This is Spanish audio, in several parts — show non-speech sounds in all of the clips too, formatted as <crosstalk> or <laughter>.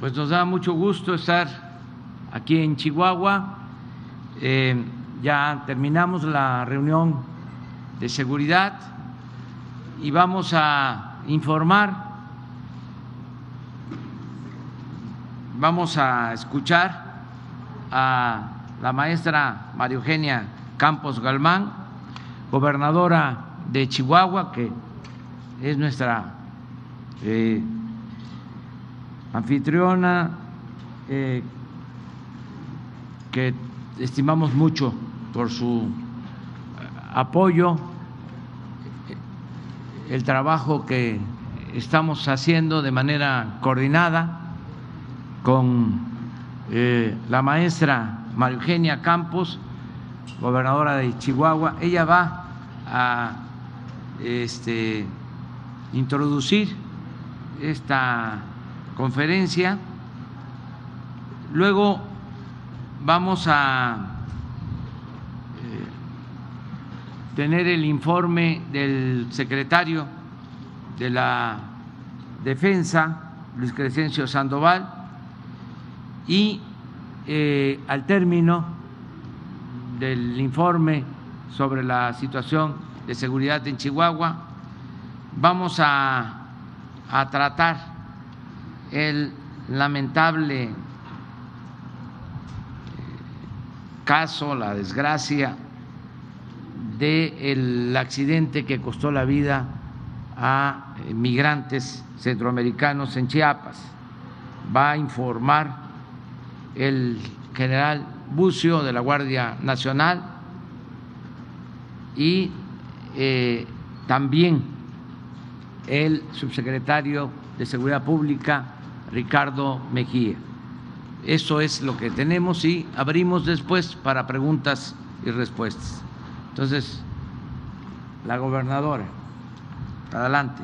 pues nos da mucho gusto estar aquí en Chihuahua. Eh, ya terminamos la reunión de seguridad y vamos a informar, vamos a escuchar a la maestra María Eugenia Campos Galmán, gobernadora de Chihuahua, que es nuestra eh, anfitriona, eh, que estimamos mucho por su apoyo, el trabajo que estamos haciendo de manera coordinada con eh, la maestra María Eugenia Campos, gobernadora de Chihuahua. Ella va a este, introducir esta conferencia. Luego vamos a eh, tener el informe del secretario de la Defensa, Luis Crescencio Sandoval, y eh, al término del informe sobre la situación de seguridad en Chihuahua, vamos a a tratar el lamentable eh, caso, la desgracia del accidente que costó la vida a eh, migrantes centroamericanos en Chiapas. Va a informar el general Bucio de la Guardia Nacional y eh, también el subsecretario de Seguridad Pública, Ricardo Mejía. Eso es lo que tenemos y abrimos después para preguntas y respuestas. Entonces, la gobernadora, adelante.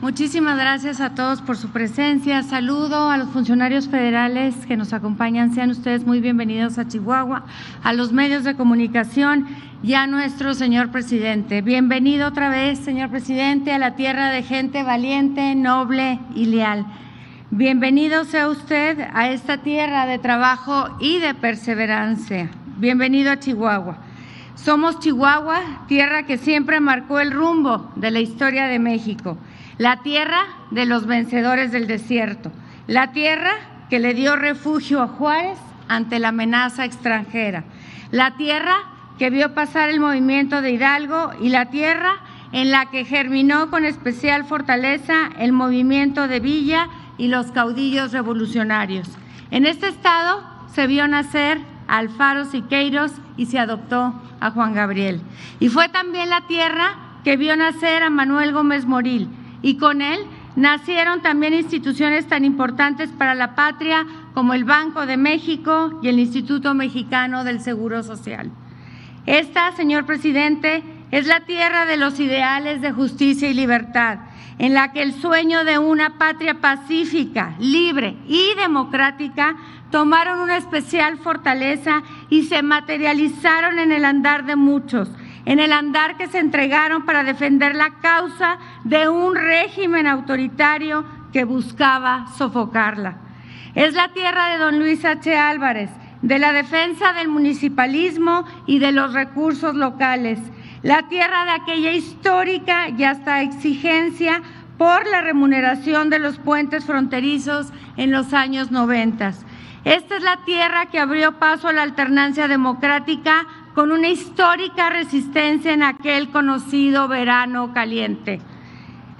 Muchísimas gracias a todos por su presencia. Saludo a los funcionarios federales que nos acompañan. Sean ustedes muy bienvenidos a Chihuahua, a los medios de comunicación y a nuestro señor presidente. Bienvenido otra vez, señor presidente, a la tierra de gente valiente, noble y leal. Bienvenido sea usted a esta tierra de trabajo y de perseverancia. Bienvenido a Chihuahua. Somos Chihuahua, tierra que siempre marcó el rumbo de la historia de México la tierra de los vencedores del desierto, la tierra que le dio refugio a Juárez ante la amenaza extranjera, la tierra que vio pasar el movimiento de Hidalgo y la tierra en la que germinó con especial fortaleza el movimiento de Villa y los caudillos revolucionarios. En este estado se vio nacer a Alfaro Siqueiros y se adoptó a Juan Gabriel. Y fue también la tierra que vio nacer a Manuel Gómez Moril, y con él nacieron también instituciones tan importantes para la patria como el Banco de México y el Instituto Mexicano del Seguro Social. Esta, señor presidente, es la tierra de los ideales de justicia y libertad, en la que el sueño de una patria pacífica, libre y democrática tomaron una especial fortaleza y se materializaron en el andar de muchos en el andar que se entregaron para defender la causa de un régimen autoritario que buscaba sofocarla. Es la tierra de don Luis H. Álvarez, de la defensa del municipalismo y de los recursos locales, la tierra de aquella histórica y hasta exigencia por la remuneración de los puentes fronterizos en los años noventas. Esta es la tierra que abrió paso a la alternancia democrática con una histórica resistencia en aquel conocido verano caliente.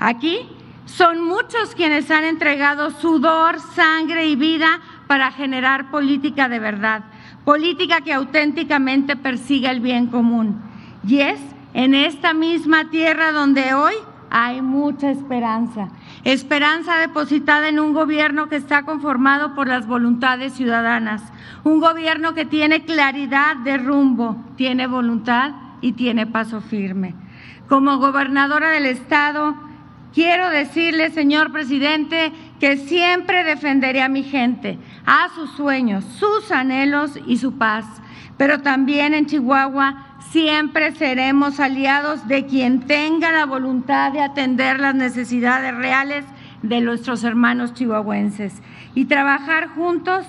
Aquí son muchos quienes han entregado sudor, sangre y vida para generar política de verdad, política que auténticamente persiga el bien común. Y es en esta misma tierra donde hoy hay mucha esperanza. Esperanza depositada en un gobierno que está conformado por las voluntades ciudadanas. Un gobierno que tiene claridad de rumbo, tiene voluntad y tiene paso firme. Como gobernadora del Estado, quiero decirle, señor presidente, que siempre defenderé a mi gente, a sus sueños, sus anhelos y su paz pero también en Chihuahua siempre seremos aliados de quien tenga la voluntad de atender las necesidades reales de nuestros hermanos chihuahuenses y trabajar juntos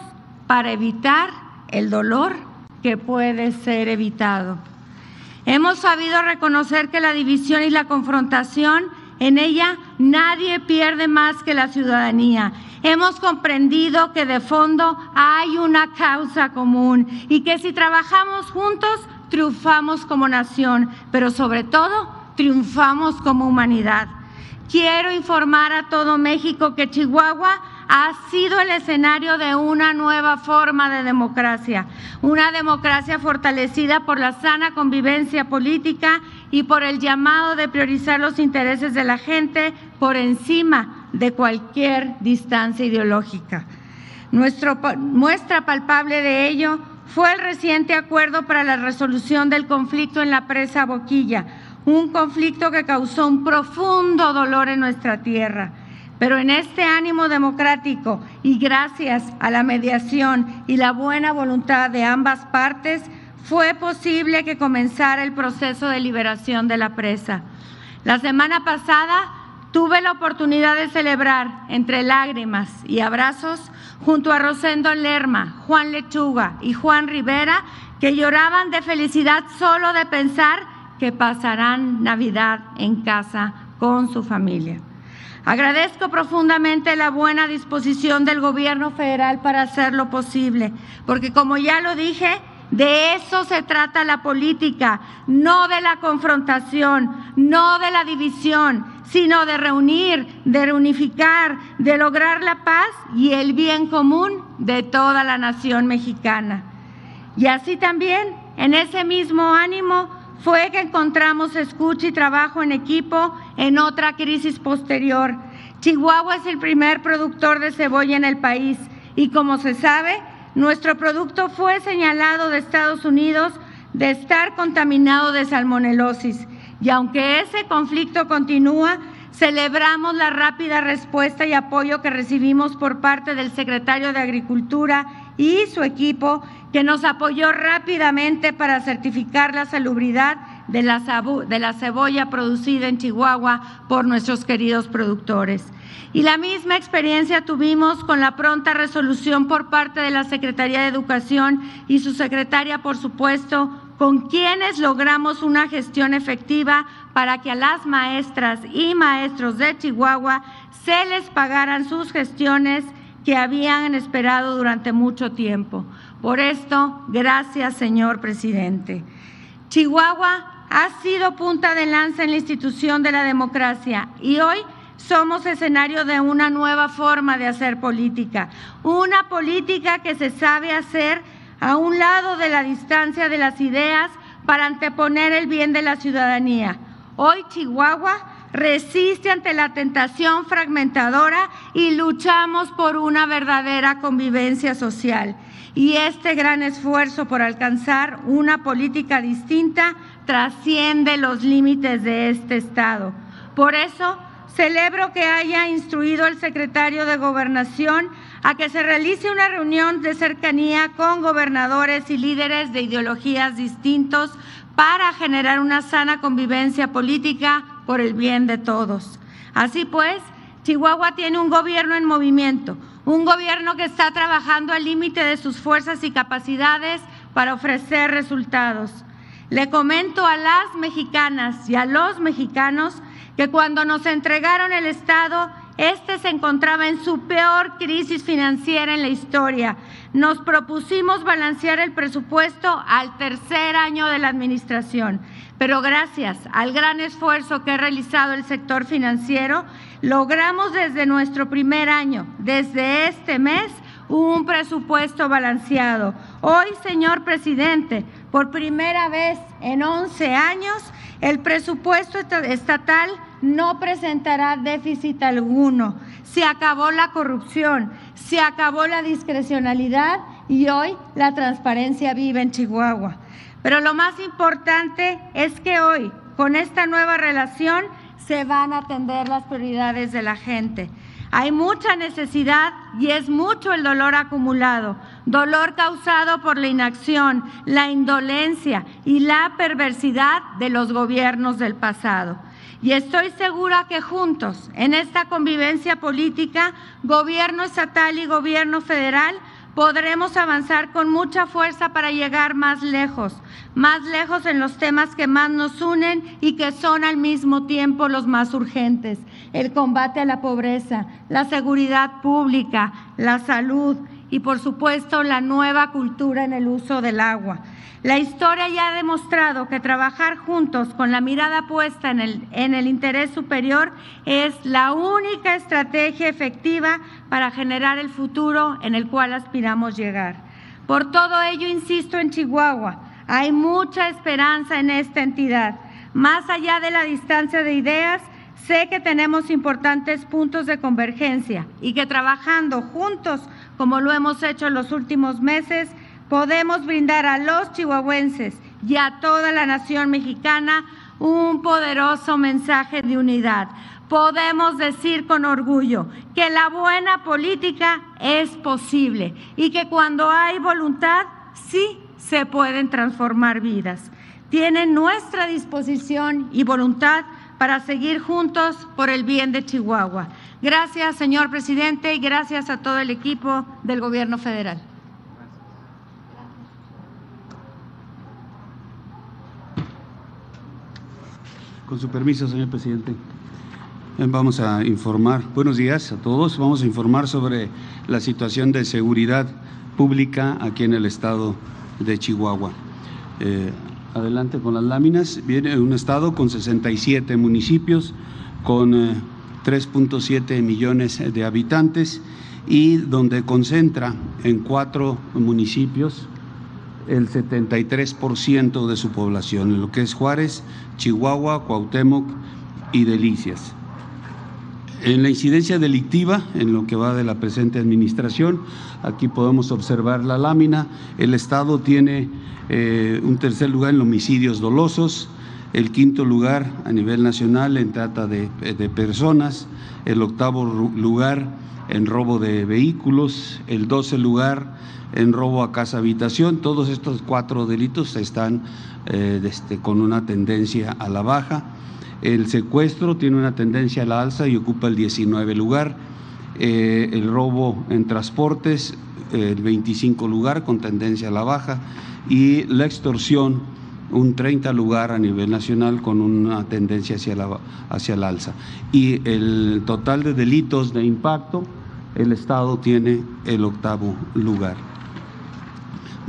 para evitar el dolor que puede ser evitado. Hemos sabido reconocer que la división y la confrontación, en ella nadie pierde más que la ciudadanía. Hemos comprendido que de fondo hay una causa común y que si trabajamos juntos, triunfamos como nación, pero sobre todo triunfamos como humanidad. Quiero informar a todo México que Chihuahua ha sido el escenario de una nueva forma de democracia, una democracia fortalecida por la sana convivencia política y por el llamado de priorizar los intereses de la gente por encima de cualquier distancia ideológica. Nuestro, muestra palpable de ello fue el reciente acuerdo para la resolución del conflicto en la presa Boquilla, un conflicto que causó un profundo dolor en nuestra tierra. Pero en este ánimo democrático y gracias a la mediación y la buena voluntad de ambas partes, fue posible que comenzara el proceso de liberación de la presa. La semana pasada tuve la oportunidad de celebrar entre lágrimas y abrazos junto a Rosendo Lerma, Juan Lechuga y Juan Rivera, que lloraban de felicidad solo de pensar que pasarán Navidad en casa con su familia. Agradezco profundamente la buena disposición del gobierno federal para hacerlo posible, porque como ya lo dije, de eso se trata la política, no de la confrontación, no de la división, sino de reunir, de reunificar, de lograr la paz y el bien común de toda la nación mexicana. Y así también, en ese mismo ánimo, fue que encontramos escucha y trabajo en equipo en otra crisis posterior. Chihuahua es el primer productor de cebolla en el país y como se sabe, nuestro producto fue señalado de Estados Unidos de estar contaminado de salmonelosis. Y aunque ese conflicto continúa, celebramos la rápida respuesta y apoyo que recibimos por parte del secretario de Agricultura y su equipo que nos apoyó rápidamente para certificar la salubridad de la, cebolla producida en Chihuahua por nuestros queridos productores. Y la misma experiencia tuvimos con la pronta resolución por parte de la Secretaría de Educación y su secretaria, por supuesto, con quienes logramos una gestión efectiva para que a las maestras y maestros de Chihuahua se les pagaran sus gestiones que habían esperado durante mucho tiempo. Por esto, gracias, señor presidente. Chihuahua ha sido punta de lanza en la institución de la democracia y hoy somos escenario de una nueva forma de hacer política, una política que se sabe hacer a un lado de la distancia de las ideas para anteponer el bien de la ciudadanía. Hoy Chihuahua resiste ante la tentación fragmentadora y luchamos por una verdadera convivencia social. Y este gran esfuerzo por alcanzar una política distinta trasciende los límites de este Estado. Por eso, celebro que haya instruido el secretario de Gobernación a que se realice una reunión de cercanía con gobernadores y líderes de ideologías distintos para generar una sana convivencia política por el bien de todos. Así pues, Chihuahua tiene un gobierno en movimiento, un gobierno que está trabajando al límite de sus fuerzas y capacidades para ofrecer resultados. Le comento a las mexicanas y a los mexicanos que cuando nos entregaron el Estado, este se encontraba en su peor crisis financiera en la historia. Nos propusimos balancear el presupuesto al tercer año de la administración, pero gracias al gran esfuerzo que ha realizado el sector financiero, logramos desde nuestro primer año, desde este mes, un presupuesto balanceado. Hoy, señor presidente, por primera vez en 11 años, el presupuesto estatal no presentará déficit alguno. Se acabó la corrupción, se acabó la discrecionalidad y hoy la transparencia vive en Chihuahua. Pero lo más importante es que hoy, con esta nueva relación, se van a atender las prioridades de la gente. Hay mucha necesidad y es mucho el dolor acumulado, dolor causado por la inacción, la indolencia y la perversidad de los gobiernos del pasado. Y estoy segura que juntos, en esta convivencia política, gobierno estatal y gobierno federal, podremos avanzar con mucha fuerza para llegar más lejos, más lejos en los temas que más nos unen y que son al mismo tiempo los más urgentes, el combate a la pobreza, la seguridad pública, la salud y por supuesto la nueva cultura en el uso del agua. La historia ya ha demostrado que trabajar juntos con la mirada puesta en el, en el interés superior es la única estrategia efectiva para generar el futuro en el cual aspiramos llegar. Por todo ello, insisto en Chihuahua, hay mucha esperanza en esta entidad. Más allá de la distancia de ideas, sé que tenemos importantes puntos de convergencia y que trabajando juntos, como lo hemos hecho en los últimos meses, podemos brindar a los chihuahuenses y a toda la nación mexicana un poderoso mensaje de unidad. Podemos decir con orgullo que la buena política es posible y que cuando hay voluntad, sí se pueden transformar vidas. Tienen nuestra disposición y voluntad para seguir juntos por el bien de Chihuahua. Gracias, señor presidente, y gracias a todo el equipo del Gobierno federal. Con su permiso, señor presidente. Vamos a informar, buenos días a todos, vamos a informar sobre la situación de seguridad pública aquí en el estado de Chihuahua. Eh, adelante con las láminas. Viene un estado con 67 municipios, con 3.7 eh, millones de habitantes y donde concentra en cuatro municipios el 73% de su población, en lo que es Juárez, Chihuahua, Cuauhtémoc y Delicias. En la incidencia delictiva, en lo que va de la presente administración, aquí podemos observar la lámina, el Estado tiene eh, un tercer lugar en homicidios dolosos, el quinto lugar a nivel nacional en trata de, de personas, el octavo lugar en robo de vehículos, el doce lugar en robo a casa habitación. Todos estos cuatro delitos están eh, este, con una tendencia a la baja. El secuestro tiene una tendencia a la alza y ocupa el 19 lugar. Eh, el robo en transportes, el 25 lugar con tendencia a la baja. Y la extorsión, un 30 lugar a nivel nacional con una tendencia hacia la, hacia la alza. Y el total de delitos de impacto, el Estado tiene el octavo lugar.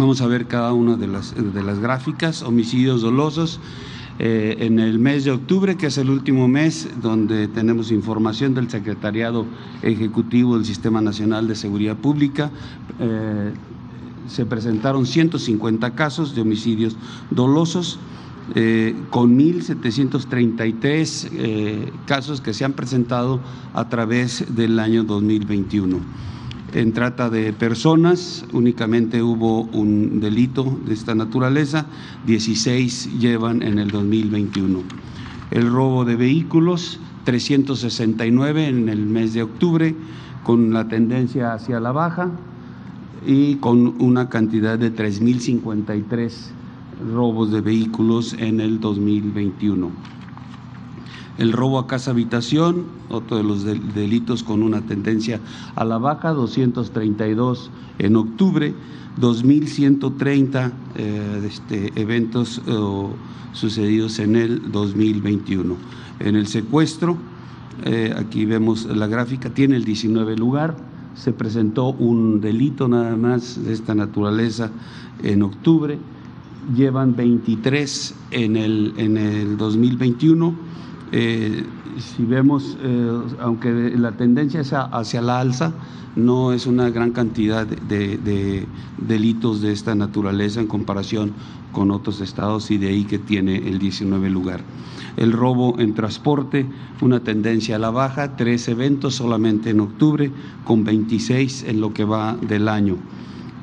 Vamos a ver cada una de las, de las gráficas, homicidios dolosos. Eh, en el mes de octubre, que es el último mes donde tenemos información del Secretariado Ejecutivo del Sistema Nacional de Seguridad Pública, eh, se presentaron 150 casos de homicidios dolosos. Eh, con 1.733 casos que se han presentado a través del año 2021. En trata de personas únicamente hubo un delito de esta naturaleza, 16 llevan en el 2021. El robo de vehículos, 369 en el mes de octubre, con la tendencia hacia la baja y con una cantidad de 3.053 robos de vehículos en el 2021 el robo a casa habitación, otro de los delitos con una tendencia a la baja, 232 en octubre, 2.130 eh, este, eventos sucedidos en el 2021. En el secuestro, eh, aquí vemos la gráfica, tiene el 19 lugar, se presentó un delito nada más de esta naturaleza en octubre, llevan 23 en el, en el 2021 si vemos, eh, aunque la tendencia es hacia la alza, no es una gran cantidad de, delitos de esta naturaleza en comparación con otros estados y de ahí que tiene el 19 lugar. El robo en transporte, una tendencia a la baja, tres eventos solamente en octubre, con 26 en lo que va del año.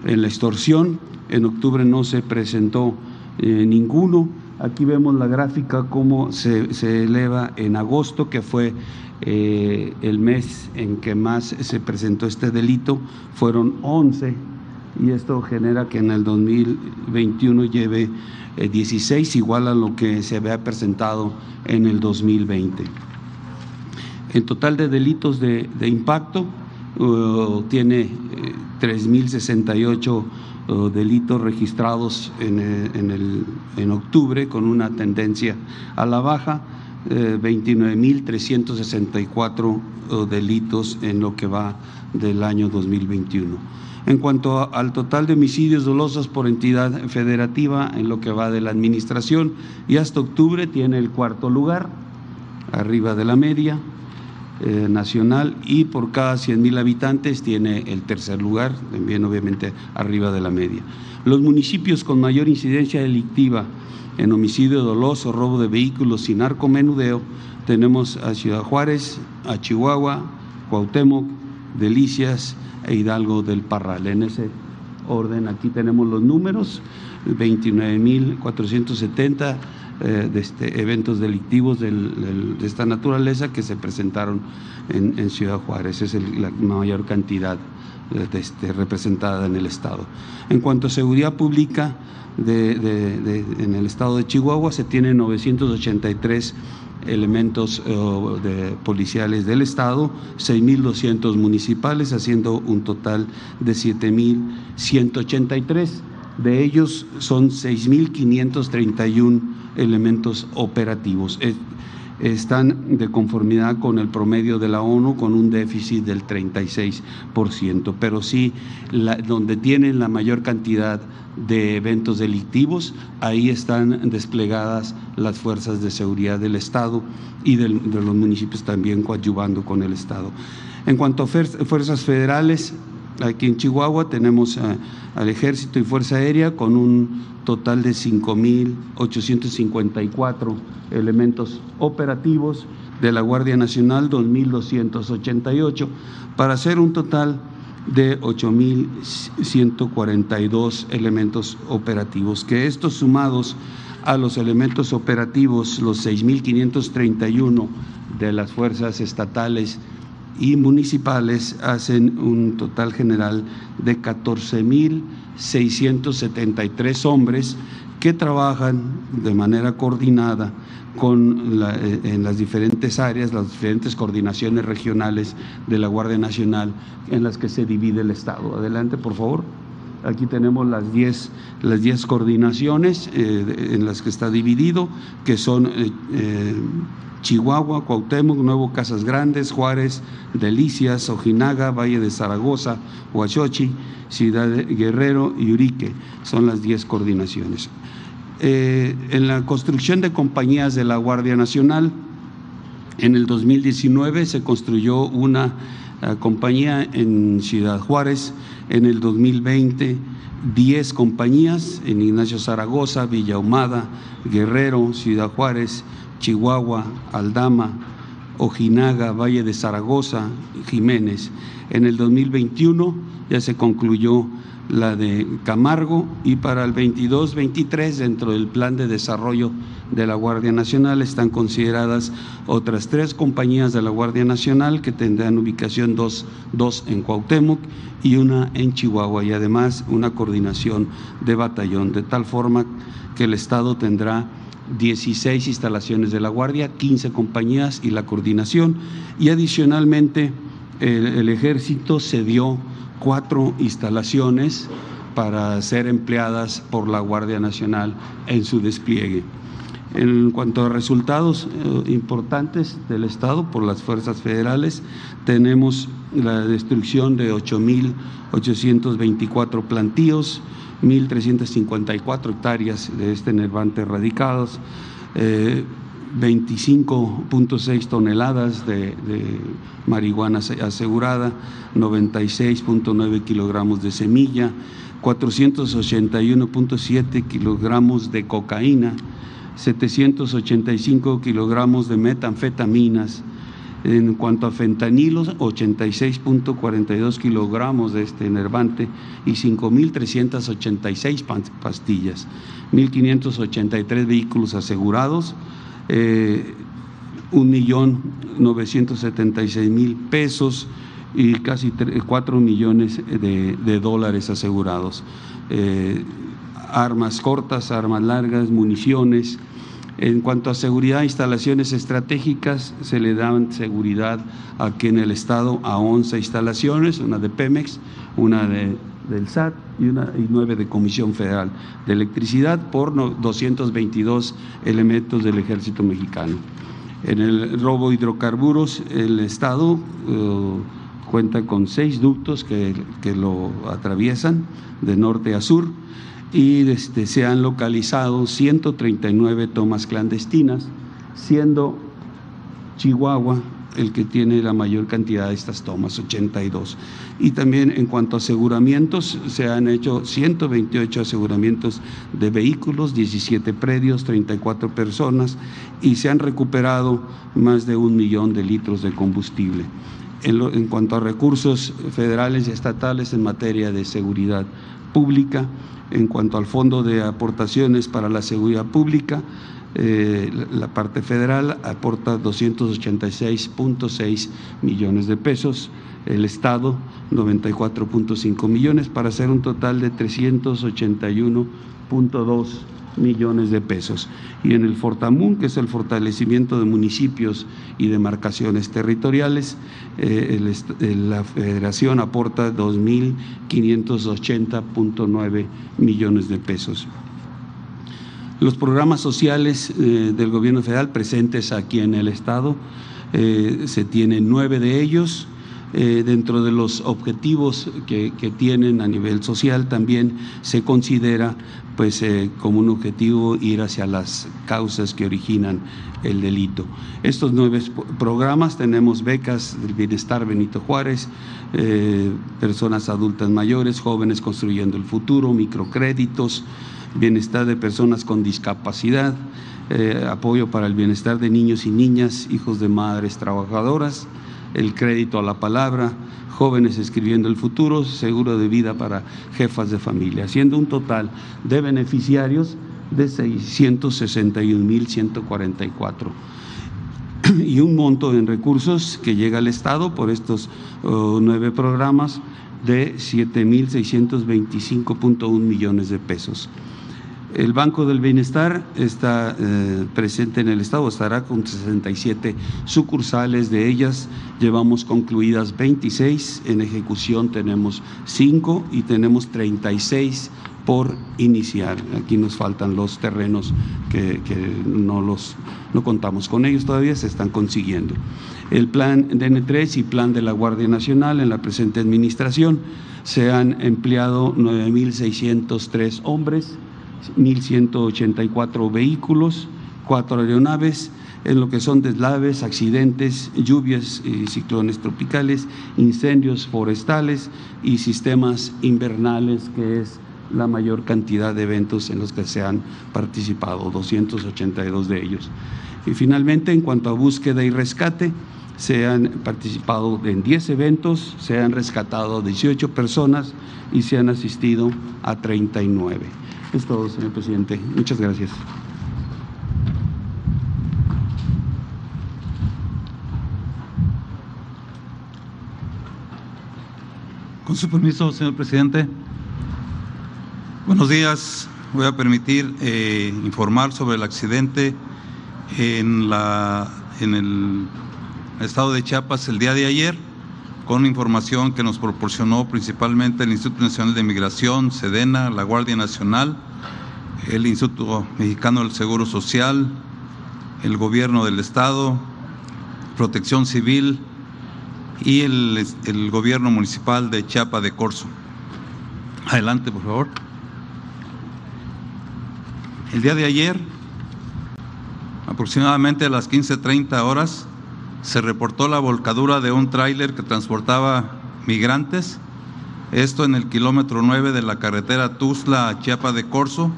En la extorsión, en octubre no se presentó eh, ninguno, Aquí vemos la gráfica cómo se, eleva en agosto, que fue eh, el mes en que más se presentó este delito, fueron 11 y esto genera que en el 2021 lleve 16, eh, igual a lo que se había presentado en el 2020. En total de delitos de, impacto, uh, tiene 3.068 uh, delitos registrados en, en, en octubre con una tendencia a la baja 29.364 eh, delitos en lo que va del año 2021. En cuanto al total de homicidios dolosos por entidad federativa en lo que va de la administración, y hasta octubre tiene el cuarto lugar, arriba de la media eh, nacional, y por cada 100.000 habitantes tiene el tercer lugar, también obviamente arriba de la media. Los municipios con mayor incidencia delictiva en homicidio doloso, robo de vehículos y narcomenudeo, tenemos a Ciudad Juárez, a Chihuahua, Cuauhtémoc, Delicias e Hidalgo del Parral. En ese orden aquí tenemos los números, 29.470 eh, de este, eventos delictivos de esta naturaleza que se presentaron en, Ciudad Juárez. Es la mayor cantidad eh, este, representada en el Estado. En cuanto a seguridad pública, en el estado de Chihuahua se tienen 983 elementos eh, policiales del Estado, 6.200 municipales, haciendo un total de 7.183. De ellos son 6.531 elementos operativos están de conformidad con el promedio de la ONU con un déficit del 36%, pero sí donde tienen la mayor cantidad de eventos delictivos, ahí están desplegadas las fuerzas de seguridad del Estado y de los municipios también coadyuvando con el Estado. En cuanto a fuerzas federales, aquí en Chihuahua tenemos al Ejército y Fuerza Aérea con un total de 5.854 elementos operativos, de la Guardia Nacional 2.288, para hacer un total de 8.142 elementos operativos, que estos sumados a los elementos operativos, los 6.531 de las fuerzas estatales y municipales, hacen un total general de 14.673 hombres que trabajan de manera coordinada con eh, en las diferentes áreas, las diferentes coordinaciones regionales de la Guardia Nacional en las que se divide el Estado. Adelante, por favor. Aquí tenemos las 10 las diez coordinaciones eh, en las que está dividido, que son eh, Chihuahua, Cuauhtémoc, Nuevo Casas Grandes, Juárez, Delicias, Ojinaga, Valle de Zaragoza, Huachochi, Ciudad Guerrero y Urique. Son las 10 coordinaciones. Eh, en la construcción de compañías de la Guardia Nacional, en el 2019 se construyó una eh, compañía en Ciudad Juárez, en el 2020 10 compañías en Ignacio Zaragoza, Villa Humada, Guerrero, Ciudad Juárez, Chihuahua, Aldama, Ojinaga, Valle de Zaragoza, Jiménez. En el 2021 ya se concluyó la de Camargo y para el 22-23 dentro del plan de desarrollo de la Guardia Nacional están consideradas otras tres compañías de la Guardia Nacional que tendrán ubicación dos, dos en Cuauhtémoc y una en Chihuahua y además una coordinación de batallón de tal forma que el Estado tendrá 16 instalaciones de la Guardia, 15 compañías y la coordinación y adicionalmente el, el ejército cedió cuatro instalaciones para ser empleadas por la Guardia Nacional en su despliegue. En cuanto a resultados eh, importantes del Estado por las fuerzas federales, tenemos la destrucción de 8.824 plantíos, 1.354 hectáreas de este nervante erradicados, eh, 25.6 toneladas de, marihuana asegurada, 96.9 kilogramos de semilla, 481.7 kilogramos de cocaína, 785 kilogramos de metanfetaminas, En cuanto a fentanilos, 86.42 kilogramos de este enervante y 5.386 pastillas, 1.583 vehículos asegurados, eh, 1.976.000 pesos y casi 4 millones de, dólares asegurados. Eh, armas cortas, armas largas, municiones, en cuanto a seguridad, instalaciones estratégicas, se le dan seguridad aquí en el Estado a 11 instalaciones, una de Pemex, una de, del SAT y, una, y nueve de Comisión Federal de Electricidad por 222 elementos del Ejército Mexicano. En el robo de hidrocarburos, el Estado eh, cuenta con seis ductos que, que lo atraviesan de norte a sur y este, se han localizado 139 tomas clandestinas, siendo Chihuahua el que tiene la mayor cantidad de estas tomas, 82. Y también en cuanto a aseguramientos, se han hecho 128 aseguramientos de vehículos, 17 predios, 34 personas y se han recuperado más de un millón de litros de combustible. En, en cuanto a recursos federales y estatales en materia de seguridad pública, en cuanto al Fondo de Aportaciones para la Seguridad Pública, eh, la parte federal aporta 286.6 millones de pesos, el Estado 94.5 millones, para hacer un total de 381.2 millones de pesos. Y en el Fortamun, que es el fortalecimiento de municipios y demarcaciones territoriales, eh, la Federación aporta 2.580.9 millones de pesos. Los programas sociales eh, del gobierno federal presentes aquí en el Estado, eh, se tienen nueve de ellos. Eh, dentro de los objetivos que, tienen a nivel social también se considera pues como un objetivo ir hacia las causas que originan el delito. Estos nueve programas tenemos becas del bienestar Benito Juárez, personas adultas mayores, jóvenes construyendo el futuro, microcréditos, bienestar de personas con discapacidad, eh, apoyo para el bienestar de niños y niñas, hijos de madres trabajadoras, el crédito a la palabra, jóvenes escribiendo el futuro, seguro de vida para jefas de familia, haciendo un total de beneficiarios de 661.144 <clears throat> y un monto en recursos que llega al Estado por estos oh, nueve programas de 7.625.1 millones de pesos. El Banco del Bienestar está eh, presente en el Estado, estará con 67 sucursales, de ellas llevamos concluidas 26, en ejecución tenemos 5 y tenemos 36 por iniciar. Aquí nos faltan los terrenos que, no, los, no contamos con ellos todavía, se están consiguiendo. El plan DN3 y plan de la Guardia Nacional en la presente administración se han empleado 9.603 hombres 1.184 vehículos, cuatro aeronaves, en lo que son deslaves, accidentes, lluvias y ciclones tropicales, incendios forestales y sistemas invernales, que es la mayor cantidad de eventos en los que se han participado, 282 de ellos. Y finalmente, en cuanto a búsqueda y rescate, se han participado en 10 eventos, se han rescatado 18 personas y se han asistido a 39. Es todo, señor presidente. Muchas gracias. Con su permiso, señor presidente. Buenos días. Voy a permitir eh, informar sobre el accidente en, la, en el estado de Chiapas el día de ayer con información que nos proporcionó principalmente el Instituto Nacional de Migración, SEDENA, la Guardia Nacional, el Instituto Mexicano del Seguro Social, el Gobierno del Estado, Protección Civil y el, Gobierno Municipal de Chiapa de Corzo. Adelante, por favor. El día de ayer, aproximadamente a las 15.30 horas, se reportó la volcadura de un tráiler que transportaba migrantes, esto en el kilómetro 9 de la carretera Tuzla a Chiapa de Corzo,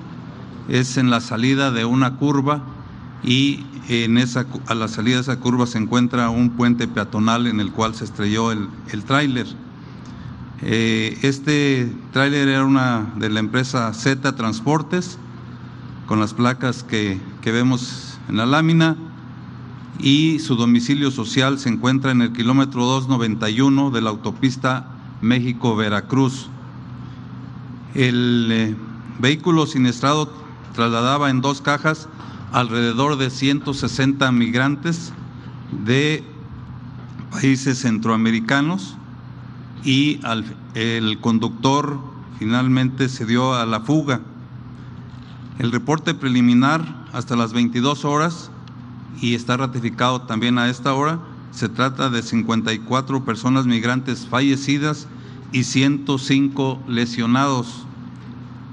es en la salida de una curva y en esa, a la salida de esa curva se encuentra un puente peatonal en el cual se estrelló el, tráiler. Eh, este tráiler era una de la empresa Z Transportes, con las placas que, que vemos en la lámina, y su domicilio social se encuentra en el kilómetro 291 de la autopista México-Veracruz. El eh, vehículo siniestrado trasladaba en dos cajas alrededor de 160 migrantes de países centroamericanos y el conductor finalmente se dio a la fuga. El reporte preliminar hasta las 22 horas y está ratificado también a esta hora, se trata de 54 personas migrantes fallecidas y 105 lesionados.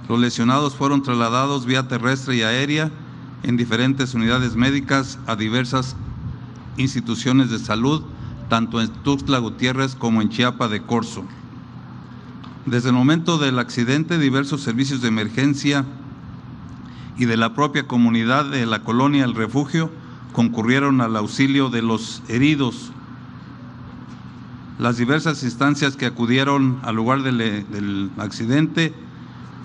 Los lesionados fueron trasladados vía terrestre y aérea en diferentes unidades médicas a diversas instituciones de salud, tanto en Tuxtla Gutiérrez como en Chiapa de Corzo. Desde el momento del accidente, diversos servicios de emergencia y de la propia comunidad de la colonia El Refugio concurrieron al auxilio de los heridos. Las diversas instancias que acudieron al lugar del, accidente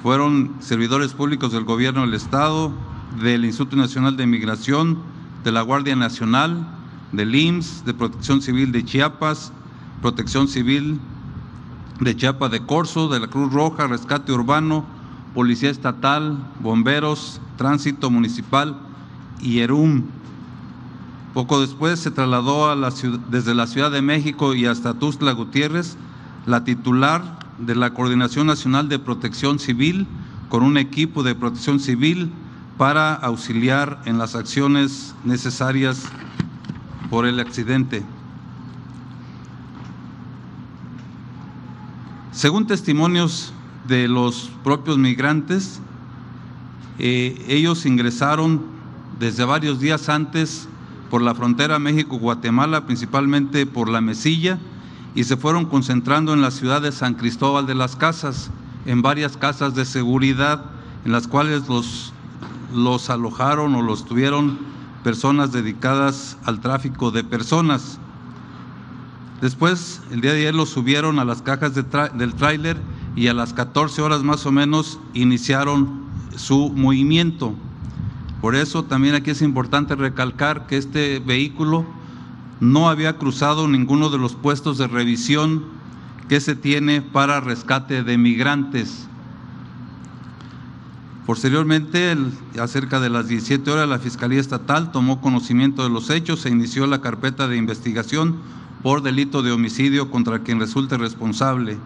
fueron servidores públicos del gobierno del Estado, del Instituto Nacional de Migración, de la Guardia Nacional, del IMSS, de Protección Civil de Chiapas, Protección Civil de Chiapas de Corzo, de la Cruz Roja, Rescate Urbano, Policía Estatal, Bomberos, Tránsito Municipal y ERUM. Poco después se trasladó desde la Ciudad de México y hasta Tuzla Gutiérrez la titular de la Coordinación Nacional de Protección Civil con un equipo de protección civil para auxiliar en las acciones necesarias por el accidente. Según testimonios de los propios migrantes, eh, ellos ingresaron desde varios días antes por la frontera México-Guatemala, principalmente por la Mesilla, y se fueron concentrando en la ciudad de San Cristóbal de las Casas, en varias casas de seguridad, en las cuales los, alojaron o los tuvieron personas dedicadas al tráfico de personas. Después, el día de ayer los subieron a las cajas del tráiler y a las 14 horas más o menos iniciaron su movimiento. Por eso también aquí es importante recalcar que este vehículo no había cruzado ninguno de los puestos de revisión que se tiene para rescate de migrantes. Posteriormente, acerca de las 17 horas, la Fiscalía Estatal tomó conocimiento de los hechos e inició la carpeta de investigación por delito de homicidio contra quien resulte responsable.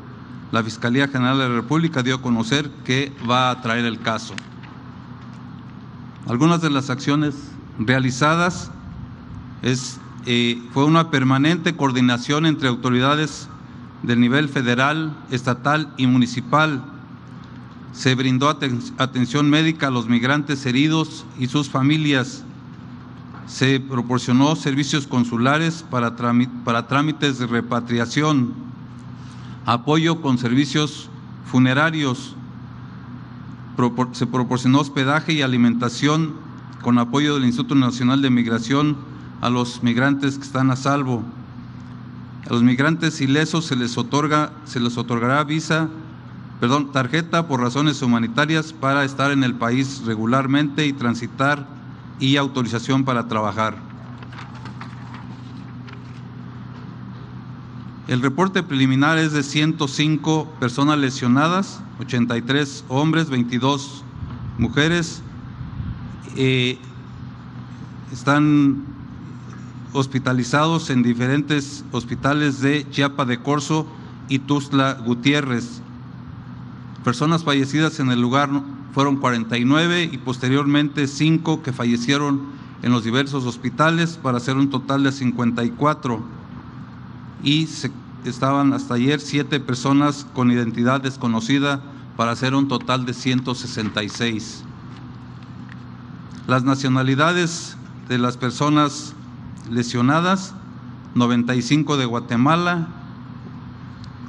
La Fiscalía General de la República dio a conocer que va a traer el caso. Algunas de las acciones realizadas es eh, fue una permanente coordinación entre autoridades del nivel federal, estatal y municipal. Se brindó atención médica a los migrantes heridos y sus familias. Se proporcionó servicios consulares para, para trámites de repatriación, apoyo con servicios funerarios. Se proporcionó hospedaje y alimentación con apoyo del Instituto Nacional de Migración a los migrantes que están a salvo. A los migrantes ilesos se les otorga, se les otorgará visa, perdón, tarjeta por razones humanitarias para estar en el país regularmente y transitar y autorización para trabajar. El reporte preliminar es de 105 personas lesionadas, 83 hombres, 22 mujeres. Eh, están hospitalizados en diferentes hospitales de Chiapa de Corzo y Tuzla Gutiérrez. Personas fallecidas en el lugar fueron 49 y posteriormente 5 que fallecieron en los diversos hospitales para hacer un total de 54. Y estaban hasta ayer 7 personas con identidad desconocida para hacer un total de 166. Las nacionalidades de las personas lesionadas, 95 de Guatemala,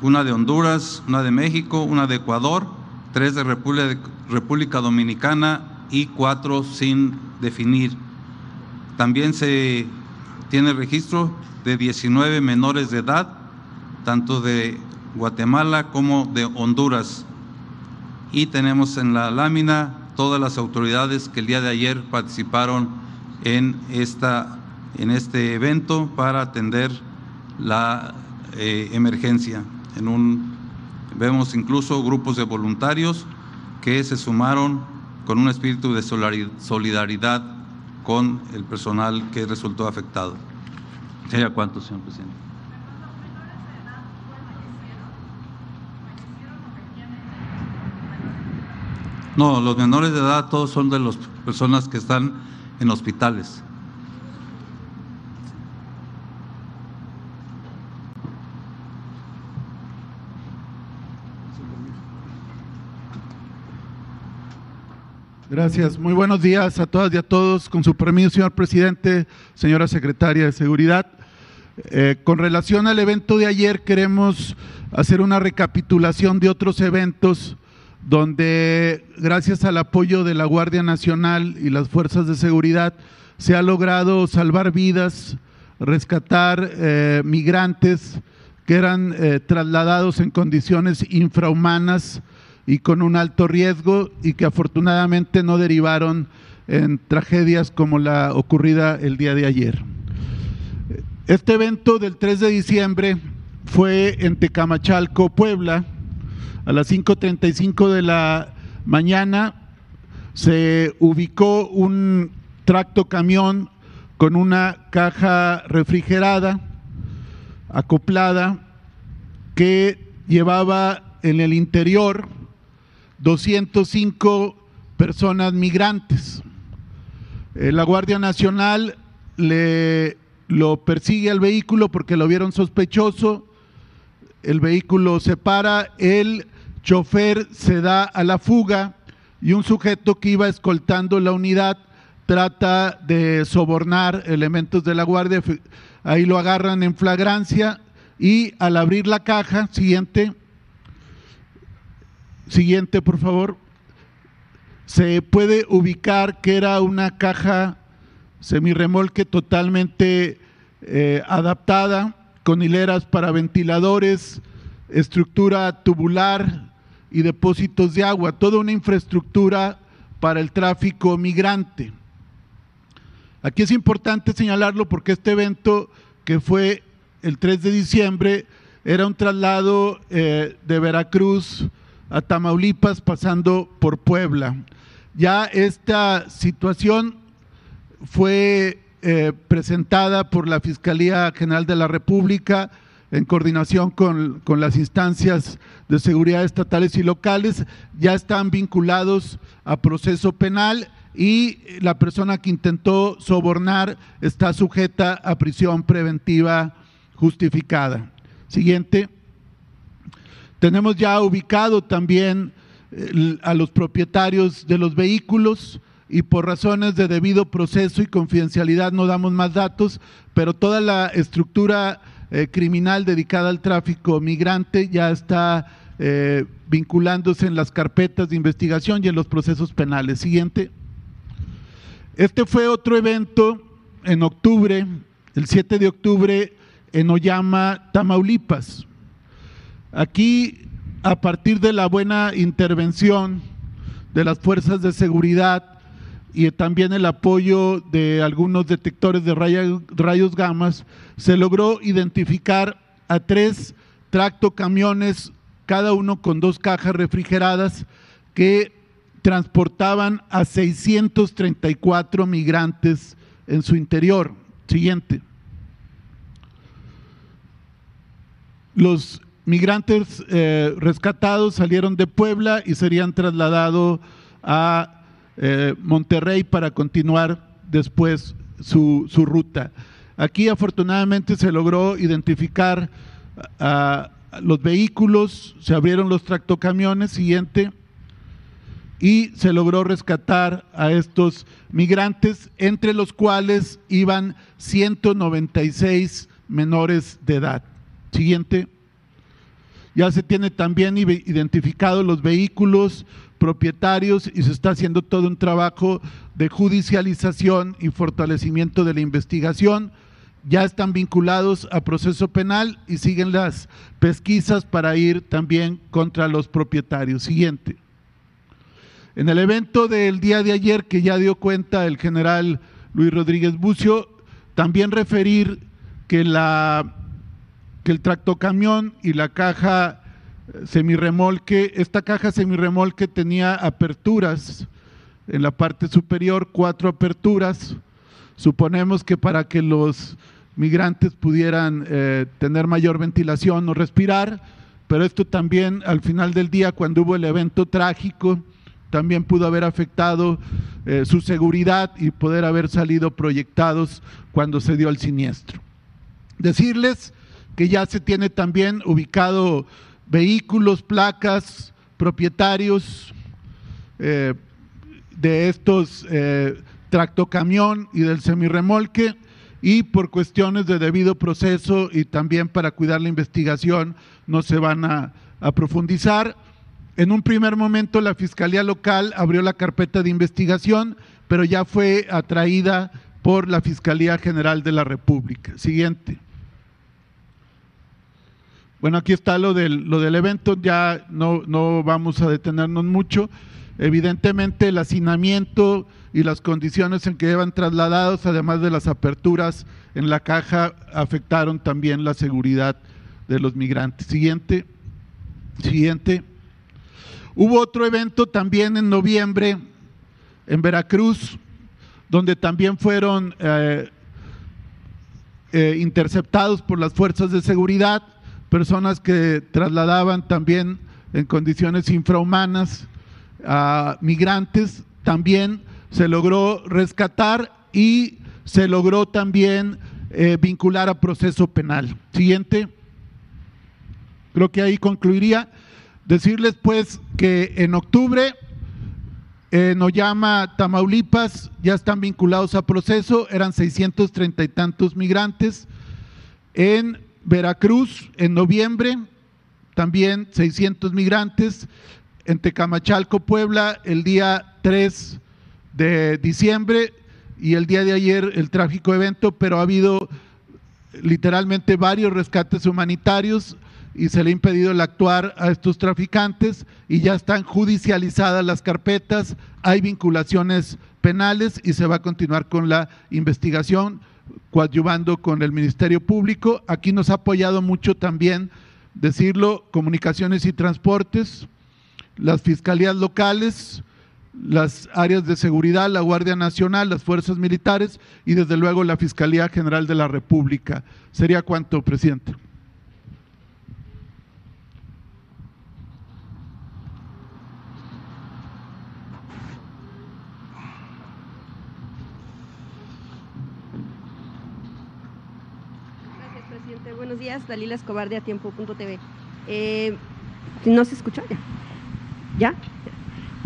una de Honduras, una de México, una de Ecuador, tres de República, Dominicana y cuatro sin definir. También se tiene registro de 19 menores de edad, tanto de Guatemala como de Honduras. Y tenemos en la lámina todas las autoridades que el día de ayer participaron en, esta, en este evento para atender la eh, emergencia. En un, vemos incluso grupos de voluntarios que se sumaron con un espíritu de solidaridad con el personal que resultó afectado. ¿Sería cuánto, señor presidente? No, los menores de edad todos son de las personas que están en hospitales. Gracias. Muy buenos días a todas y a todos. Con su permiso, señor presidente, señora secretaria de Seguridad. Eh, con relación al evento de ayer, queremos hacer una recapitulación de otros eventos donde, gracias al apoyo de la Guardia Nacional y las fuerzas de seguridad, se ha logrado salvar vidas, rescatar eh, migrantes que eran eh, trasladados en condiciones infrahumanas y con un alto riesgo y que afortunadamente no derivaron en tragedias como la ocurrida el día de ayer. Este evento del 3 de diciembre fue en Tecamachalco, Puebla, a las 5.35 de la mañana se ubicó un tracto camión con una caja refrigerada acoplada que llevaba en el interior 205 personas migrantes. Eh, la Guardia Nacional le lo persigue al vehículo porque lo vieron sospechoso. El vehículo se para, el chofer se da a la fuga y un sujeto que iba escoltando la unidad trata de sobornar elementos de la guardia. Ahí lo agarran en flagrancia y al abrir la caja, siguiente, Siguiente, por favor. Se puede ubicar que era una caja semirremolque totalmente eh, adaptada, con hileras para ventiladores, estructura tubular y depósitos de agua, toda una infraestructura para el tráfico migrante. Aquí es importante señalarlo porque este evento que fue el 3 de diciembre era un traslado eh, de Veracruz a Tamaulipas pasando por Puebla. Ya esta situación fue eh, presentada por la Fiscalía General de la República en coordinación con, con, las instancias de seguridad estatales y locales, ya están vinculados a proceso penal y la persona que intentó sobornar está sujeta a prisión preventiva justificada. Siguiente. Tenemos ya ubicado también a los propietarios de los vehículos y por razones de debido proceso y confidencialidad no damos más datos, pero toda la estructura eh, criminal dedicada al tráfico migrante ya está eh, vinculándose en las carpetas de investigación y en los procesos penales. Siguiente. Este fue otro evento en octubre, el 7 de octubre, en Oyama, Tamaulipas. Aquí, a partir de la buena intervención de las fuerzas de seguridad y también el apoyo de algunos detectores de rayos, gamas, se logró identificar a tres tractocamiones, cada uno con dos cajas refrigeradas, que transportaban a 634 migrantes en su interior. Siguiente. Los migrantes eh, rescatados salieron de Puebla y serían trasladados a eh, Monterrey para continuar después su, ruta. Aquí afortunadamente se logró identificar a, los vehículos, se abrieron los tractocamiones, siguiente, y se logró rescatar a estos migrantes, entre los cuales iban 196 menores de edad. Siguiente. Ya se tiene también identificados los vehículos propietarios y se está haciendo todo un trabajo de judicialización y fortalecimiento de la investigación. Ya están vinculados a proceso penal y siguen las pesquisas para ir también contra los propietarios. Siguiente. En el evento del día de ayer que ya dio cuenta el general Luis Rodríguez Bucio, también referir que, la, que el tractocamión y la caja semirremolque, esta caja semirremolque tenía aperturas en la parte superior, cuatro aperturas. Suponemos que para que los migrantes pudieran eh, tener mayor ventilación o respirar, pero esto también al final del día, cuando hubo el evento trágico, también pudo haber afectado eh, su seguridad y poder haber salido proyectados cuando se dio el siniestro. Decirles que ya se tiene también ubicado vehículos, placas, propietarios eh, de estos eh, tractocamión y del semirremolque y por cuestiones de debido proceso y también para cuidar la investigación no se van a, a profundizar. En un primer momento la Fiscalía Local abrió la carpeta de investigación, pero ya fue atraída por la Fiscalía General de la República. Siguiente. Bueno, aquí está lo del, lo del evento, ya no, no vamos a detenernos mucho. Evidentemente el hacinamiento y las condiciones en que llevan trasladados, además de las aperturas en la caja, afectaron también la seguridad de los migrantes. Siguiente. Siguiente. Hubo otro evento también en noviembre en Veracruz, donde también fueron eh, eh, interceptados por las fuerzas de seguridad personas que trasladaban también en condiciones infrahumanas a migrantes, también se logró rescatar y se logró también eh, vincular a proceso penal. Siguiente. Creo que ahí concluiría. Decirles pues que en octubre en Oyama, Tamaulipas, ya están vinculados a proceso, eran 630 y tantos migrantes. En Veracruz, en noviembre, también 600 migrantes. En Tecamachalco, Puebla, el día 3 de diciembre y el día de ayer el trágico evento, pero ha habido literalmente varios rescates humanitarios y se le ha impedido el actuar a estos traficantes y ya están judicializadas las carpetas, hay vinculaciones penales y se va a continuar con la investigación coadyuvando con el Ministerio Público. Aquí nos ha apoyado mucho también, decirlo, comunicaciones y transportes, las fiscalías locales, las áreas de seguridad, la Guardia Nacional, las fuerzas militares y desde luego la Fiscalía General de la República. ¿Sería cuánto, presidente? buenos días. Dalila Escobar de Atiempo.tv. Eh, ¿No se escucha? ¿Ya? ¿Ya?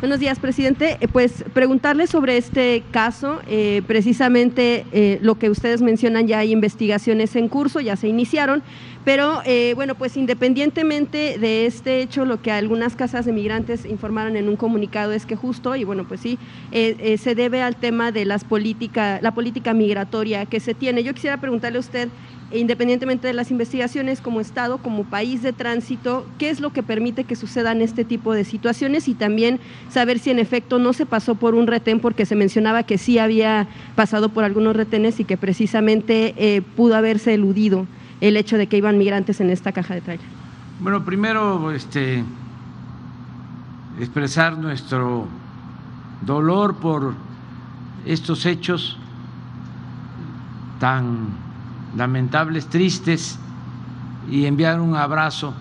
Buenos días, presidente. Eh, pues preguntarle sobre este caso, eh, precisamente lo que ustedes mencionan, ya hay investigaciones en curso, ya se iniciaron, pero bueno, pues independientemente de este hecho, lo que algunas casas de migrantes informaron en un comunicado es que justo, y bueno, pues sí, se debe al tema de las política, la política migratoria que se tiene. Yo quisiera preguntarle a usted independientemente de las investigaciones, como Estado, como país de tránsito, qué es lo que permite que sucedan este tipo de situaciones y también saber si en efecto no se pasó por un retén, porque se mencionaba que sí había pasado por algunos retenes y que precisamente eh, pudo haberse eludido el hecho de que iban migrantes en esta caja de tralla. Bueno, primero este, expresar nuestro dolor por estos hechos tan lamentables, tristes, y enviar un abrazo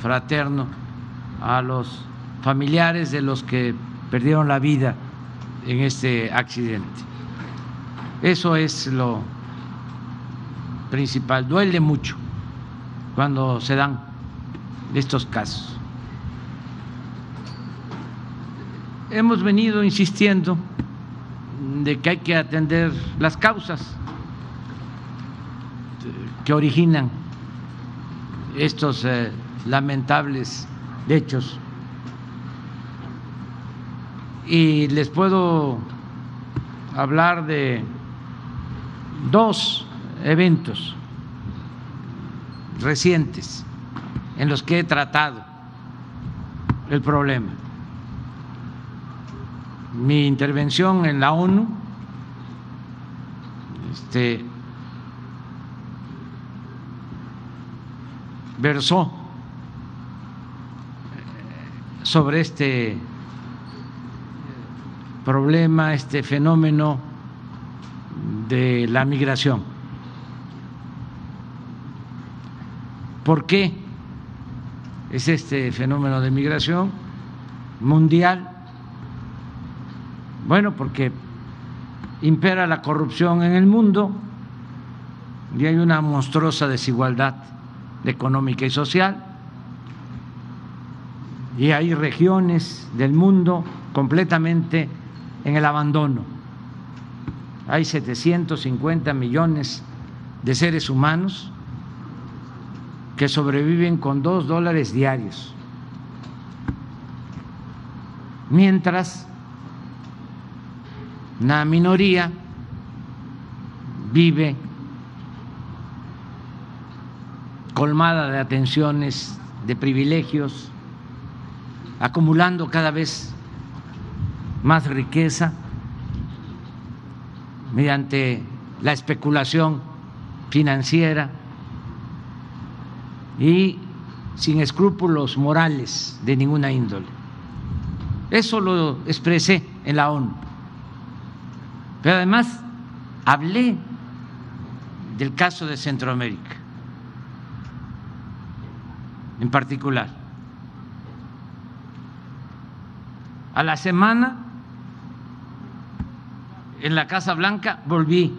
fraterno a los familiares de los que perdieron la vida en este accidente. Eso es lo principal. Duele mucho cuando se dan estos casos. Hemos venido insistiendo de que hay que atender las causas que originan estos eh, lamentables hechos. Y les puedo hablar de dos eventos recientes en los que he tratado el problema. Mi intervención en la ONU este, versó sobre este problema, este fenómeno de la migración. ¿Por qué es este fenómeno de migración mundial? Bueno, porque impera la corrupción en el mundo y hay una monstruosa desigualdad económica y social y hay regiones del mundo completamente en el abandono. Hay 750 millones de seres humanos que sobreviven con dos dólares diarios, mientras una minoría vive colmada de atenciones, de privilegios, acumulando cada vez más riqueza mediante la especulación financiera y sin escrúpulos morales de ninguna índole. Eso lo expresé en la ONU. Pero además hablé del caso de Centroamérica, en particular. A la semana, en la Casa Blanca, volví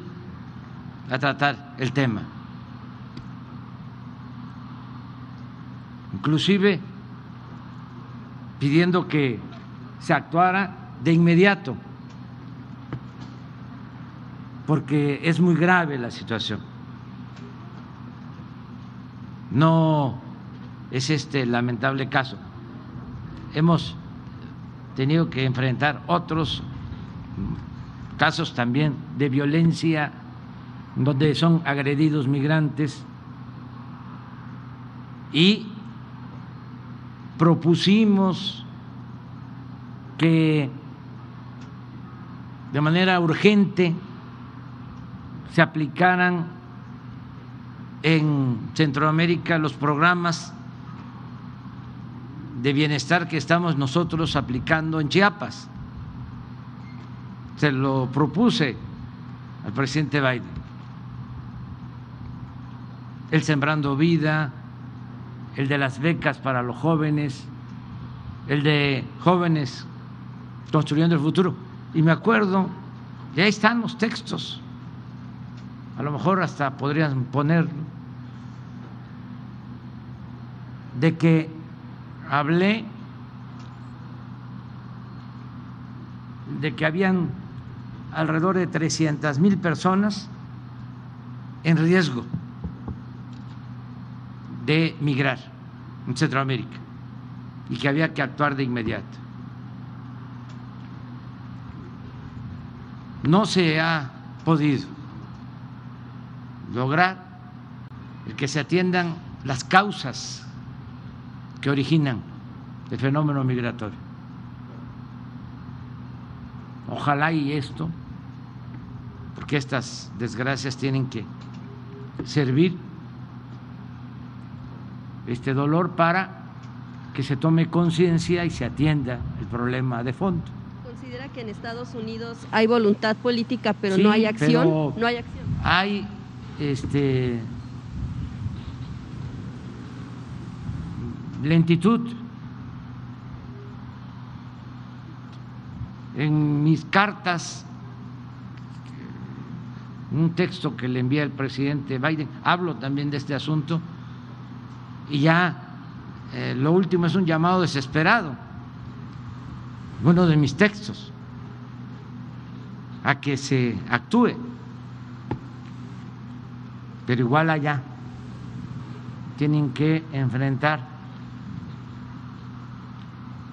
a tratar el tema. Inclusive pidiendo que se actuara de inmediato porque es muy grave la situación. No es este lamentable caso. Hemos tenido que enfrentar otros casos también de violencia donde son agredidos migrantes y propusimos que de manera urgente se aplicaran en Centroamérica los programas de bienestar que estamos nosotros aplicando en Chiapas. Se lo propuse al presidente Biden. El Sembrando Vida, el de las becas para los jóvenes, el de jóvenes construyendo el futuro. Y me acuerdo, y ahí están los textos a lo mejor hasta podrían poner de que hablé de que habían alrededor de 300 mil personas en riesgo de migrar en Centroamérica y que había que actuar de inmediato. No se ha podido lograr el que se atiendan las causas que originan el fenómeno migratorio. Ojalá y esto, porque estas desgracias tienen que servir este dolor para que se tome conciencia y se atienda el problema de fondo. ¿Considera que en Estados Unidos hay voluntad política pero no hay acción? no hay acción. Hay este, lentitud en mis cartas, un texto que le envía el presidente Biden, hablo también de este asunto. Y ya eh, lo último es un llamado desesperado, uno de mis textos, a que se actúe. Pero igual allá tienen que enfrentar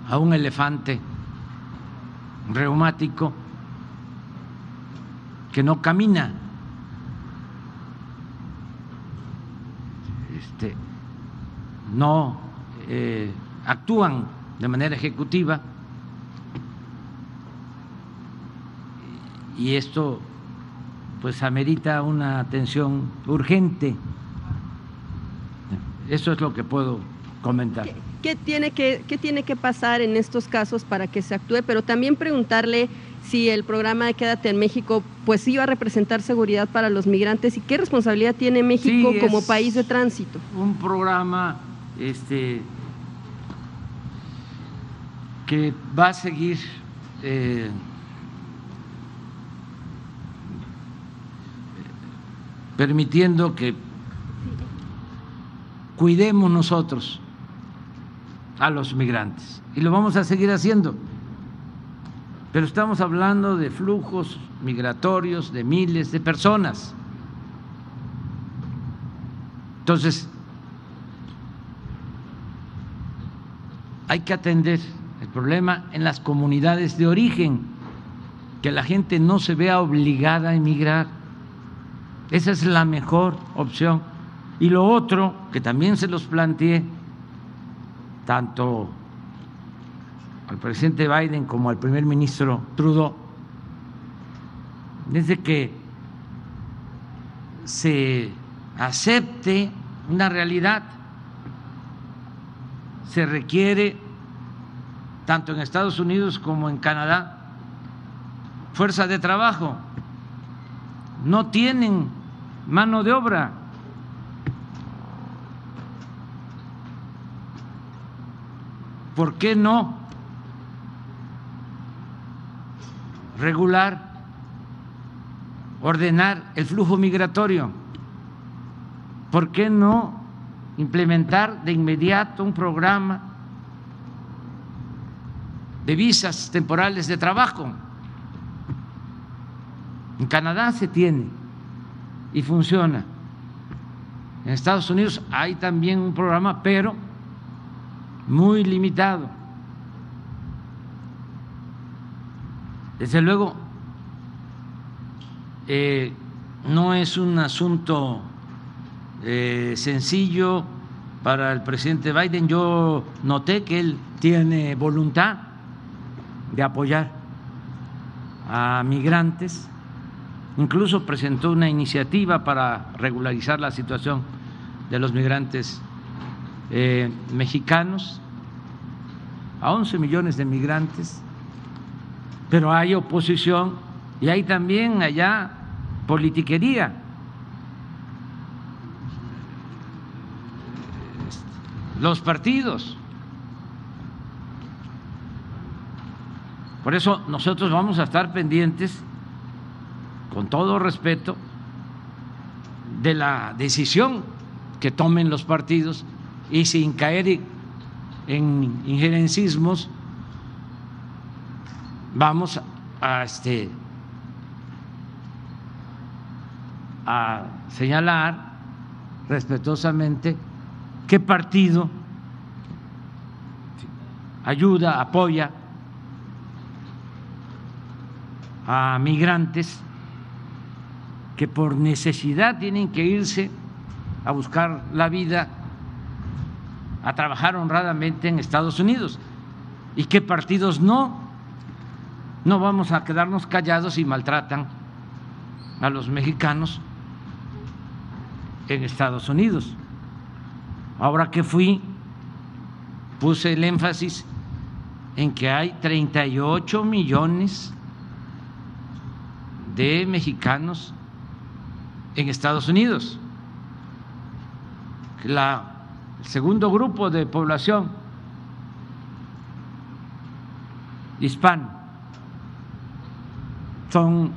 a un elefante reumático que no camina. Este, no eh, actúan de manera ejecutiva y esto pues amerita una atención urgente. Eso es lo que puedo comentar. ¿Qué, tiene que, ¿Qué tiene que pasar en estos casos para que se actúe? Pero también preguntarle si el programa de Quédate en México pues iba a representar seguridad para los migrantes y qué responsabilidad tiene México como país de tránsito. Un programa este, que va a seguir eh, permitiendo que cuidemos nosotros a los migrantes. Y lo vamos a seguir haciendo. Pero estamos hablando de flujos migratorios de miles de personas. Entonces, hay que atender el problema en las comunidades de origen, que la gente no se vea obligada a emigrar. Esa es la mejor opción. Y lo otro, que también se los planteé, tanto al presidente Biden como al primer ministro Trudeau, desde que se acepte una realidad, se requiere, tanto en Estados Unidos como en Canadá, fuerza de trabajo. No tienen mano de obra. ¿Por qué no regular, ordenar el flujo migratorio? ¿Por qué no implementar de inmediato un programa de visas temporales de trabajo? En Canadá se tiene y funciona. En Estados Unidos hay también un programa, pero muy limitado. Desde luego, eh, no es un asunto eh, sencillo para el presidente Biden. Yo noté que él tiene voluntad de apoyar a migrantes Incluso presentó una iniciativa para regularizar la situación de los migrantes eh, mexicanos, a 11 millones de migrantes, pero hay oposición y hay también allá politiquería. Los partidos. Por eso nosotros vamos a estar pendientes con todo respeto, de la decisión que tomen los partidos y sin caer en injerencismos, vamos a, este, a señalar respetuosamente qué partido ayuda, apoya a migrantes que por necesidad tienen que irse a buscar la vida, a trabajar honradamente en Estados Unidos y qué partidos no. No vamos a quedarnos callados y maltratan a los mexicanos en Estados Unidos. Ahora que fui, puse el énfasis en que hay 38 millones de mexicanos en Estados Unidos. La, el segundo grupo de población hispano son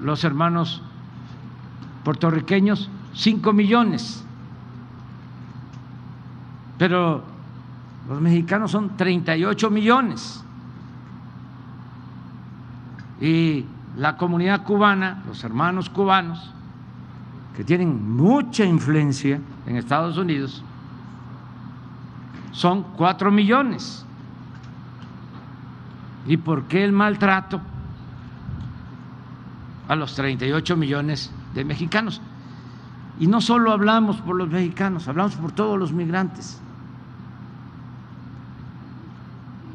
los hermanos puertorriqueños, 5 millones, pero los mexicanos son 38 millones. Y la comunidad cubana, los hermanos cubanos, que tienen mucha influencia en Estados Unidos son cuatro millones. ¿Y por qué el maltrato a los 38 millones de mexicanos? Y no solo hablamos por los mexicanos, hablamos por todos los migrantes.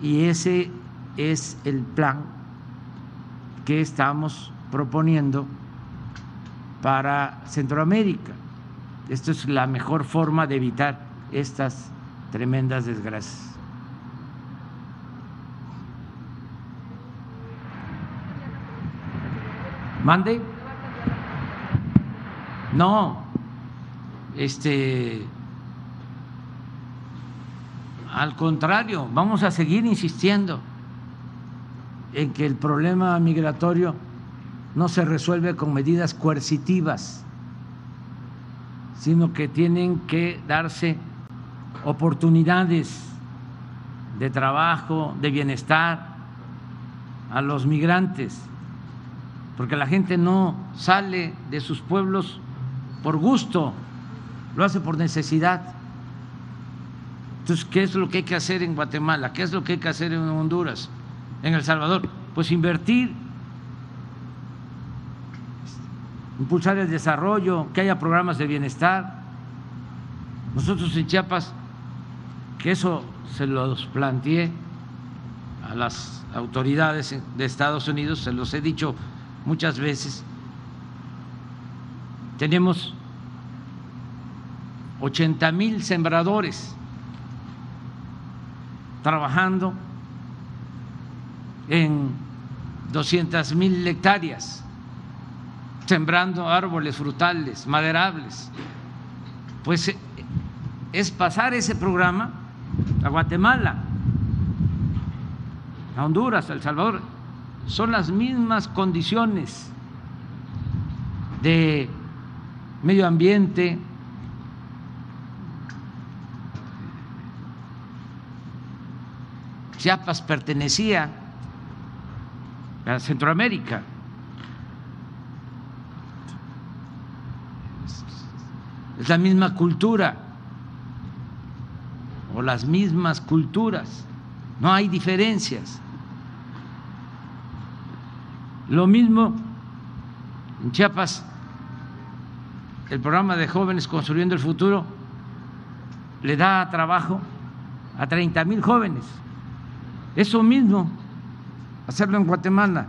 Y ese es el plan que estamos proponiendo para Centroamérica. Esto es la mejor forma de evitar estas tremendas desgracias. ¿Mande? No, este, al contrario, vamos a seguir insistiendo en que el problema migratorio no se resuelve con medidas coercitivas, sino que tienen que darse oportunidades de trabajo, de bienestar a los migrantes, porque la gente no sale de sus pueblos por gusto, lo hace por necesidad. Entonces, ¿qué es lo que hay que hacer en Guatemala? ¿Qué es lo que hay que hacer en Honduras? ¿En El Salvador? Pues invertir, impulsar el desarrollo, que haya programas de bienestar. Nosotros en Chiapas, que eso se los planteé a las autoridades de Estados Unidos, se los he dicho muchas veces, tenemos 80 mil sembradores trabajando en 200 mil hectáreas, sembrando árboles frutales, maderables. Pues eh, es pasar ese programa a Guatemala, a Honduras, a El Salvador. Son las mismas condiciones de medio ambiente, Chiapas pertenecía a Centroamérica. Es la misma cultura o las mismas culturas, no hay diferencias. Lo mismo en Chiapas, el programa de jóvenes construyendo el futuro le da trabajo a 30 mil jóvenes. Eso mismo, hacerlo en Guatemala,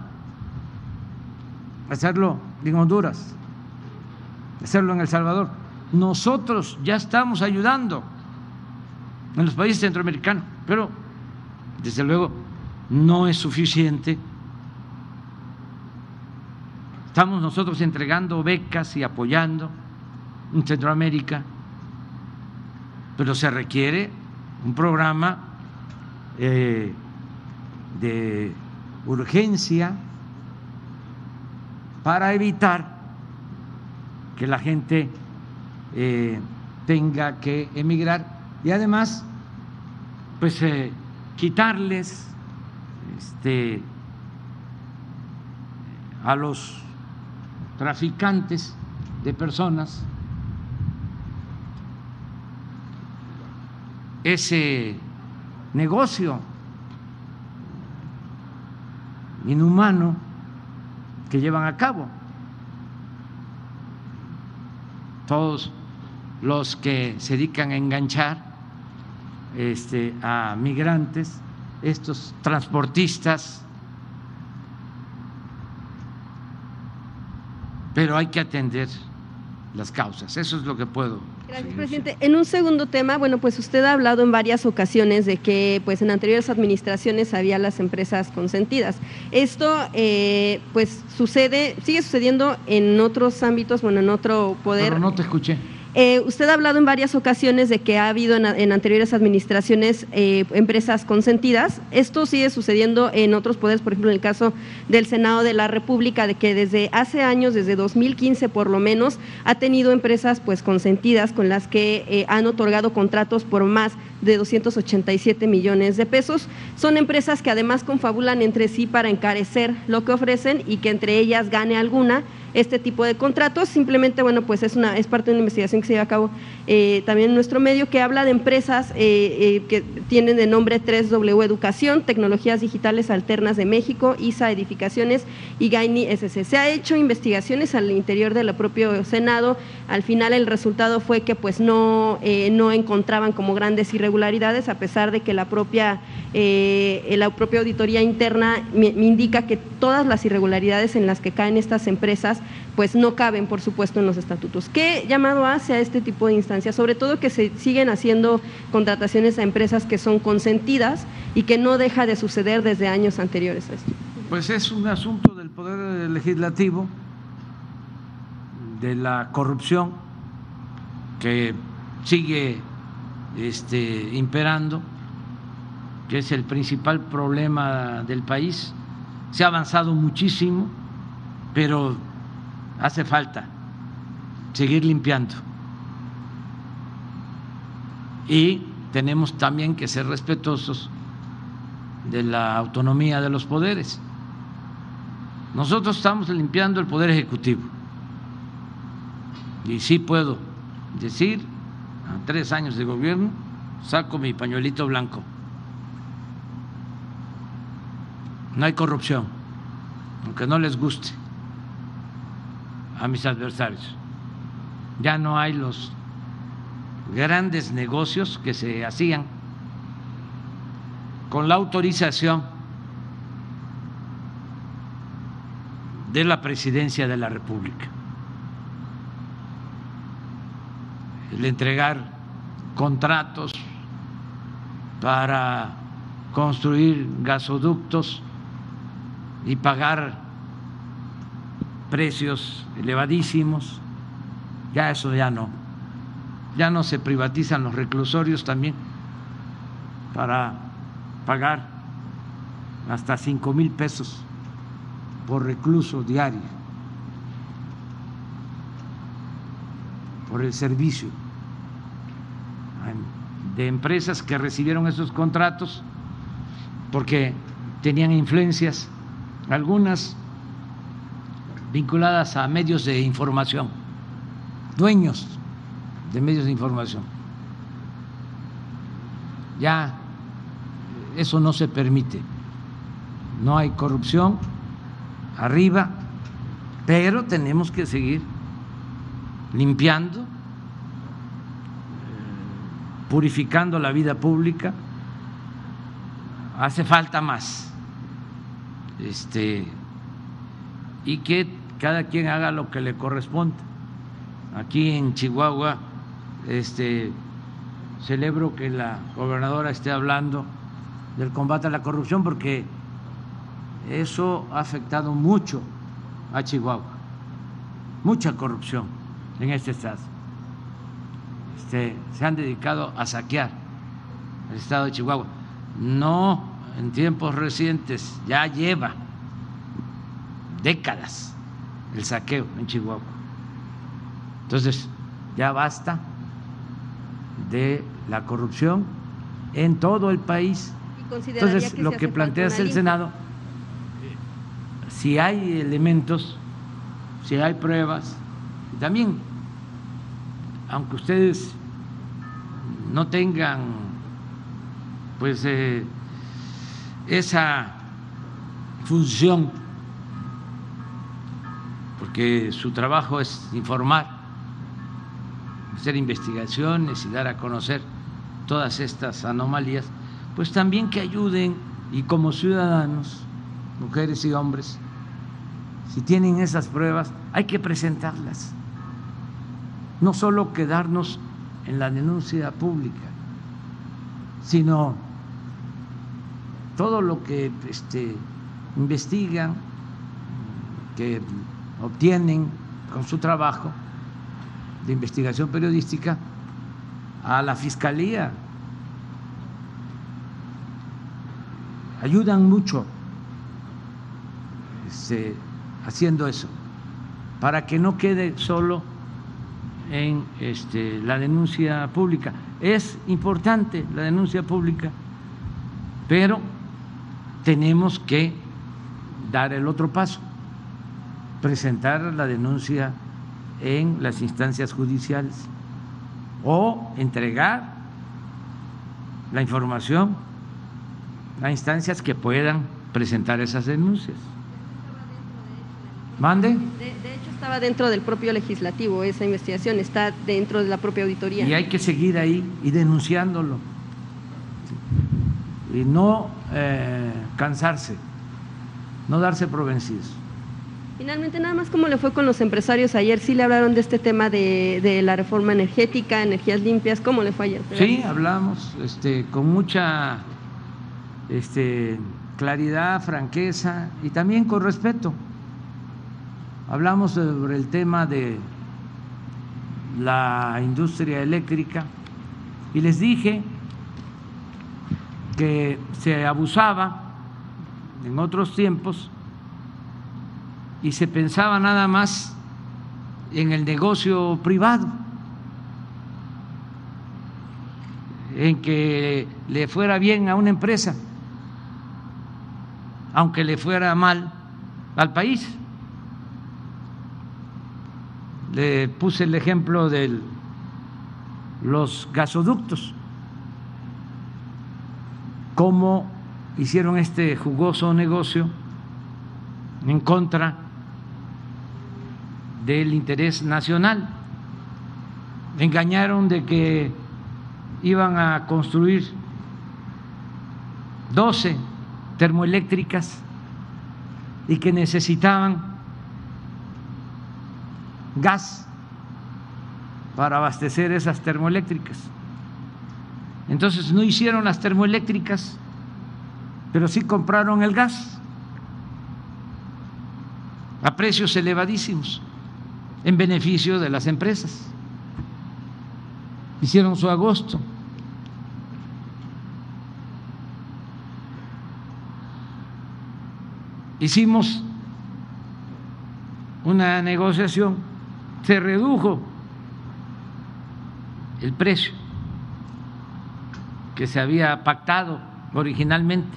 hacerlo en Honduras, hacerlo en El Salvador. Nosotros ya estamos ayudando en los países centroamericanos, pero desde luego no es suficiente. Estamos nosotros entregando becas y apoyando en Centroamérica, pero se requiere un programa eh, de urgencia para evitar que la gente eh, tenga que emigrar y además pues eh, quitarles este, a los traficantes de personas ese negocio inhumano que llevan a cabo. Todos los que se dedican a enganchar este, a migrantes, estos transportistas, pero hay que atender las causas. Eso es lo que puedo Gracias, presidente. En un segundo tema, bueno, pues usted ha hablado en varias ocasiones de que pues en anteriores administraciones había las empresas consentidas. Esto eh, pues sucede, sigue sucediendo en otros ámbitos, bueno, en otro poder. Pero no te escuché. Eh, usted ha hablado en varias ocasiones de que ha habido en, anteriores administraciones eh, empresas consentidas. Esto sigue sucediendo en otros poderes, por ejemplo, en el caso del Senado de la República, de que desde hace años, desde 2015 por lo menos, ha tenido empresas pues consentidas con las que eh, han otorgado contratos por más de 287 millones de pesos. Son empresas que además confabulan entre sí para encarecer lo que ofrecen y que entre ellas gane alguna este tipo de contratos. Simplemente, bueno, pues es, una, es parte de una investigación que se lleva a cabo eh, también en nuestro medio que habla de empresas eh, que tienen de nombre 3W Educación, Tecnologías Digitales Alternas de México, ISA Edificaciones y Gaini SC. Se ha hecho investigaciones al interior del propio Senado. Al final el resultado fue que pues no, no encontraban como grandes irregularidades, a pesar de que la propia, la propia auditoría interna me indica que todas las irregularidades en las que caen estas empresas pues no caben, por supuesto, en los estatutos. ¿Qué llamado hace a este tipo de instancias? Sobre todo que se siguen haciendo contrataciones a empresas que son consentidas y que no deja de suceder desde años anteriores a esto. Pues es un asunto del Poder Legislativo, de la corrupción que sigue este, imperando, que es el principal problema del país se ha avanzado muchísimo, pero hace falta seguir limpiando. Y tenemos también que ser respetuosos de la autonomía de los poderes. Nosotros estamos limpiando el poder ejecutivo. Y sí puedo decir, a tres años de gobierno, saco mi pañuelito blanco. no hay corrupción, aunque no les guste a mis adversarios. Ya no hay los grandes negocios que se hacían con la autorización de la presidencia de la República. El entregar contratos para construir gasoductos y pagar precios elevadísimos, ya eso ya no. Ya no se privatizan los reclusorios también para pagar hasta cinco mil pesos por recluso diario, por el servicio de empresas que recibieron esos contratos porque tenían influencias algunas vinculadas a medios de información, dueños de medios de información. Ya eso no se permite. No hay corrupción arriba, pero tenemos que seguir limpiando, purificando la vida pública. Hace falta más este, y que cada quien haga lo que le corresponde. Aquí en Chihuahua este, celebro que la gobernadora esté hablando del combate a la corrupción porque eso ha afectado mucho a Chihuahua, mucha corrupción en este estado. Este, se han dedicado a saquear el estado de Chihuahua. No en tiempos recientes, ya lleva décadas el saqueo en Chihuahua. Entonces, ya basta de la corrupción en todo el país. Entonces, lo que plantea el Senado, si hay elementos, si hay pruebas, también, aunque ustedes no tengan, pues, eh, esa función, porque su trabajo es informar, hacer investigaciones y dar a conocer todas estas anomalías, pues también que ayuden y como ciudadanos, mujeres y hombres, si tienen esas pruebas, hay que presentarlas. No solo quedarnos en la denuncia pública, sino todo lo que este, investigan, que obtienen con su trabajo de investigación periodística a la fiscalía. Ayudan mucho este, haciendo eso, para que no quede solo en este, la denuncia pública. Es importante la denuncia pública, pero tenemos que dar el otro paso, presentar la denuncia en las instancias judiciales o entregar la información a instancias que puedan presentar esas denuncias. Mande. De, hecho, estaba dentro del propio legislativo esa investigación, está dentro de la propia auditoría. Y hay que seguir ahí y denunciándolo. Y no eh, cansarse, no darse por vencidos. Finalmente, nada más cómo le fue con los empresarios ayer, sí le hablaron de este tema de, la reforma energética, energías limpias, ¿cómo le fue ayer? Sí, hablamos este, con mucha este, claridad, franqueza y también con respeto. Hablamos sobre el tema de la industria eléctrica y les dije que se abusaba en otros tiempos y se pensaba nada más en el negocio privado, en que le fuera bien a una empresa, aunque le fuera mal al país. Le puse el ejemplo de los gasoductos, cómo hicieron este jugoso negocio en contra del interés nacional. Engañaron de que iban a construir 12 termoeléctricas y que necesitaban gas para abastecer esas termoeléctricas. Entonces no hicieron las termoeléctricas, pero sí compraron el gas a precios elevadísimos en beneficio de las empresas. Hicieron su agosto. Hicimos una negociación, se redujo el precio que se había pactado originalmente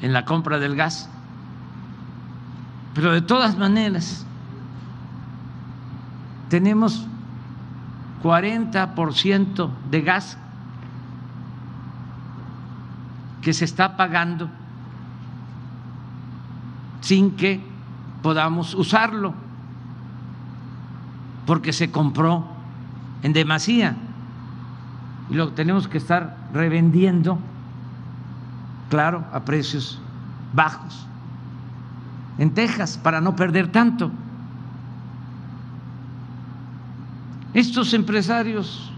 en la compra del gas pero de todas maneras, tenemos 40% de gas que se está pagando sin que podamos usarlo, porque se compró en demasía. Y lo tenemos que estar revendiendo, claro, a precios bajos en Texas para no perder tanto. Estos empresarios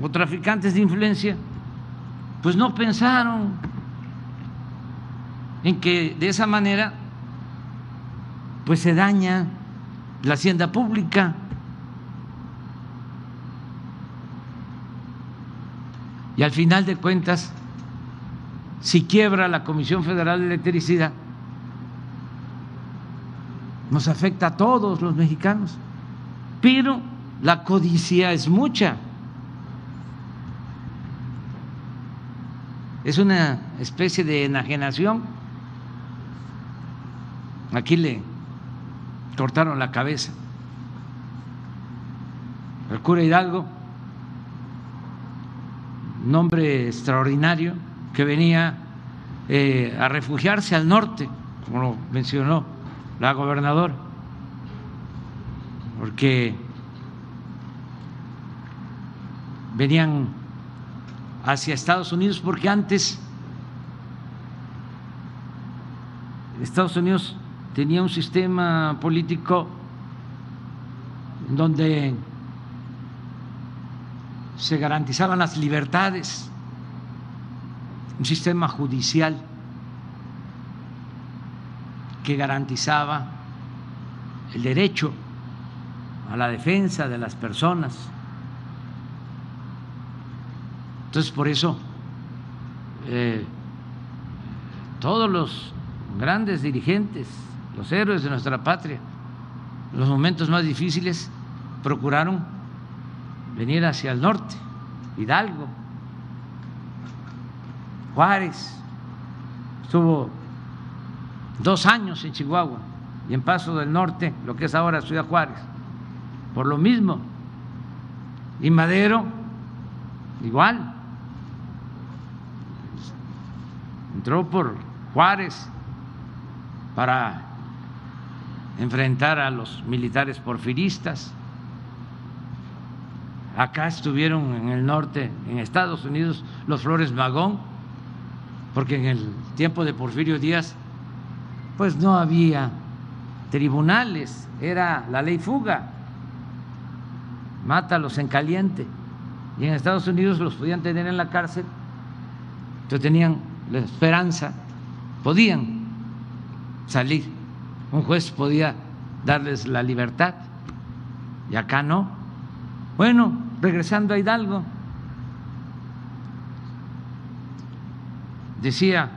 o traficantes de influencia, pues no pensaron en que de esa manera pues se daña la hacienda pública. Y al final de cuentas, si quiebra la Comisión Federal de Electricidad, nos afecta a todos los mexicanos, pero la codicia es mucha. Es una especie de enajenación. Aquí le cortaron la cabeza el cura Hidalgo, nombre extraordinario, que venía eh, a refugiarse al norte, como lo mencionó la porque venían hacia Estados Unidos, porque antes Estados Unidos tenía un sistema político donde se garantizaban las libertades, un sistema judicial que garantizaba el derecho a la defensa de las personas. Entonces, por eso, eh, todos los grandes dirigentes, los héroes de nuestra patria, en los momentos más difíciles, procuraron venir hacia el norte, Hidalgo, Juárez, estuvo dos años en Chihuahua y en Paso del Norte, lo que es ahora Ciudad Juárez, por lo mismo. Y Madero, igual. Entró por Juárez para enfrentar a los militares porfiristas. Acá estuvieron en el norte, en Estados Unidos, los Flores Magón, porque en el tiempo de Porfirio Díaz, pues no había tribunales, era la ley fuga, mátalos en caliente. Y en Estados Unidos los podían tener en la cárcel, entonces tenían la esperanza, podían salir. Un juez podía darles la libertad y acá no. Bueno, regresando a Hidalgo, decía,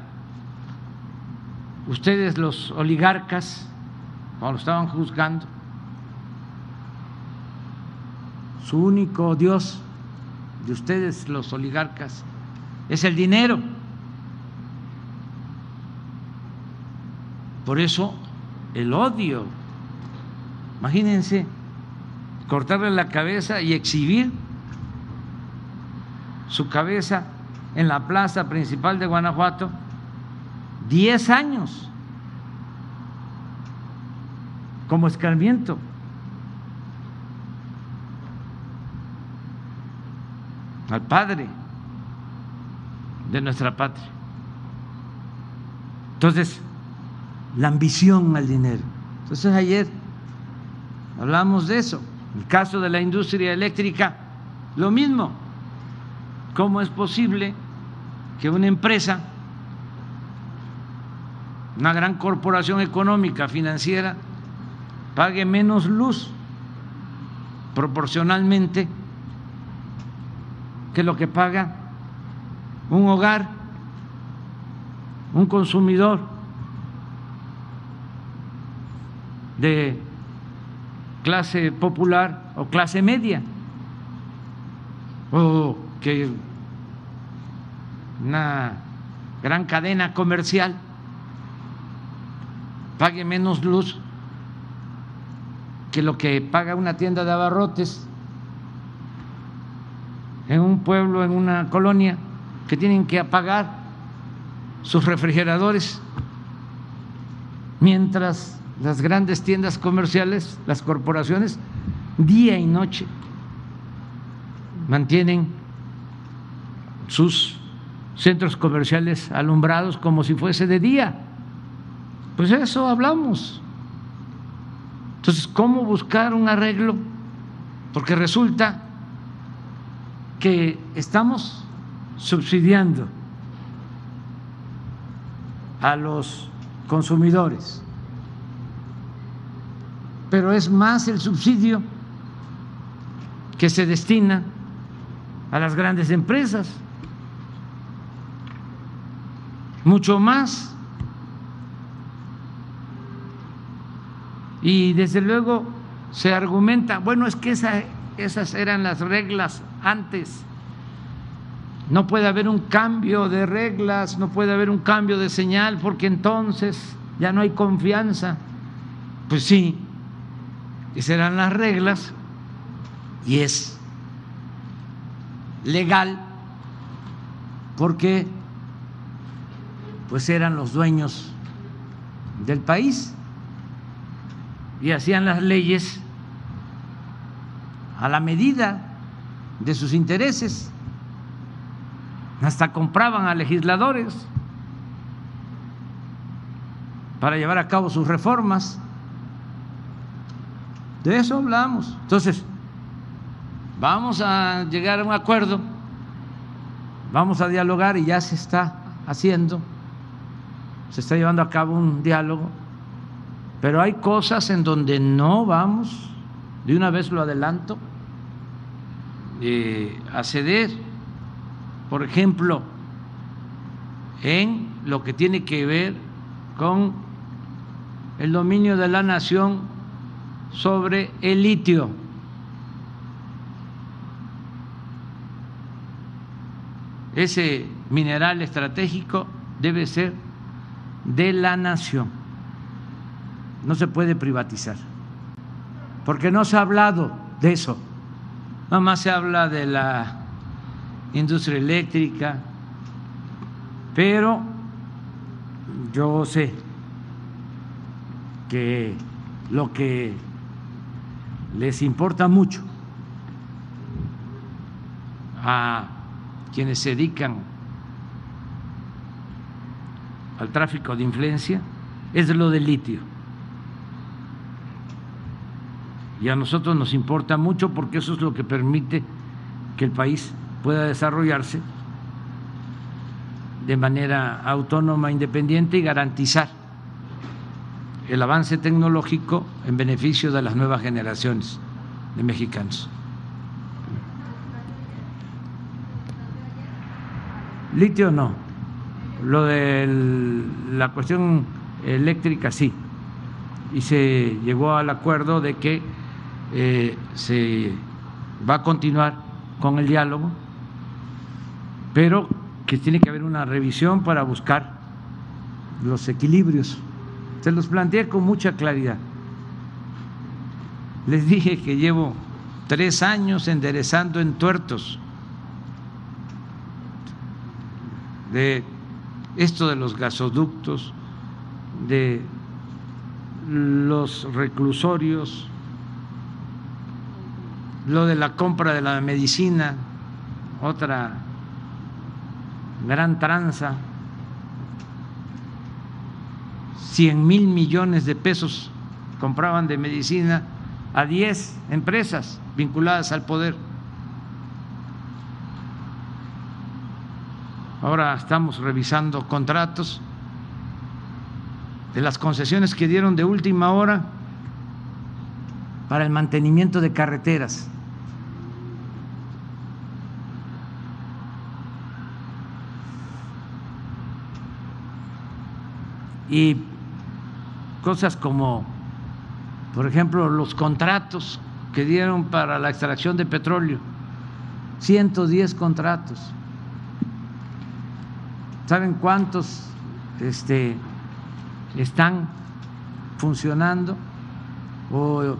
ustedes los oligarcas, cuando estaban juzgando, su único Dios de ustedes los oligarcas es el dinero. Por eso el odio. Imagínense cortarle la cabeza y exhibir su cabeza en la plaza principal de Guanajuato diez años como escarmiento. al padre de nuestra patria. Entonces, la ambición al dinero. Entonces ayer hablamos de eso. El caso de la industria eléctrica, lo mismo. ¿Cómo es posible que una empresa, una gran corporación económica, financiera, pague menos luz proporcionalmente que lo que paga un hogar, un consumidor de clase popular o clase media, o que una gran cadena comercial pague menos luz que lo que paga una tienda de abarrotes en un pueblo, en una colonia, que tienen que apagar sus refrigeradores mientras las grandes tiendas comerciales, las corporaciones, día y noche mantienen sus centros comerciales alumbrados como si fuese de día. Pues eso hablamos. Entonces, ¿cómo buscar un arreglo? Porque resulta que estamos subsidiando a los consumidores pero es más el subsidio que se destina a las grandes empresas, mucho más. Y desde luego se argumenta, bueno, es que esas eran las reglas antes. No puede haber un cambio de reglas, no puede haber un cambio de señal, porque entonces ya no hay confianza. Pues sí, y serán las reglas y es legal porque pues eran los dueños del país y hacían las leyes a la medida de sus intereses, hasta compraban a legisladores para llevar a cabo sus reformas. De eso hablamos. Entonces, vamos a llegar a un acuerdo, vamos a dialogar y ya se está haciendo, se está llevando a cabo un diálogo, pero hay cosas en donde no vamos, de una vez lo adelanto, a ceder. Por ejemplo, en lo que tiene que ver con el dominio de la nación sobre el litio. Ese mineral estratégico debe ser de la nación. No se puede privatizar, porque no se ha hablado de eso, nada más se habla de la industria eléctrica, pero yo sé que lo que les importa mucho a quienes se dedican al tráfico de influencia es lo del litio. Y a nosotros nos importa mucho porque eso es lo que permite que el país pueda desarrollarse de manera autónoma, independiente y garantizar el avance tecnológico en beneficio de las nuevas generaciones de mexicanos. Litio no, lo de la cuestión eléctrica sí, y se llegó al acuerdo de que eh, se va a continuar con el diálogo, pero que tiene que haber una revisión para buscar los equilibrios. Se los planteé con mucha claridad. Les dije que llevo tres años enderezando en tuertos de esto de los gasoductos, de los reclusorios, lo de la compra de la medicina, otra gran tranza, 100 mil millones de pesos compraban de medicina a 10 empresas vinculadas al poder. Ahora estamos revisando contratos de las concesiones que dieron de última hora para el mantenimiento de carreteras. Y cosas como, por ejemplo, los contratos que dieron para la extracción de petróleo, 110 contratos. ¿Saben cuántos este, están funcionando o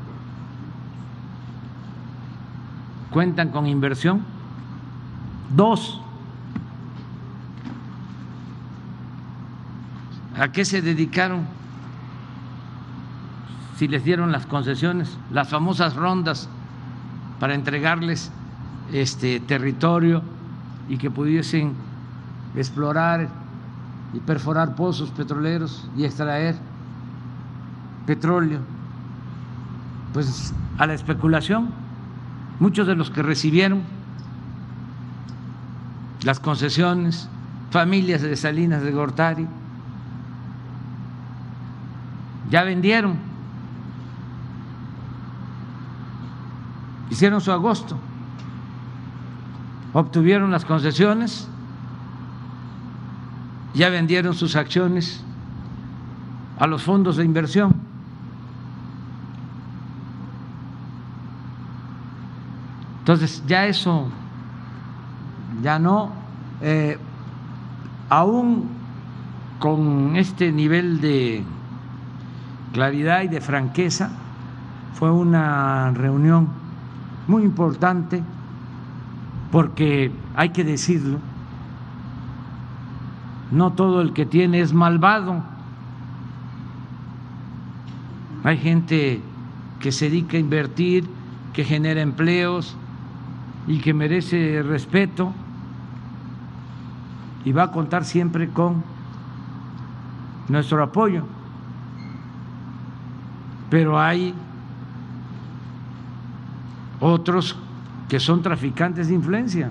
cuentan con inversión? Dos. ¿A qué se dedicaron? Si les dieron las concesiones, las famosas rondas para entregarles este territorio y que pudiesen explorar y perforar pozos petroleros y extraer petróleo, pues a la especulación. Muchos de los que recibieron las concesiones, familias de Salinas de Gortari, ya vendieron, hicieron su agosto, obtuvieron las concesiones. Ya vendieron sus acciones a los fondos de inversión. Entonces, ya eso, ya no, eh, aún con este nivel de claridad y de franqueza, fue una reunión muy importante porque hay que decirlo, no todo el que tiene es malvado. Hay gente que se dedica a invertir, que genera empleos y que merece respeto y va a contar siempre con nuestro apoyo. Pero hay otros que son traficantes de influencia.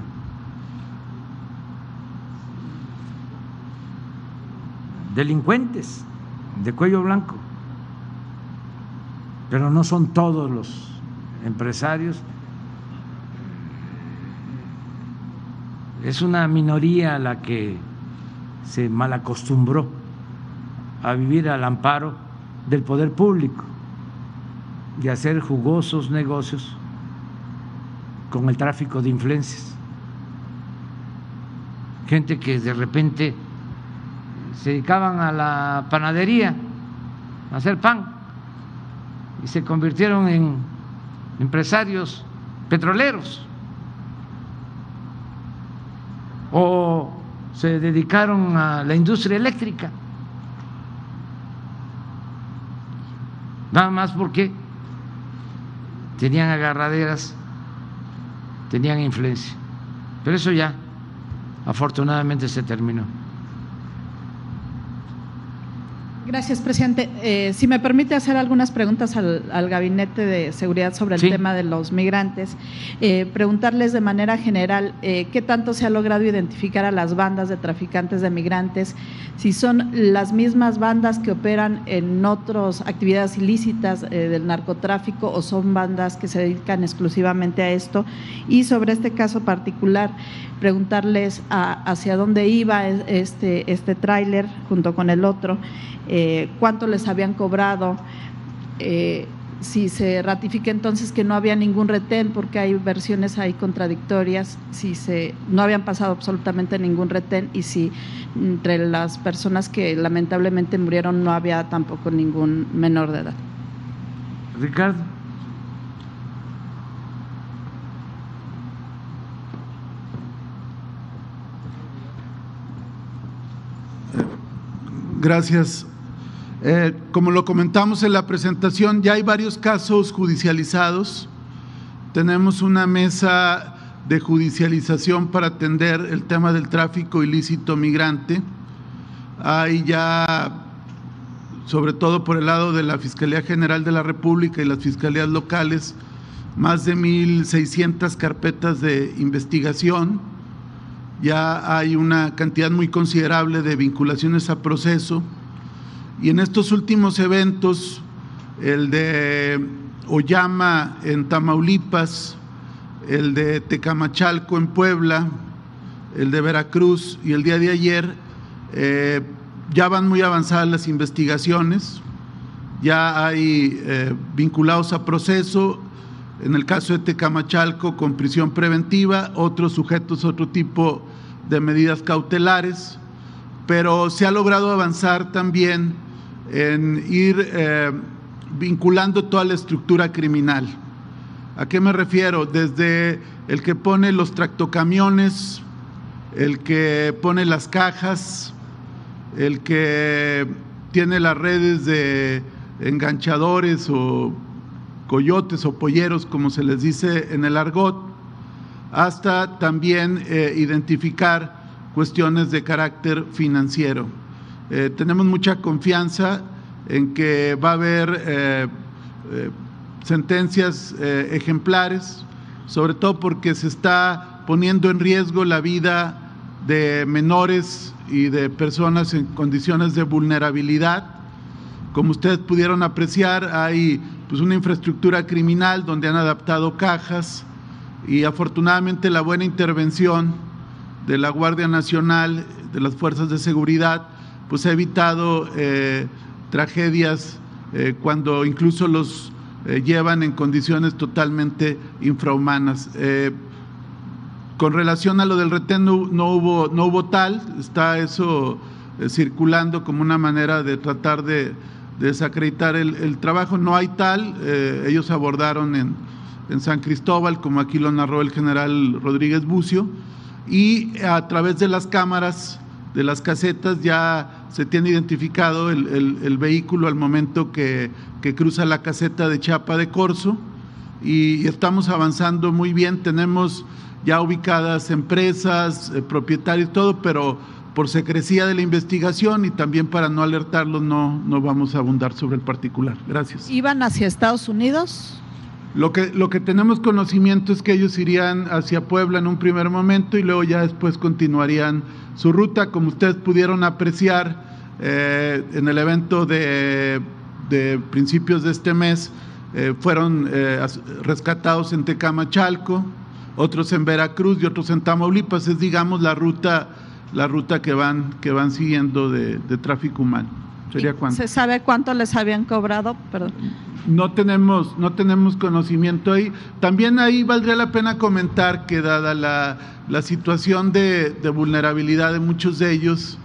delincuentes de cuello blanco, pero no son todos los empresarios. Es una minoría la que se malacostumbró a vivir al amparo del poder público a hacer jugosos negocios con el tráfico de influencias. Gente que de repente se dedicaban a la panadería, a hacer pan, y se convirtieron en empresarios petroleros o se dedicaron a la industria eléctrica. Nada más porque tenían agarraderas, tenían influencia. Pero eso ya, afortunadamente, se terminó. Gracias, presidente. Eh, si me permite hacer algunas preguntas al, Gabinete de Seguridad sobre el tema de los migrantes, eh, preguntarles de manera general eh, qué tanto se ha logrado identificar a las bandas de traficantes de migrantes, si son las mismas bandas que operan en otras actividades ilícitas del narcotráfico o son bandas que se dedican exclusivamente a esto, y sobre este caso particular, preguntarles hacia dónde iba este, este tráiler junto con el otro. Eh, cuánto les habían cobrado, eh, si se ratifica entonces que no había ningún retén, porque hay versiones ahí contradictorias, si se no habían pasado absolutamente ningún retén y si entre las personas que lamentablemente murieron no había tampoco ningún menor de edad. Ricardo. Gracias, eh, como lo comentamos en la presentación, ya hay varios casos judicializados. Tenemos una mesa de judicialización para atender el tema del tráfico ilícito migrante. Hay ya, sobre todo por el lado de la Fiscalía General de la República y las fiscalías locales, más de 1.600 carpetas de investigación. Ya hay una cantidad muy considerable de vinculaciones a proceso y en estos últimos eventos, el de Oyama en Tamaulipas, el de Tecamachalco en Puebla, el de Veracruz y el día de ayer, eh, ya van muy avanzadas las investigaciones, ya hay eh, vinculados a proceso, en el caso de Tecamachalco con prisión preventiva, otros sujetos otro tipo de medidas cautelares, pero se ha logrado avanzar también en ir eh, vinculando toda la estructura criminal. ¿A qué me refiero? Desde el que pone los tractocamiones, el que pone las cajas, el que tiene las redes de enganchadores o coyotes o polleros, como se les dice en el argot, hasta también eh, identificar cuestiones de carácter financiero. Eh, tenemos mucha confianza en que va a haber eh, eh, sentencias ejemplares, sobre todo porque se está poniendo en riesgo la vida de menores y de personas en condiciones de vulnerabilidad. Como ustedes pudieron apreciar, hay pues, una infraestructura criminal donde han adaptado cajas y afortunadamente la buena intervención de la Guardia Nacional, de las fuerzas de seguridad, pues ha evitado eh, tragedias eh, cuando incluso los eh, llevan en condiciones totalmente infrahumanas. con relación a lo del retén no, hubo, no hubo tal, está eso circulando como una manera de tratar de, desacreditar el, trabajo, no hay tal, ellos abordaron en, en San Cristóbal, como aquí lo narró el general Rodríguez Bucio, y a través de las cámaras de las casetas ya se tiene identificado el, vehículo al momento que, cruza la caseta de Chapa de Corso y, estamos avanzando muy bien. Tenemos ya ubicadas empresas, eh, propietarios, todo, pero por secrecía de la investigación y también para no alertarlos no, no vamos a abundar sobre el particular. Gracias. ¿Iban hacia Estados Unidos? Lo que, lo que tenemos conocimiento es que ellos irían hacia Puebla en un primer momento y luego ya después continuarían su ruta. Como ustedes pudieron apreciar eh, en el evento de, principios de este mes, eh, fueron eh, rescatados en Tecamachalco, otros en Veracruz y otros en Tamaulipas. Es, digamos, la ruta, la ruta que, van, que van siguiendo de, de tráfico humano. ¿Sería cuánto? ¿Se sabe cuánto les habían cobrado? Perdón no tenemos, no tenemos conocimiento ahí. También ahí valdría la pena comentar que dada la, situación de, vulnerabilidad de muchos de ellos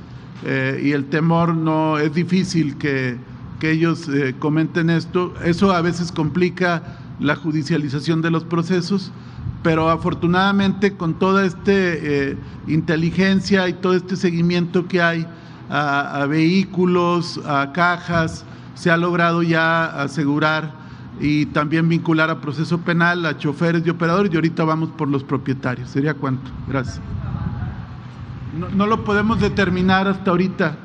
eh, y el temor, no es difícil que, que ellos eh, comenten esto. Eso a veces complica la judicialización de los procesos, pero afortunadamente con toda esta eh, inteligencia y todo este seguimiento que hay a, vehículos, a cajas, se ha logrado ya asegurar y también vincular a proceso penal a choferes y operadores y ahorita vamos por los propietarios. ¿Sería cuánto? Gracias. No, lo podemos determinar hasta ahorita,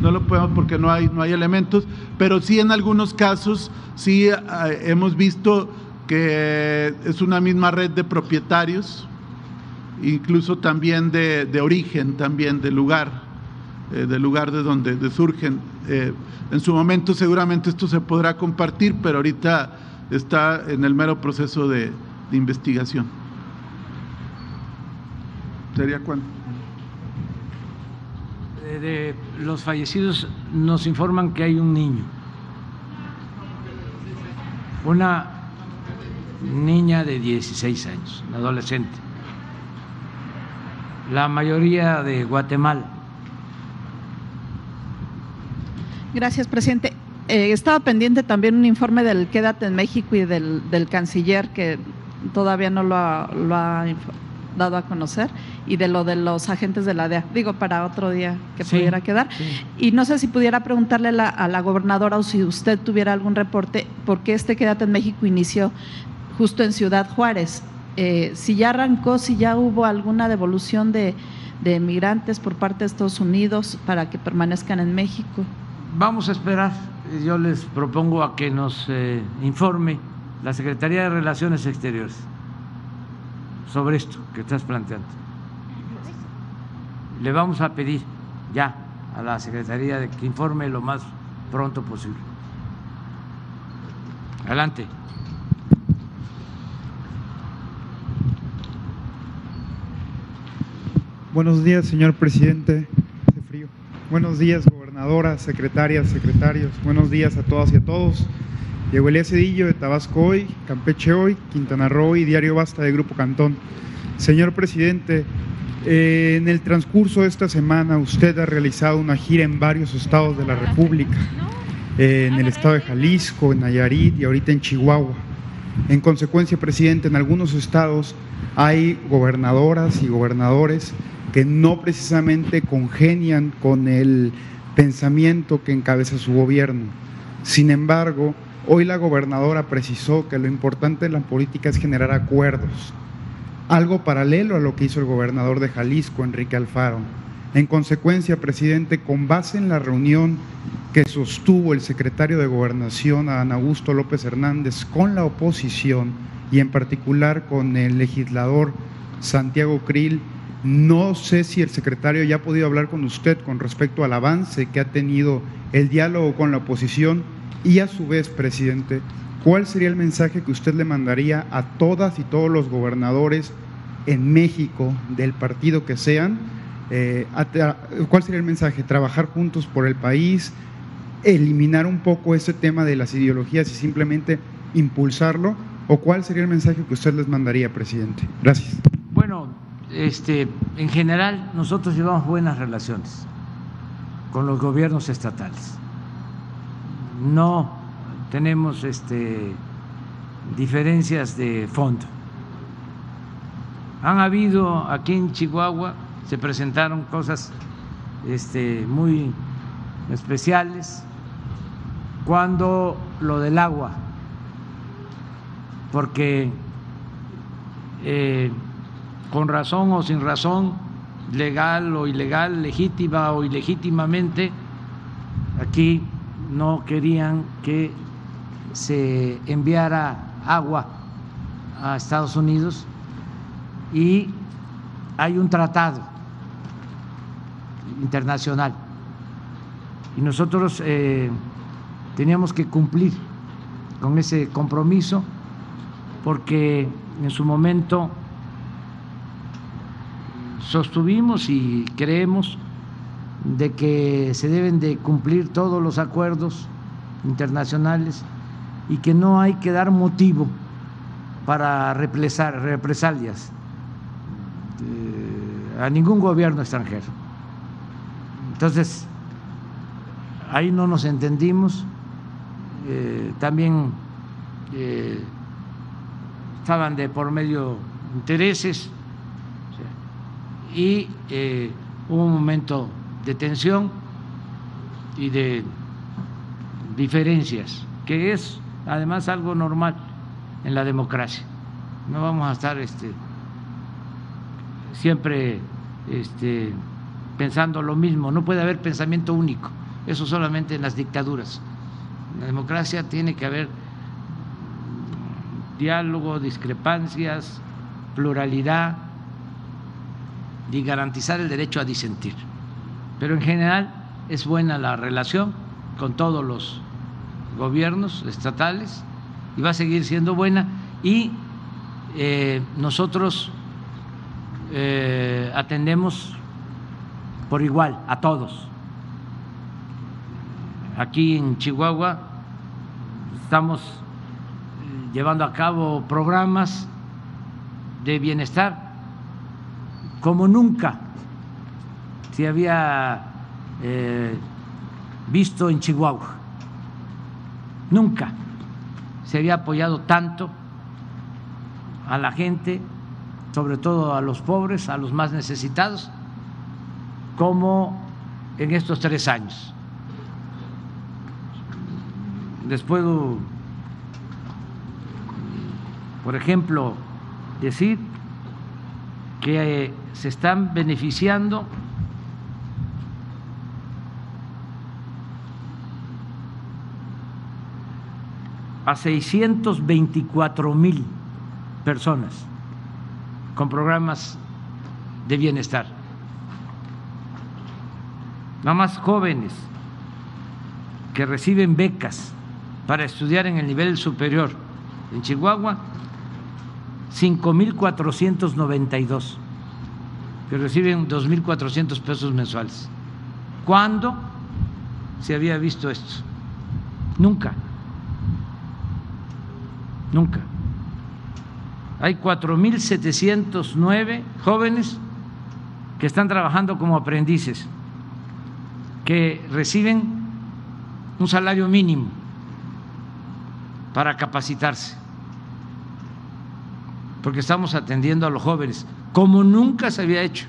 no lo podemos porque no hay, no hay elementos, pero sí en algunos casos sí eh, hemos visto que es una misma red de propietarios, incluso también de, origen, también de lugar, eh, del lugar de donde surgen. Eh, en su momento seguramente esto se podrá compartir, pero ahorita está en el mero proceso de, de investigación. ¿Sería cuánto? De los fallecidos nos informan que hay un niño. Una niña de 16 años, adolescente. La mayoría de Guatemala. Gracias, presidente. Eh, estaba pendiente también un informe del Quédate en México y del, canciller que todavía no lo ha, dado a conocer y de lo de los agentes de la DEA. Digo, para otro día que pudiera quedar. Y no sé si pudiera preguntarle a la gobernadora o si usted tuviera algún reporte, porque este Quédate en México inició justo en Ciudad Juárez. Eh, si ya arrancó, si ya hubo alguna devolución de, de migrantes por parte de Estados Unidos para que permanezcan en México. Vamos a esperar. Yo les propongo a que nos eh, informe la Secretaría de Relaciones Exteriores sobre esto que estás planteando. Le vamos a pedir ya a la Secretaría de que informe lo más pronto posible. Adelante. Buenos días, señor presidente. frío. Buenos días, gobernadoras, secretarias, secretarios. Buenos días a todas y a todos. Diego Elías Cedillo de Tabasco hoy, Campeche hoy, Quintana Roo y Diario Basta de Grupo Cantón. Señor presidente, eh, en el transcurso de esta semana usted ha realizado una gira en varios estados de la República, en el estado de Jalisco, en Nayarit y ahorita en Chihuahua. En consecuencia, presidente, en algunos estados hay gobernadoras y gobernadores que no precisamente congenian con el pensamiento que encabeza su gobierno. Sin embargo, hoy la gobernadora precisó que lo importante en la política es generar acuerdos, algo paralelo a lo que hizo el gobernador de Jalisco, Enrique Alfaro. En consecuencia, presidente, con base en la reunión que sostuvo el secretario de Gobernación, Adán Augusto López Hernández, con la oposición y en particular con el legislador Santiago Krill, no sé si el secretario ya ha podido hablar con usted con respecto al avance que ha tenido el diálogo con la oposición y a su vez, presidente, ¿cuál sería el mensaje que usted le mandaría a todas y todos los gobernadores en México, del partido que sean? Eh, ¿Cuál sería el mensaje? ¿Trabajar juntos por el país? ¿Eliminar un poco ese tema de las ideologías y simplemente impulsarlo? ¿O cuál sería el mensaje que usted les mandaría, presidente? Gracias. Bueno, este, en general nosotros llevamos buenas relaciones con los gobiernos estatales. No tenemos este, diferencias de fondo. Han habido aquí en Chihuahua, se presentaron cosas este, muy especiales cuando lo del agua, porque eh, con razón o sin razón, legal o ilegal, legítima o ilegítimamente, aquí no querían que se enviara agua a Estados Unidos y hay un tratado internacional. Y nosotros eh, teníamos que cumplir con ese compromiso porque en su momento sostuvimos y creemos de que se deben de cumplir todos los acuerdos internacionales y que no hay que dar motivo para represalias eh, a ningún gobierno extranjero. Entonces, ahí no nos entendimos eh, también eh, estaban de por medio intereses y eh, un momento de tensión y de diferencias, que es además algo normal en la democracia. No vamos a estar este, siempre este, pensando lo mismo, no puede haber pensamiento único, eso solamente en las dictaduras. En la democracia tiene que haber diálogo, discrepancias, pluralidad y garantizar el derecho a disentir. Pero en general es buena la relación con todos los gobiernos estatales y va a seguir siendo buena y eh, nosotros eh, atendemos por igual a todos. Aquí en Chihuahua estamos eh, llevando a cabo programas de bienestar como nunca se había eh, visto en Chihuahua. Nunca se había apoyado tanto a la gente, sobre todo a los pobres, a los más necesitados, como en estos tres años. Les puedo, por ejemplo, decir que se están beneficiando a 624 mil personas con programas de bienestar. Nada más jóvenes que reciben becas para estudiar en el nivel superior en Chihuahua, 5.492, que reciben 2.400 pesos mensuales. ¿Cuándo se había visto esto? Nunca. Nunca. Hay 4.709 jóvenes que están trabajando como aprendices que reciben un salario mínimo para capacitarse, porque estamos atendiendo a los jóvenes como nunca se había hecho.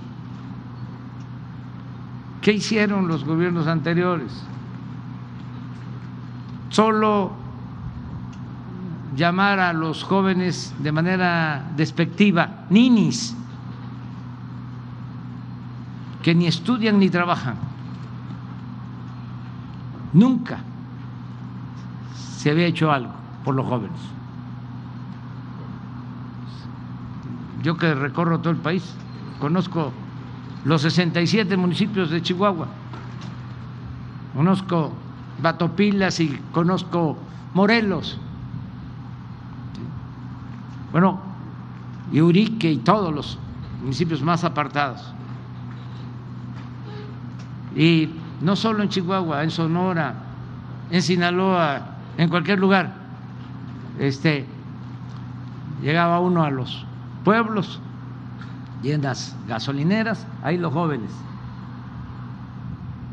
¿Qué hicieron los gobiernos anteriores? Solo llamar a los jóvenes de manera despectiva, ninis, que ni estudian ni trabajan. Nunca se había hecho algo por los jóvenes. Yo que recorro todo el país, conozco los 67 municipios de Chihuahua, conozco Batopilas y conozco Morelos, bueno, y Urique y todos los municipios más apartados. Y no solo en Chihuahua, en Sonora, en Sinaloa, en cualquier lugar. Este, llegaba uno a los pueblos y en las gasolineras, ahí los jóvenes.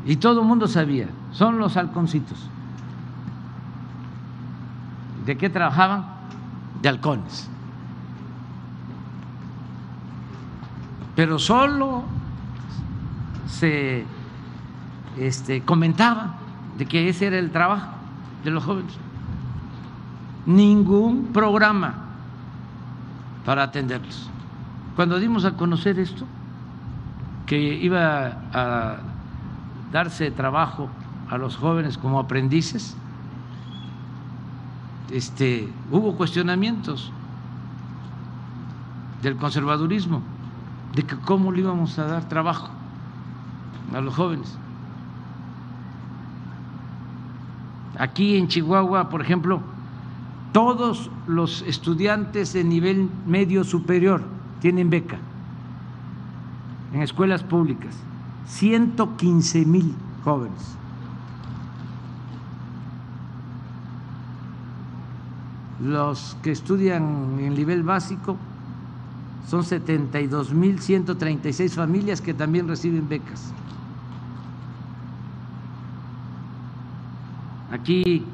Y todo el mundo sabía, son los halconcitos. ¿De qué trabajaban? De halcones. Pero solo se este, comentaba de que ese era el trabajo de los jóvenes. Ningún programa para atenderlos. Cuando dimos a conocer esto, que iba a darse trabajo a los jóvenes como aprendices, este, hubo cuestionamientos del conservadurismo, de que cómo le íbamos a dar trabajo a los jóvenes. Aquí en Chihuahua, por ejemplo, todos los estudiantes de nivel medio superior tienen beca en escuelas públicas, 115 mil jóvenes. Los que estudian en nivel básico son 72 mil 136 familias que también reciben becas. Aquí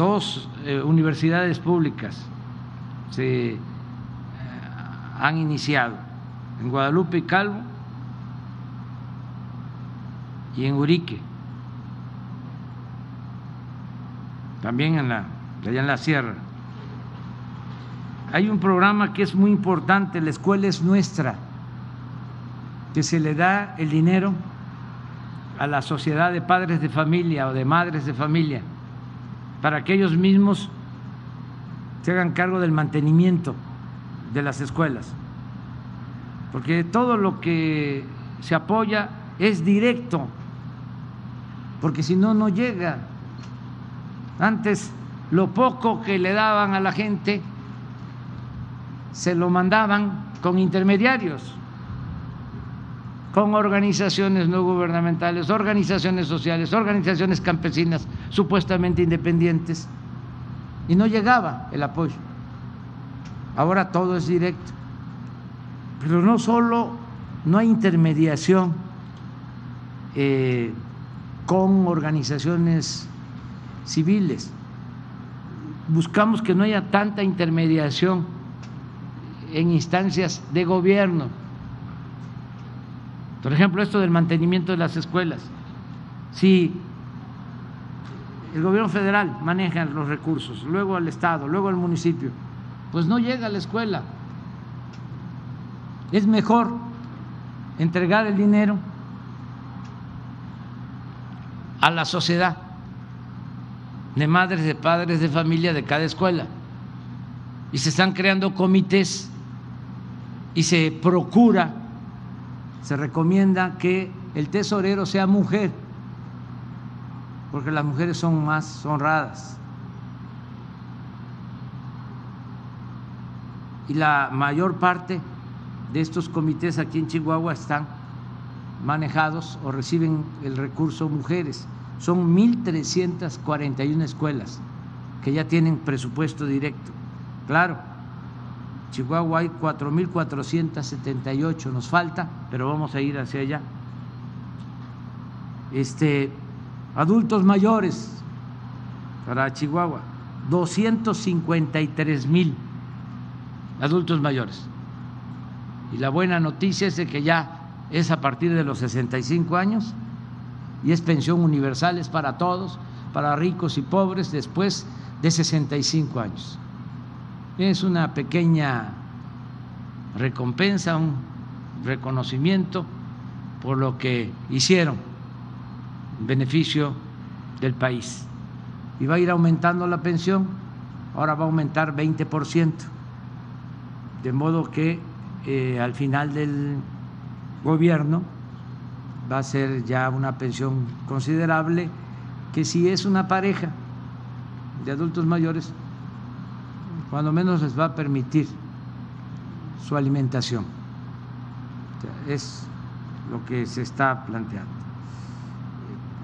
dos eh, universidades públicas se eh, han iniciado, en Guadalupe y Calvo y en Urique, también en la, allá en la sierra. Hay un programa que es muy importante, la escuela es nuestra, que se le da el dinero a la sociedad de padres de familia o de madres de familia para que ellos mismos se hagan cargo del mantenimiento de las escuelas. Porque todo lo que se apoya es directo, porque si no, no llega. Antes lo poco que le daban a la gente se lo mandaban con intermediarios con organizaciones no gubernamentales, organizaciones sociales, organizaciones campesinas supuestamente independientes, y no llegaba el apoyo. Ahora todo es directo. Pero no solo no hay intermediación eh, con organizaciones civiles, buscamos que no haya tanta intermediación en instancias de gobierno por ejemplo, esto del mantenimiento de las escuelas. Si el gobierno federal maneja los recursos, luego el Estado, luego el municipio, pues no llega a la escuela. Es mejor entregar el dinero a la sociedad de madres, de padres de familia de cada escuela. Y se están creando comités y se procura se recomienda que el tesorero sea mujer, porque las mujeres son más honradas. Y la mayor parte de estos comités aquí en Chihuahua están manejados o reciben el recurso mujeres. Son 1.341 escuelas que ya tienen presupuesto directo. Claro, Chihuahua hay 4.478, nos falta, pero vamos a ir hacia allá. Este, adultos mayores para Chihuahua, 253 mil adultos mayores. Y la buena noticia es de que ya es a partir de los 65 años y es pensión universal, es para todos, para ricos y pobres, después de 65 años es una pequeña recompensa, un reconocimiento por lo que hicieron en beneficio del país. Y va a ir aumentando la pensión, ahora va a aumentar 20%, de modo que eh, al final del gobierno va a ser ya una pensión considerable que si es una pareja de adultos mayores cuando menos les va a permitir su alimentación. Es lo que se está planteando.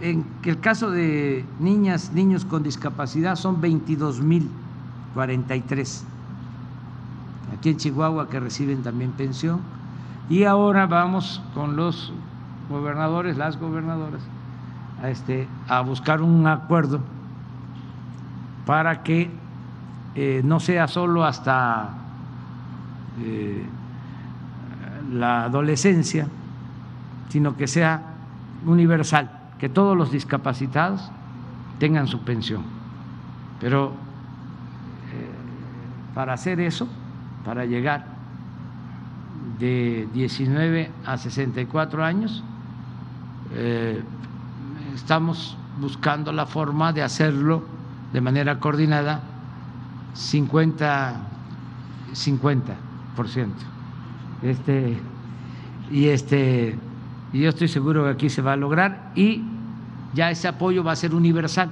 En el caso de niñas, niños con discapacidad son 22.043 aquí en Chihuahua que reciben también pensión. Y ahora vamos con los gobernadores, las gobernadoras, a, este, a buscar un acuerdo para que eh, no sea solo hasta eh, la adolescencia, sino que sea universal, que todos los discapacitados tengan su pensión. Pero eh, para hacer eso, para llegar de 19 a 64 años, estamos buscando la forma de hacerlo de manera coordinada 50, 50 Este, y este, y yo estoy seguro que aquí se va a lograr y ya ese apoyo va a ser universal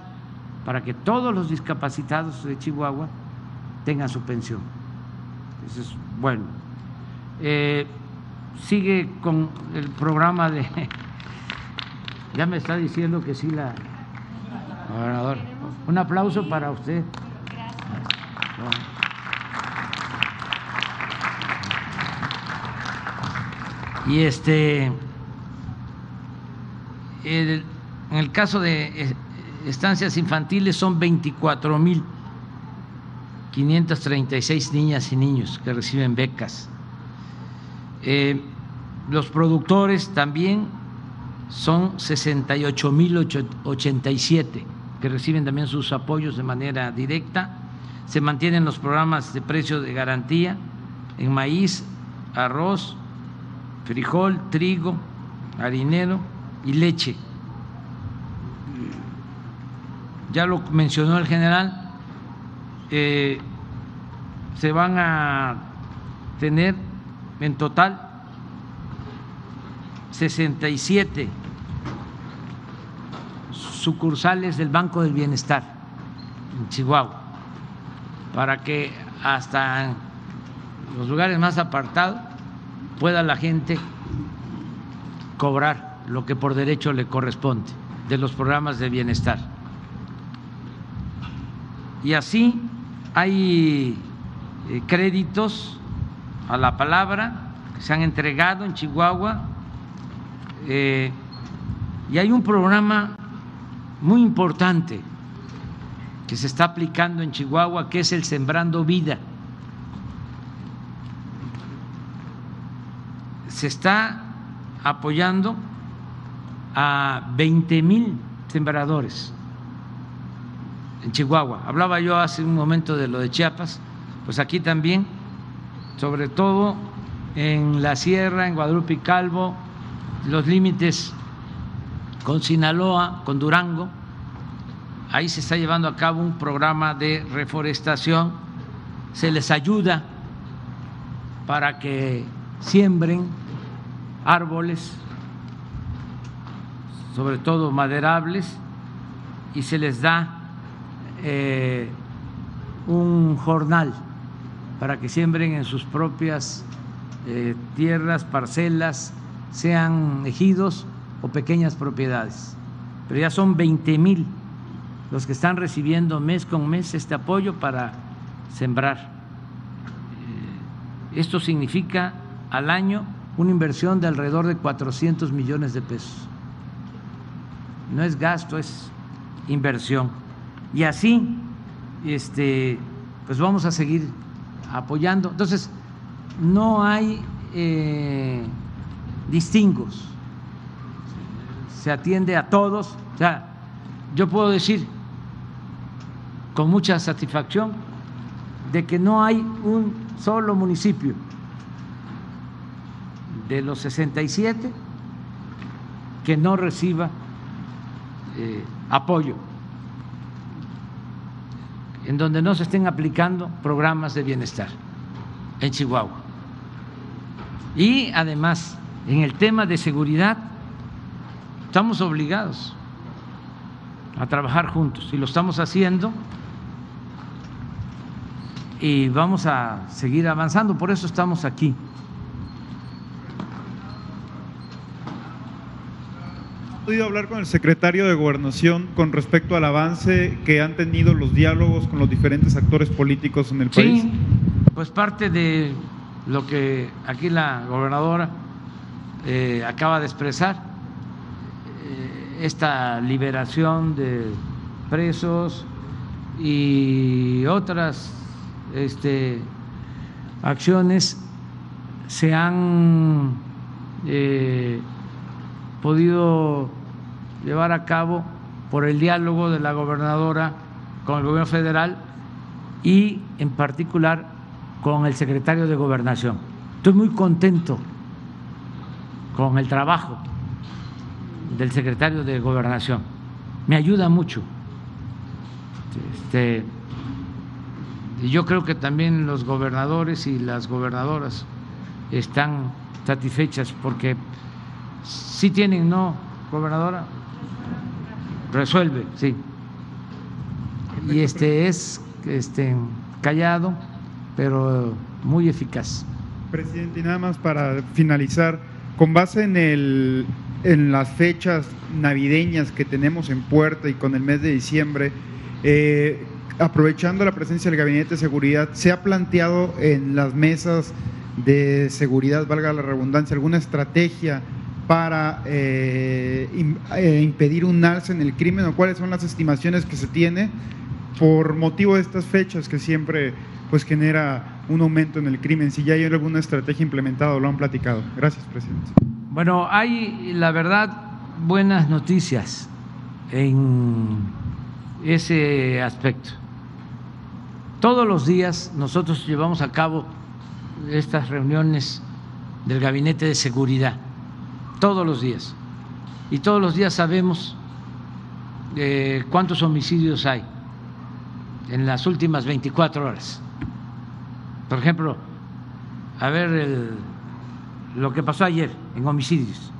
para que todos los discapacitados de Chihuahua tengan su pensión. Eso es bueno. Eh, sigue con el programa de. <laughs> Ya me está diciendo que sí la gobernador. Un aplauso para usted. Y este, en el caso de estancias infantiles son 24 mil 536 niñas y niños que reciben becas. Eh, los productores también son 68 mil 87 que reciben también sus apoyos de manera directa. Se mantienen los programas de precio de garantía en maíz, arroz, frijol, trigo, harinero y leche. Ya lo mencionó el general, eh, se van a tener en total 67 sucursales del Banco del Bienestar en Chihuahua, para que hasta los lugares más apartados pueda la gente cobrar lo que por derecho le corresponde de los programas de bienestar. Y así hay eh, créditos a la palabra que se han entregado en Chihuahua eh, y hay un programa muy importante que se está aplicando en Chihuahua que es el Sembrando Vida. Se está apoyando a 20 mil sembradores en Chihuahua. Hablaba yo hace un momento de lo de Chiapas, pues aquí también, sobre todo en la sierra, en Guadalupe y Calvo, los límites con Sinaloa, con Durango, ahí se está llevando a cabo un programa de reforestación, se les ayuda para que siembren árboles, sobre todo maderables, y se les da eh, un jornal para que siembren en sus propias eh, tierras, parcelas, sean ejidos o pequeñas propiedades. Pero ya son 20 mil los que están recibiendo mes con mes este apoyo para sembrar. Eh, esto significa al año una inversión de alrededor de 400 millones de pesos. No es gasto, es inversión. Y así, este, pues vamos a seguir apoyando. Entonces, no hay eh, distingos, se atiende a todos. O sea, yo puedo decir con mucha satisfacción de que no hay un solo municipio de los 67 que no reciba eh, apoyo en donde no se estén aplicando programas de bienestar en Chihuahua. Y además, en el tema de seguridad, estamos obligados a trabajar juntos y lo estamos haciendo y vamos a seguir avanzando, por eso estamos aquí. podido hablar con el secretario de Gobernación con respecto al avance que han tenido los diálogos con los diferentes actores políticos en el país? Sí, pues parte de lo que aquí la gobernadora eh, acaba de expresar, eh, esta liberación de presos y otras este, acciones se han eh, podido llevar a cabo por el diálogo de la gobernadora con el gobierno federal y en particular con el secretario de gobernación. Estoy muy contento con el trabajo del secretario de gobernación. Me ayuda mucho. Este, y yo creo que también los gobernadores y las gobernadoras están satisfechas porque Sí tienen, ¿no, gobernadora? Resuelve, sí. Y este es este, callado, pero muy eficaz. Presidente, y nada más para finalizar, con base en, el, en las fechas navideñas que tenemos en puerta y con el mes de diciembre, eh, aprovechando la presencia del Gabinete de Seguridad, ¿se ha planteado en las mesas de seguridad, valga la redundancia, alguna estrategia para eh, eh, impedir un alza en el crimen o cuáles son las estimaciones que se tiene por motivo de estas fechas que siempre pues genera un aumento en el crimen, si ya hay alguna estrategia implementada o lo han platicado. Gracias, presidente. Bueno, hay la verdad buenas noticias en ese aspecto. Todos los días nosotros llevamos a cabo estas reuniones del Gabinete de Seguridad, todos los días. Y todos los días sabemos eh, cuántos homicidios hay en las últimas 24 horas. Por ejemplo, a ver lo que pasó ayer en homicidios.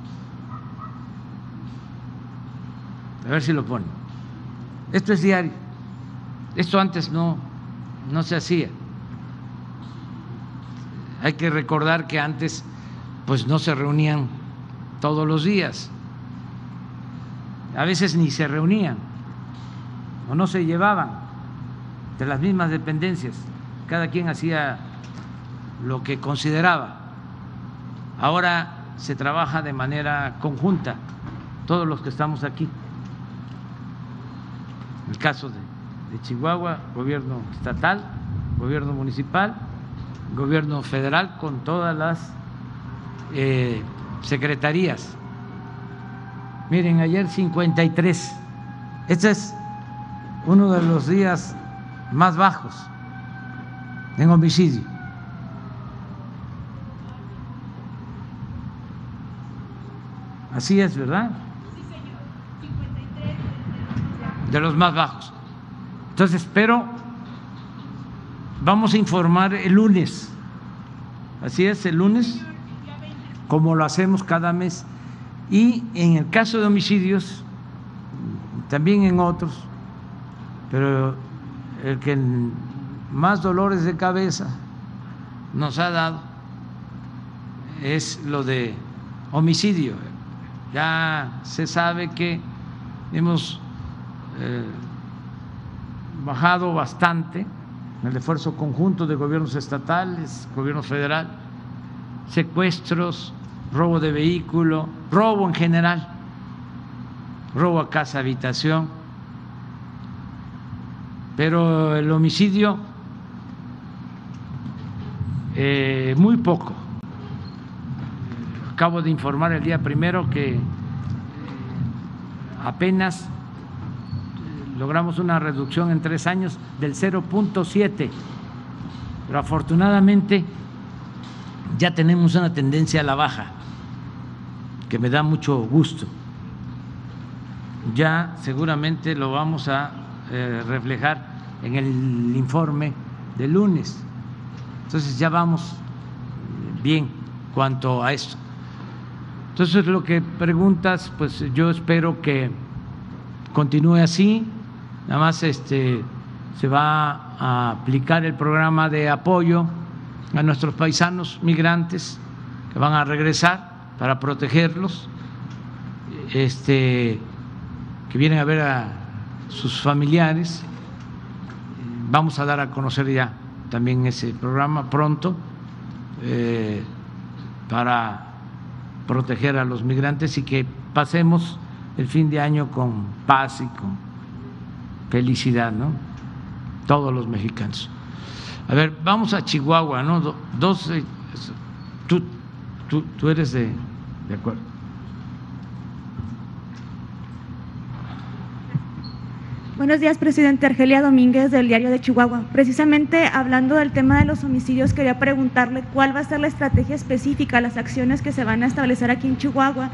A ver si lo ponen. Esto es diario. Esto antes no, no se hacía. Hay que recordar que antes pues no se reunían todos los días. A veces ni se reunían o no se llevaban de las mismas dependencias. Cada quien hacía lo que consideraba. Ahora se trabaja de manera conjunta, todos los que estamos aquí. El caso de, Chihuahua, gobierno estatal, gobierno municipal, gobierno federal, con todas las eh, secretarías. Miren, ayer 53. Este es uno de los días más bajos en homicidio. Así es, ¿verdad? De los más bajos. Entonces, pero vamos a informar el lunes. Así es, el lunes, como lo hacemos cada mes. Y en el caso de homicidios, también en otros, pero el que más dolores de cabeza nos ha dado es lo de homicidio. Ya se sabe que hemos eh, bajado bastante el esfuerzo conjunto de gobiernos estatales, gobierno federal, secuestros, robo de vehículo, robo en general, robo a casa, habitación, pero el homicidio eh, muy poco. Acabo de informar el día primero que eh, apenas logramos una reducción en tres años del 0.7, pero afortunadamente ya tenemos una tendencia a la baja, que me da mucho gusto. Ya seguramente lo vamos a reflejar en el informe del lunes entonces ya vamos bien cuanto a esto. Entonces lo que preguntas, pues yo espero que continúe así. Nada más este se va a aplicar el programa de apoyo a nuestros paisanos migrantes que van a regresar para protegerlos, este, que vienen a ver a sus familiares. Vamos a dar a conocer ya también ese programa pronto eh, para proteger a los migrantes y que pasemos el fin de año con paz y con felicidad, ¿no? Todos los mexicanos. A ver, vamos a Chihuahua, ¿no? Dos, tú, tú, tú eres de, de acuerdo. Buenos días, presidente Argelia Domínguez del Diario de Chihuahua. Precisamente hablando del tema de los homicidios, quería preguntarle cuál va a ser la estrategia específica, las acciones que se van a establecer aquí en Chihuahua.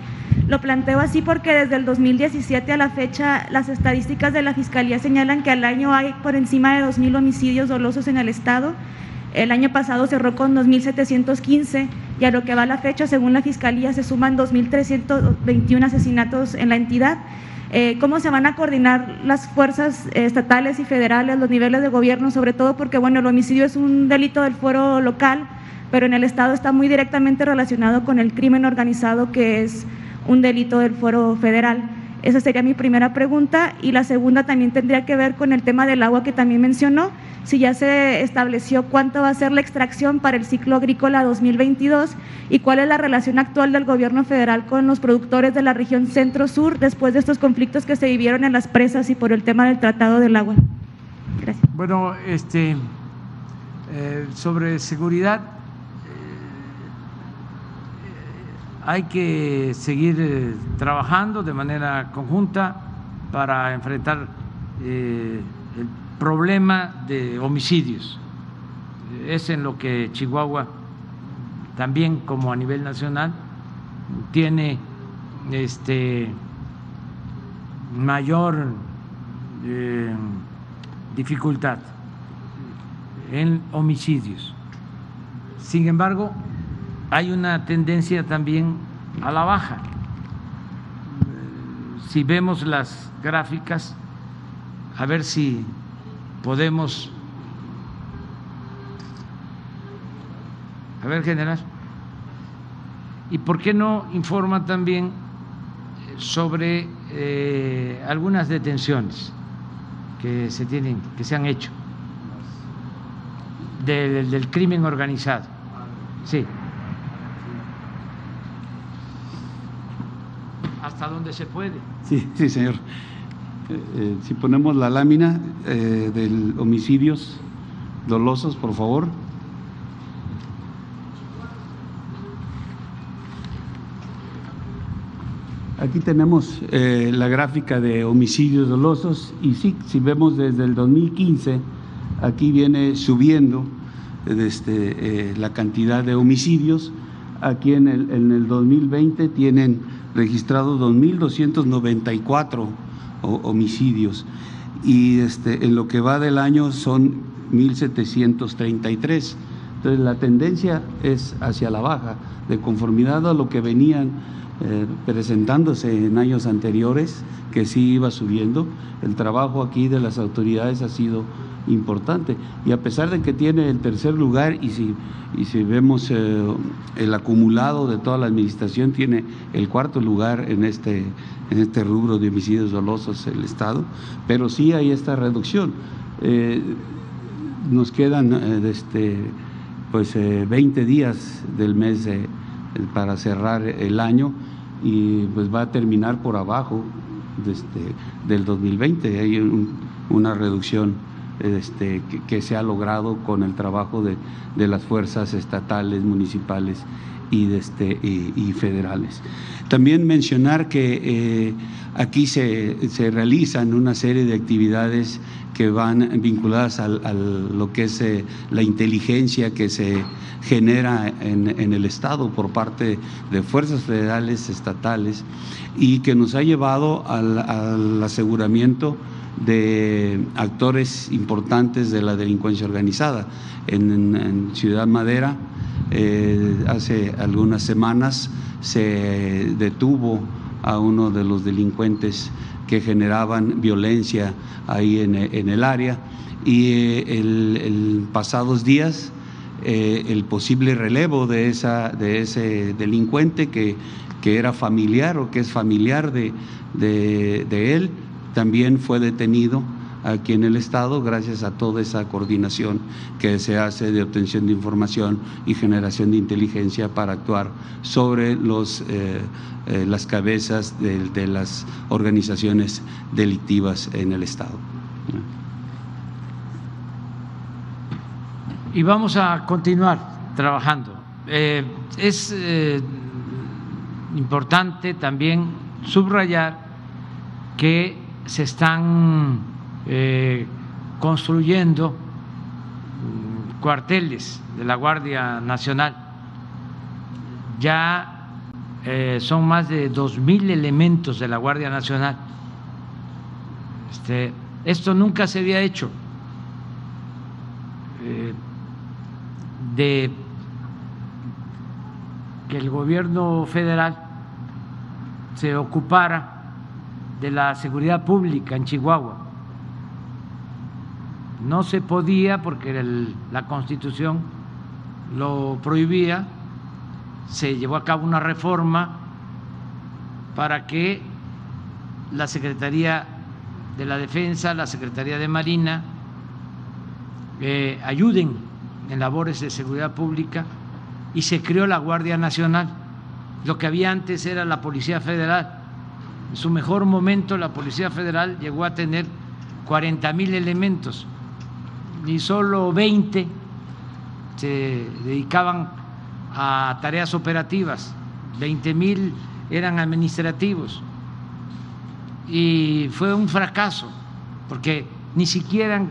Lo planteo así porque desde el 2017 a la fecha las estadísticas de la Fiscalía señalan que al año hay por encima de 2.000 homicidios dolosos en el Estado. El año pasado cerró con 2.715 y a lo que va la fecha, según la Fiscalía, se suman 2.321 asesinatos en la entidad. Eh, cómo se van a coordinar las fuerzas estatales y federales, los niveles de gobierno, sobre todo porque bueno, el homicidio es un delito del fuero local, pero en el Estado está muy directamente relacionado con el crimen organizado, que es un delito del fuero federal. Esa sería mi primera pregunta. Y la segunda también tendría que ver con el tema del agua que también mencionó. Si ya se estableció cuánto va a ser la extracción para el ciclo agrícola 2022 y cuál es la relación actual del gobierno federal con los productores de la región centro-sur después de estos conflictos que se vivieron en las presas y por el tema del tratado del agua. Gracias. Bueno, este, eh, sobre seguridad, eh, hay que seguir eh, trabajando de manera conjunta para enfrentar el problema de homicidios. Es en lo que Chihuahua, también como a nivel nacional, tiene este mayor dificultad en homicidios. Sin embargo, hay una tendencia también a la baja. Si vemos las gráficas, a ver si podemos... A ver, general. ¿Y por qué no informa también sobre eh, algunas detenciones que se tienen, que se han hecho? del, del crimen organizado. Sí. Hasta donde se puede. Sí, sí, señor. Eh, eh, si ponemos la lámina eh, del homicidios dolosos, por favor. Aquí tenemos la gráfica de homicidios dolosos y sí, si vemos desde el 2015 aquí viene subiendo este, eh, la cantidad de homicidios. Aquí en el, en el 2020 tienen registrados 2.294 homicidios y este, en lo que va del año son 1.733. Entonces la tendencia es hacia la baja, de conformidad a lo que venían eh, presentándose en años anteriores, que sí iba subiendo. El trabajo aquí de las autoridades ha sido importante. Y a pesar de que tiene el tercer lugar, y si, y si vemos eh, el acumulado de toda la administración, tiene el cuarto lugar en este, en este rubro de homicidios dolosos el Estado, pero sí hay esta reducción. Eh, nos quedan este, pues, 20 días del mes para cerrar el año y pues va a terminar por abajo este, del 2020. Hay una reducción este, que, se ha logrado con el trabajo de, las fuerzas estatales, municipales y, este, y, federales. También mencionar que eh, aquí se, realizan una serie de actividades que van vinculadas a, lo que es eh, la inteligencia que se genera en, el Estado por parte de fuerzas federales, estatales, y que nos ha llevado al aseguramiento de actores importantes de la delincuencia organizada. En, Ciudad Madera, eh, hace algunas semanas se detuvo a uno de los delincuentes que generaban violencia ahí en, el área y eh, el, pasados días eh, el posible relevo de, esa, de ese delincuente que, que, era familiar o que es familiar de, de él, también fue detenido aquí en el Estado gracias a toda esa coordinación que se hace de obtención de información y generación de inteligencia para actuar sobre los, eh, eh, las cabezas de, las organizaciones delictivas en el Estado. Y vamos a continuar trabajando. Eh, es importante también subrayar que se están eh, construyendo mm, cuarteles de la Guardia Nacional. Ya eh, son más de dos mil elementos de la Guardia Nacional. Este, esto nunca se había hecho. Eh, de que el gobierno federal se ocupara de la seguridad pública en Chihuahua. No se podía porque la constitución lo prohibía, se llevó a cabo una reforma para que la Secretaría de la Defensa, la Secretaría de Marina, eh, ayuden en labores de seguridad pública y se creó la Guardia Nacional. Lo que había antes era la Policía Federal. En su mejor momento la Policía Federal llegó a tener 40 mil elementos. Y solo 20 se dedicaban a tareas operativas, 20 mil eran administrativos. Y fue un fracaso porque ni siquiera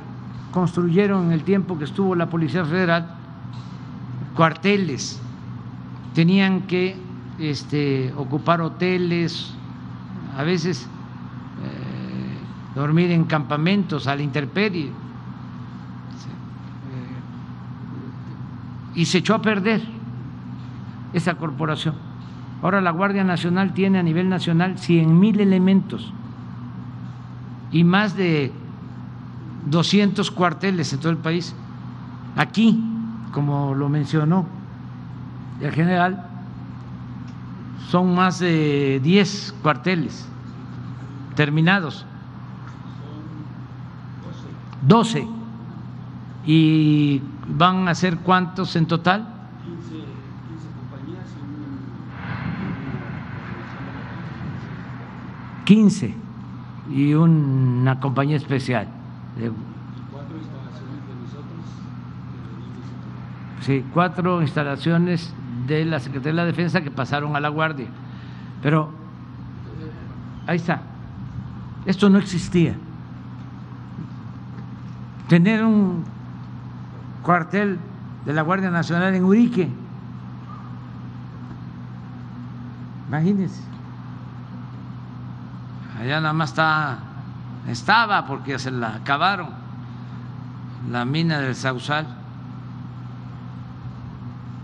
construyeron en el tiempo que estuvo la Policía Federal cuarteles, tenían que este, ocupar hoteles, a veces eh, dormir en campamentos a la intemperie. Y se echó a perder esa corporación. Ahora la Guardia Nacional tiene a nivel nacional 100 mil elementos y más de 200 cuarteles en todo el país. Aquí, como lo mencionó el general, son más de 10 cuarteles terminados. 12. ¿Y van a ser cuántos en total? 15 y una compañía especial. Cuatro instalaciones de nosotros. Sí, cuatro instalaciones de la Secretaría de la Defensa que pasaron a la Guardia. Pero ahí está. Esto no existía. Tener un cuartel de la Guardia Nacional en Urique. Imagínense. Allá nada más está, estaba porque se la acabaron, la mina del Sausal,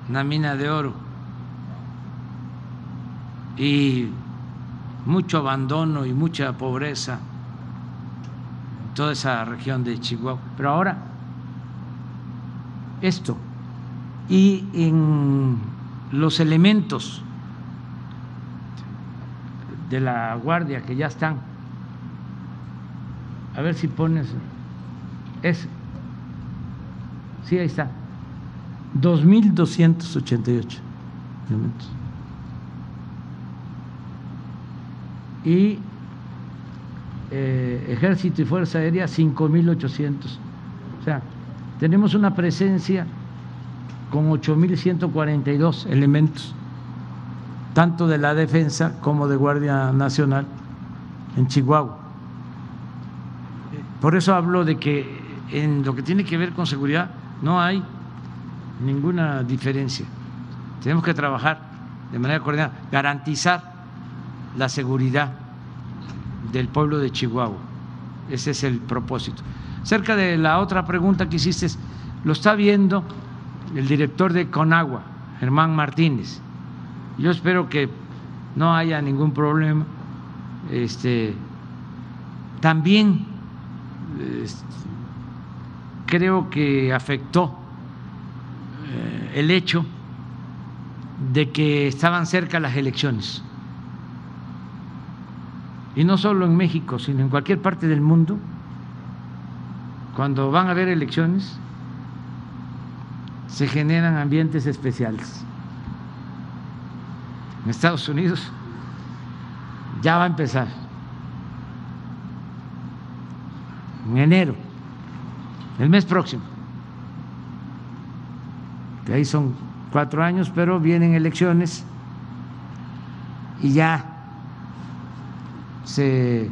una mina de oro. Y mucho abandono y mucha pobreza en toda esa región de Chihuahua. Pero ahora, esto, y en los elementos de la guardia que ya están, a ver si pones, es, sí, ahí está, 2.288 elementos. y eh, Ejército y Fuerza Aérea 5.800. O sea, tenemos una presencia con 8.142 elementos, tanto de la defensa como de Guardia Nacional en Chihuahua. Por eso hablo de que en lo que tiene que ver con seguridad no hay ninguna diferencia. Tenemos que trabajar de manera coordinada, garantizar la seguridad del pueblo de Chihuahua. Ese es el propósito. Cerca de la otra pregunta que hiciste, lo está viendo el director de Conagua, Germán Martínez. Yo espero que no haya ningún problema. Este, también este, creo que afectó eh, el hecho de que estaban cerca las elecciones y no solo en México, sino en cualquier parte del mundo, cuando van a haber elecciones, se generan ambientes especiales. En Estados Unidos ya va a empezar, en enero, el mes próximo. Ahí son cuatro años, pero vienen elecciones y ya se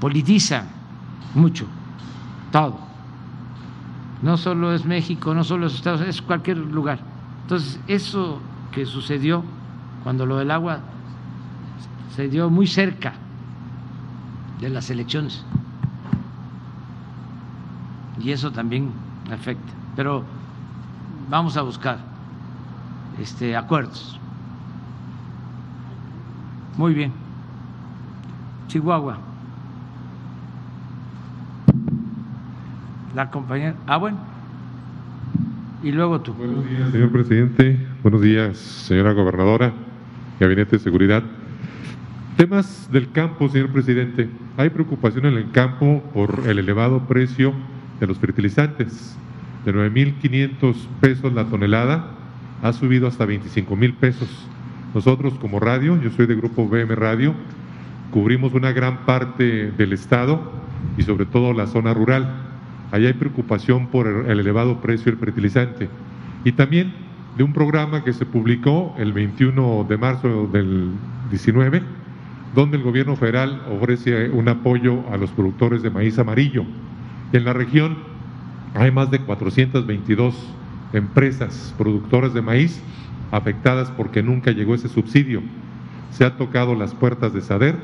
politiza mucho todo. No solo es México, no solo es Estados Unidos, es cualquier lugar. Entonces, eso que sucedió cuando lo del agua se dio muy cerca de las elecciones. Y eso también afecta. Pero vamos a buscar este acuerdos. Muy bien. Chihuahua. La compañera. Ah, bueno. Y luego tú. Buenos días, señor presidente. Buenos días, señora gobernadora, Gabinete de Seguridad. Temas del campo, señor presidente. Hay preocupación en el campo por el elevado precio de los fertilizantes. De 9.500 pesos la tonelada ha subido hasta 25.000 pesos. Nosotros como radio, yo soy de Grupo BM Radio, cubrimos una gran parte del estado y sobre todo la zona rural. Allá hay preocupación por el elevado precio del fertilizante. Y también de un programa que se publicó el 21 de marzo del 19 donde el gobierno federal ofrece un apoyo a los productores de maíz amarillo. En la región hay más de 422 empresas productoras de maíz afectadas porque nunca llegó ese subsidio. Se ha tocado las puertas de SADER,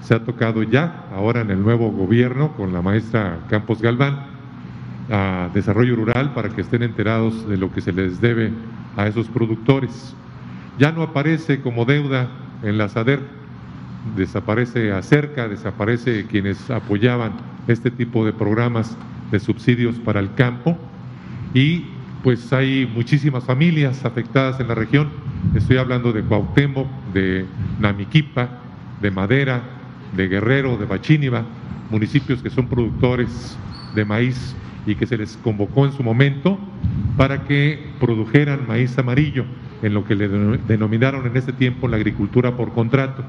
se ha tocado ya, ahora en el nuevo gobierno, con la maestra Campos Galván, a Desarrollo Rural para que estén enterados de lo que se les debe a esos productores. Ya no aparece como deuda en la SADER desaparece acerca, desaparece quienes apoyaban este tipo de programas de subsidios para el campo y pues hay muchísimas familias afectadas en la región. Estoy hablando de Cuauhtémoc, de Namiquipa, de Madera, de Guerrero, de Bachíniva, municipios que son productores de maíz y que se les convocó en su momento para que produjeran maíz amarillo, en lo que le denominaron en ese tiempo la agricultura por contrato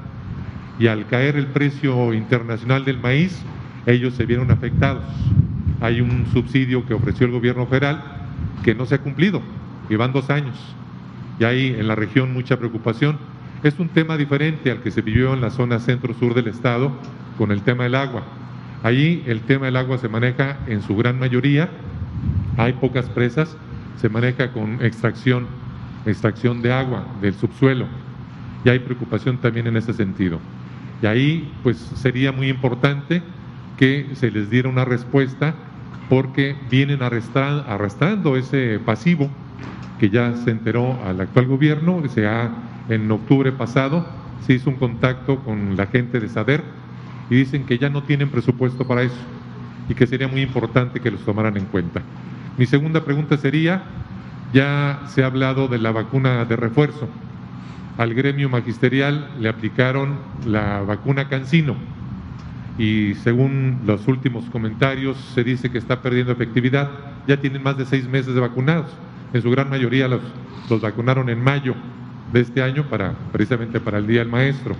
y al caer el precio internacional del maíz, ellos se vieron afectados. Hay un subsidio que ofreció el gobierno federal que no se ha cumplido, llevan dos años. Y hay en la región mucha preocupación. Es un tema diferente al que se vivió en la zona centro-sur del estado con el tema del agua. Allí el tema del agua se maneja en su gran mayoría, hay pocas presas, se maneja con extracción, extracción de agua del subsuelo. Y hay preocupación también en ese sentido. Y ahí pues sería muy importante que se les diera una respuesta porque vienen arrastrando ese pasivo que ya se enteró al actual gobierno, se ha, en octubre pasado se hizo un contacto con la gente de SADER y dicen que ya no tienen presupuesto para eso y que sería muy importante que los tomaran en cuenta. Mi segunda pregunta sería, ya se ha hablado de la vacuna de refuerzo al gremio magisterial le aplicaron la vacuna Cancino y según los últimos comentarios se dice que está perdiendo efectividad. Ya tienen más de seis meses de vacunados. En su gran mayoría los, vacunaron en mayo de este año para precisamente para el Día del Maestro.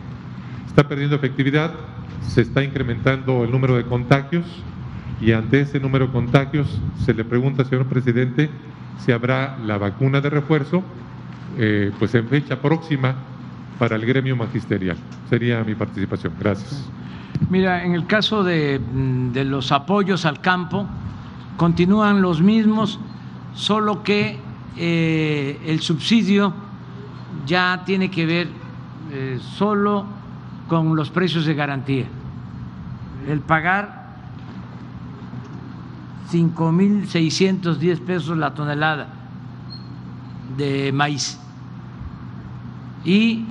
Está perdiendo efectividad, se está incrementando el número de contagios y ante ese número de contagios se le pregunta, señor presidente, si habrá la vacuna de refuerzo eh, pues en fecha próxima para el gremio magisterial. Sería mi participación. Gracias. Mira, en el caso de, mm, de los apoyos al campo, continúan los mismos, solo que eh, el subsidio ya tiene que ver eh, solo con los precios de garantía. El pagar 5.610 pesos la tonelada de maíz y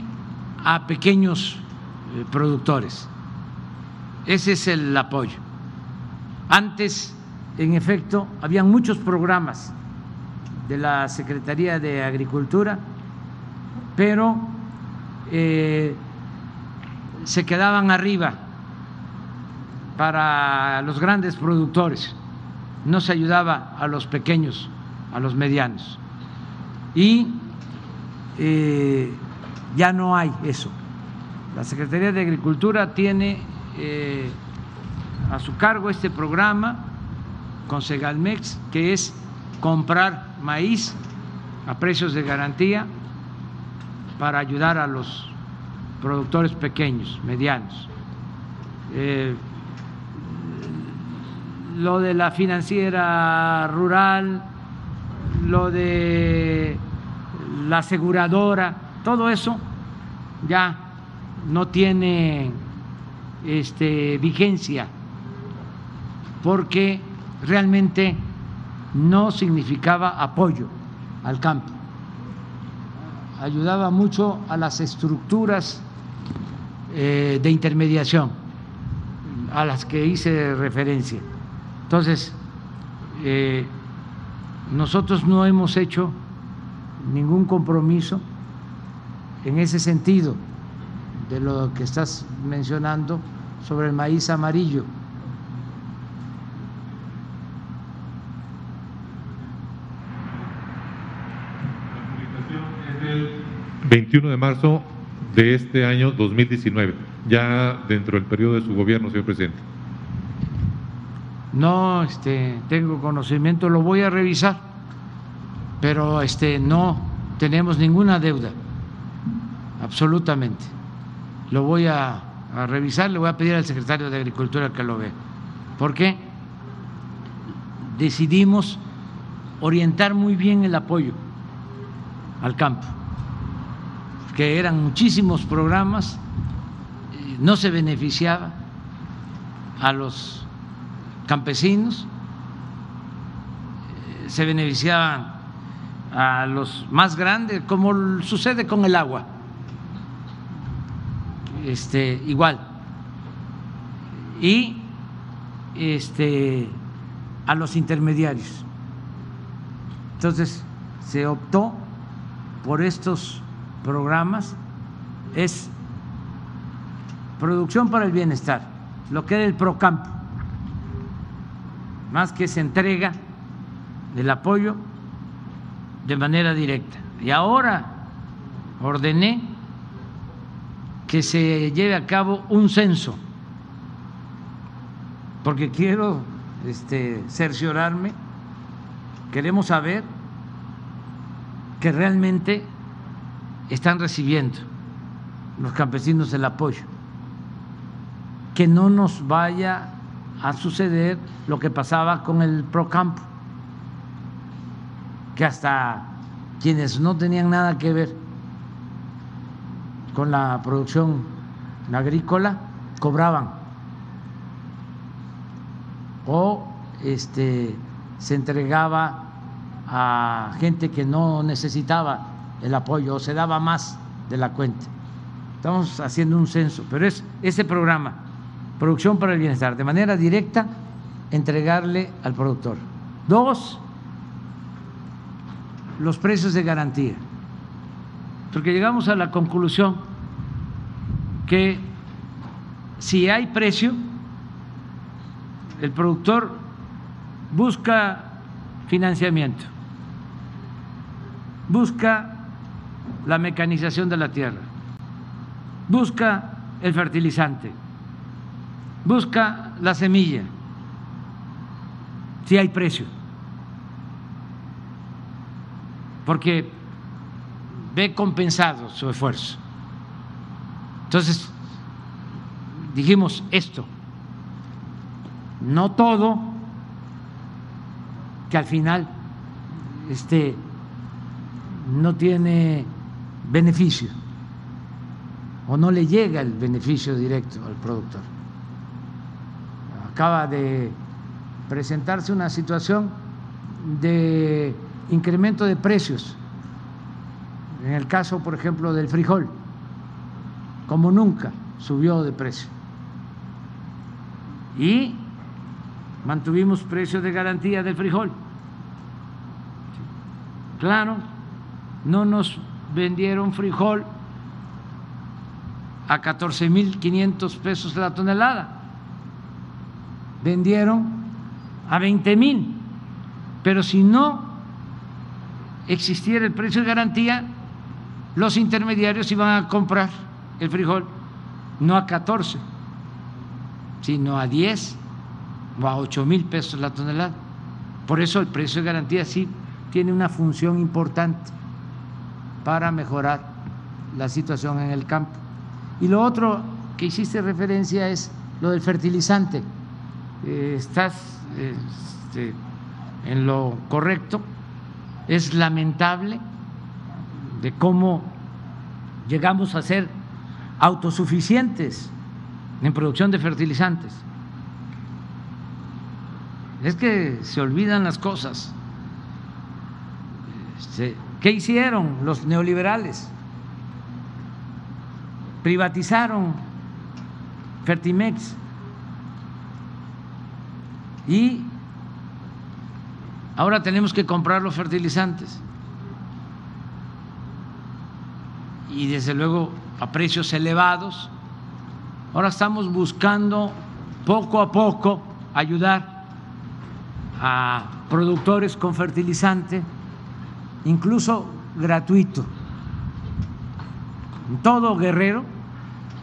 a pequeños eh, productores. Ese es el apoyo. Antes, en efecto, habían muchos programas de la Secretaría de Agricultura, pero eh, se quedaban arriba para los grandes productores, no se ayudaba a los pequeños, a los medianos. Y eh, ya no hay eso. La Secretaría de Agricultura tiene eh, a su cargo este programa con Segalmex, que es comprar maíz a precios de garantía para ayudar a los productores pequeños, medianos. Eh, lo de la financiera rural, lo de la aseguradora, todo eso ya no tiene este, vigencia porque realmente no significaba apoyo al campo, ayudaba mucho a las estructuras eh, de intermediación a las que hice referencia. Entonces, eh, nosotros no hemos hecho ningún compromiso en ese sentido de lo que estás mencionando sobre el maíz amarillo. La publicación es del 21 de marzo de este año 2019, ya dentro del periodo de su gobierno, señor presidente. No, este, tengo conocimiento, lo voy a revisar, pero este, no tenemos ninguna deuda, absolutamente. Lo voy a, revisar, le voy a pedir al secretario de Agricultura que lo vea. ¿Por qué? Decidimos orientar muy bien el apoyo al campo, que eran muchísimos programas, eh, no se beneficiaba a los campesinos, eh, se beneficiaban a los más grandes, como sucede con el agua. Este, igual. Y este, a los intermediarios. Entonces, se optó por estos programas, es producción para el bienestar, lo que era el PROCAMP más que se entrega el apoyo de manera directa. Y ahora ordené que se lleve a cabo un censo, porque quiero este, cerciorarme, queremos saber que realmente están recibiendo los campesinos el apoyo, que no nos vaya a suceder lo que pasaba con el Procampo, que hasta quienes no tenían nada que ver con la producción agrícola cobraban o este se entregaba a gente que no necesitaba el apoyo o se daba más de la cuenta. Estamos haciendo un censo, pero es ese programa producción para el bienestar, de manera directa entregarle al productor. Dos, los precios de garantía, porque llegamos a la conclusión que si hay precio, el productor busca financiamiento, busca la mecanización de la tierra, busca el fertilizante busca la semilla, si hay precio, porque ve compensado su esfuerzo. Entonces, dijimos esto, no todo, que al final este, no tiene beneficio o no le llega el beneficio directo al productor acaba de presentarse una situación de incremento de precios, en el caso, por ejemplo, del frijol, como nunca subió de precio. Y mantuvimos precios de garantía del frijol. Claro, no nos vendieron frijol a 14.500 pesos la tonelada vendieron a 20 mil, pero si no existiera el precio de garantía, los intermediarios iban a comprar el frijol no a 14, sino a 10 o a 8 mil pesos la tonelada. Por eso el precio de garantía sí tiene una función importante para mejorar la situación en el campo. Y lo otro que hiciste referencia es lo del fertilizante. Eh, estás este, en lo correcto. Es lamentable de cómo llegamos a ser autosuficientes en producción de fertilizantes. Es que se olvidan las cosas. Este, ¿Qué hicieron los neoliberales? Privatizaron Fertimex y ahora tenemos que comprar los fertilizantes. Y desde luego a precios elevados. Ahora estamos buscando poco a poco ayudar a productores con fertilizante, incluso gratuito. En todo Guerrero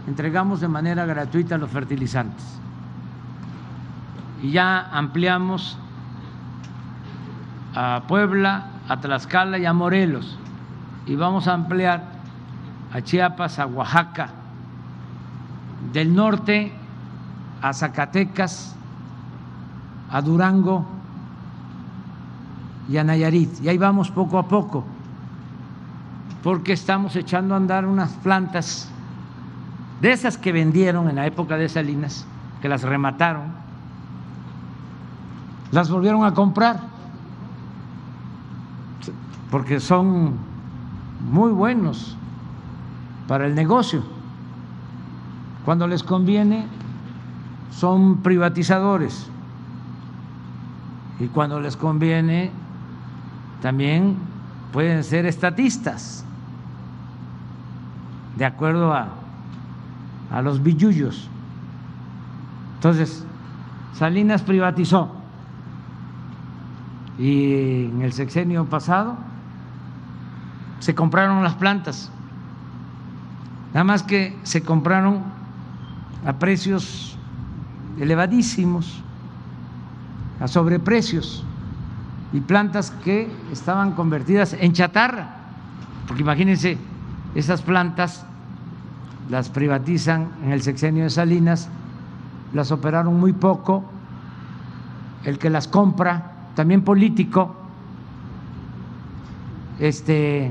entregamos de manera gratuita los fertilizantes. Y ya ampliamos a Puebla, a Tlaxcala y a Morelos. Y vamos a ampliar a Chiapas, a Oaxaca, del norte a Zacatecas, a Durango y a Nayarit. Y ahí vamos poco a poco, porque estamos echando a andar unas plantas de esas que vendieron en la época de Salinas, que las remataron, las volvieron a comprar, porque son muy buenos para el negocio. Cuando les conviene, son privatizadores. Y cuando les conviene, también pueden ser estatistas, de acuerdo a, a los billullos. Entonces, Salinas privatizó y en el sexenio pasado se compraron las plantas, nada más que se compraron a precios elevadísimos, a sobreprecios, y plantas que estaban convertidas en chatarra, porque imagínense, esas plantas las privatizan en el sexenio de Salinas, las operaron muy poco, el que las compra, también político, este,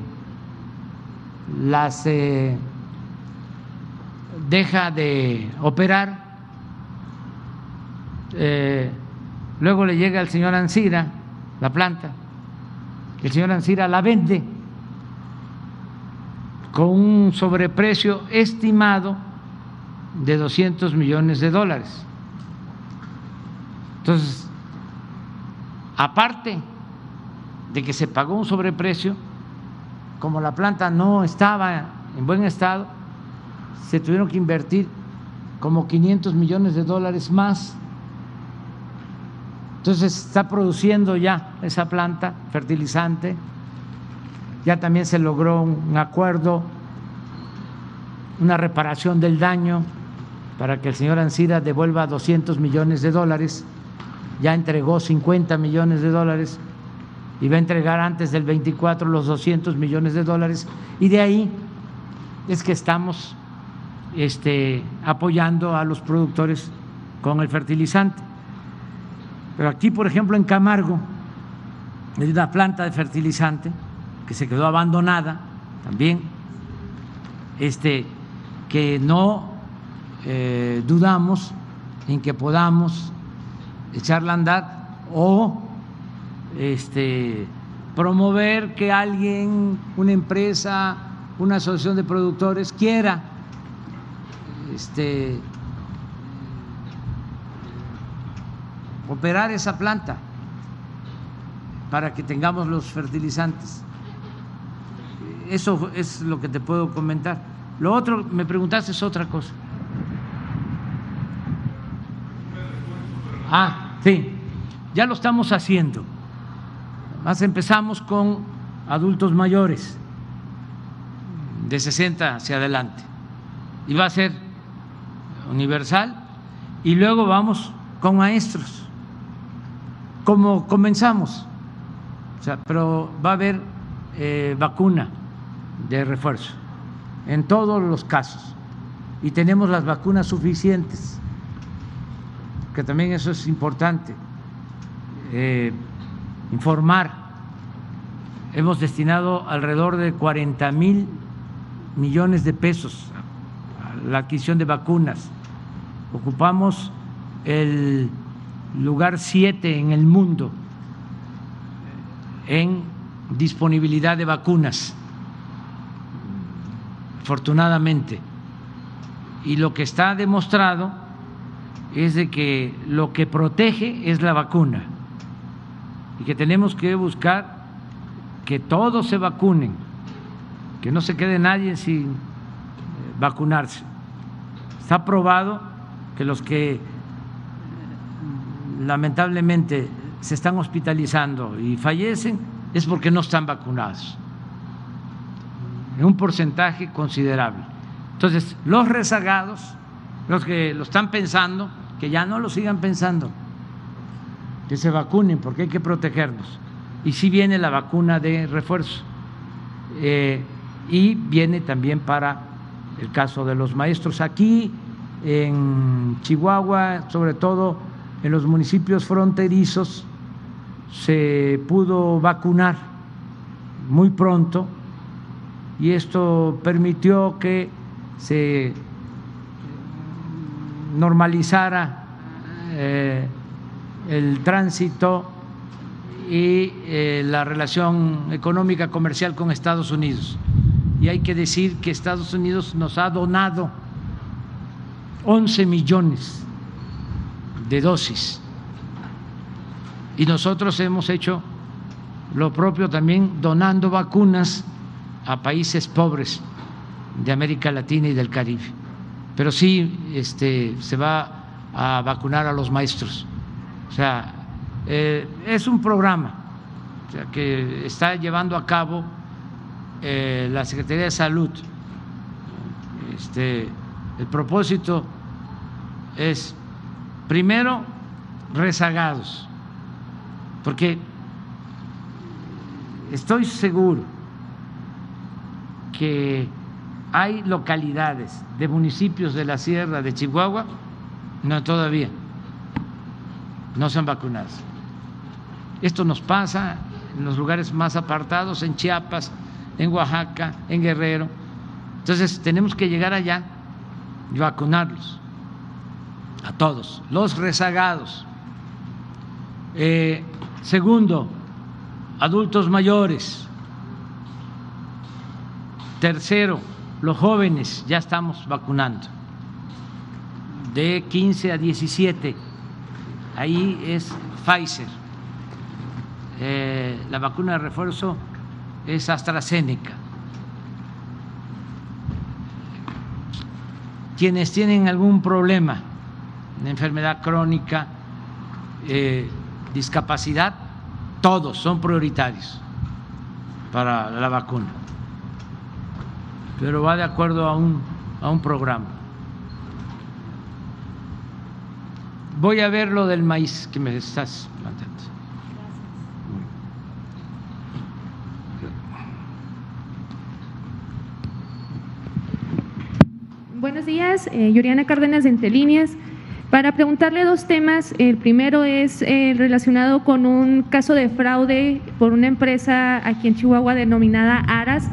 las eh, deja de operar eh, luego le llega al señor Ansira la planta, el señor Ansira la vende con un sobreprecio estimado de 200 millones de dólares. Entonces, aparte de que se pagó un sobreprecio, como la planta no estaba en buen estado, se tuvieron que invertir como 500 millones de dólares más. Entonces está produciendo ya esa planta fertilizante, ya también se logró un acuerdo, una reparación del daño para que el señor Ansira devuelva 200 millones de dólares, ya entregó 50 millones de dólares y va a entregar antes del 24 los 200 millones de dólares. Y de ahí es que estamos este, apoyando a los productores con el fertilizante. Pero aquí, por ejemplo, en Camargo, hay una planta de fertilizante que se quedó abandonada también, este, que no eh, dudamos en que podamos echarla a andar o este, promover que alguien, una empresa, una asociación de productores quiera este, operar esa planta para que tengamos los fertilizantes. Eso es lo que te puedo comentar. Lo otro, me preguntaste, es otra cosa. Ah, sí, ya lo estamos haciendo. Más empezamos con adultos mayores, de 60 hacia adelante. Y va a ser universal. Y luego vamos con maestros como comenzamos. Pero va a haber eh, vacuna de refuerzo en todos los casos y tenemos las vacunas suficientes, que también eso es importante. Eh, informar, hemos destinado alrededor de 40 mil millones de pesos la adquisición de vacunas. Ocupamos el lugar 7 en el mundo en disponibilidad de vacunas, afortunadamente. Y lo que está demostrado es de que lo que protege es la vacuna y que tenemos que buscar que todos se vacunen que no se quede nadie sin eh, vacunarse. Está probado que los que lamentablemente se están hospitalizando y fallecen es porque no están vacunados, en un porcentaje considerable. Entonces, los rezagados, los que lo están pensando, que ya no lo sigan pensando, que se vacunen porque hay que protegernos. Y sí viene la vacuna de refuerzo. Eh, y viene también para el caso de los maestros. Aquí en Chihuahua, sobre todo en los municipios fronterizos, se pudo vacunar muy pronto y esto permitió que se normalizara eh, el tránsito y eh, la relación económica comercial con Estados Unidos. Y hay que decir que Estados Unidos nos ha donado 11 millones de dosis y nosotros hemos hecho lo propio también donando vacunas a países pobres de América Latina y del Caribe. Pero sí este, se va a vacunar a los maestros. O sea, eh, es un programa que está llevando a cabo eh, la Secretaría de Salud. Este, el propósito es, primero, rezagados porque estoy seguro que hay localidades de municipios de la sierra de Chihuahua, no todavía, no se han vacunado. Esto nos pasa en los lugares más apartados, en Chiapas, en Oaxaca, en Guerrero. Entonces tenemos que llegar allá y vacunarlos a todos, los rezagados. Eh, Segundo, adultos mayores. Tercero, los jóvenes, ya estamos vacunando. De 15 a 17, ahí es Pfizer. Eh, la vacuna de refuerzo es AstraZeneca. Quienes tienen algún problema, enfermedad crónica, eh, discapacidad, todos son prioritarios para la vacuna, pero va de acuerdo a un, a un programa. Voy a ver lo del maíz que me estás planteando. Buenos días, eh, Yuriana Cárdenas de. Para preguntarle dos temas, el primero es eh, relacionado con un caso de fraude por una empresa aquí en Chihuahua denominada Aras.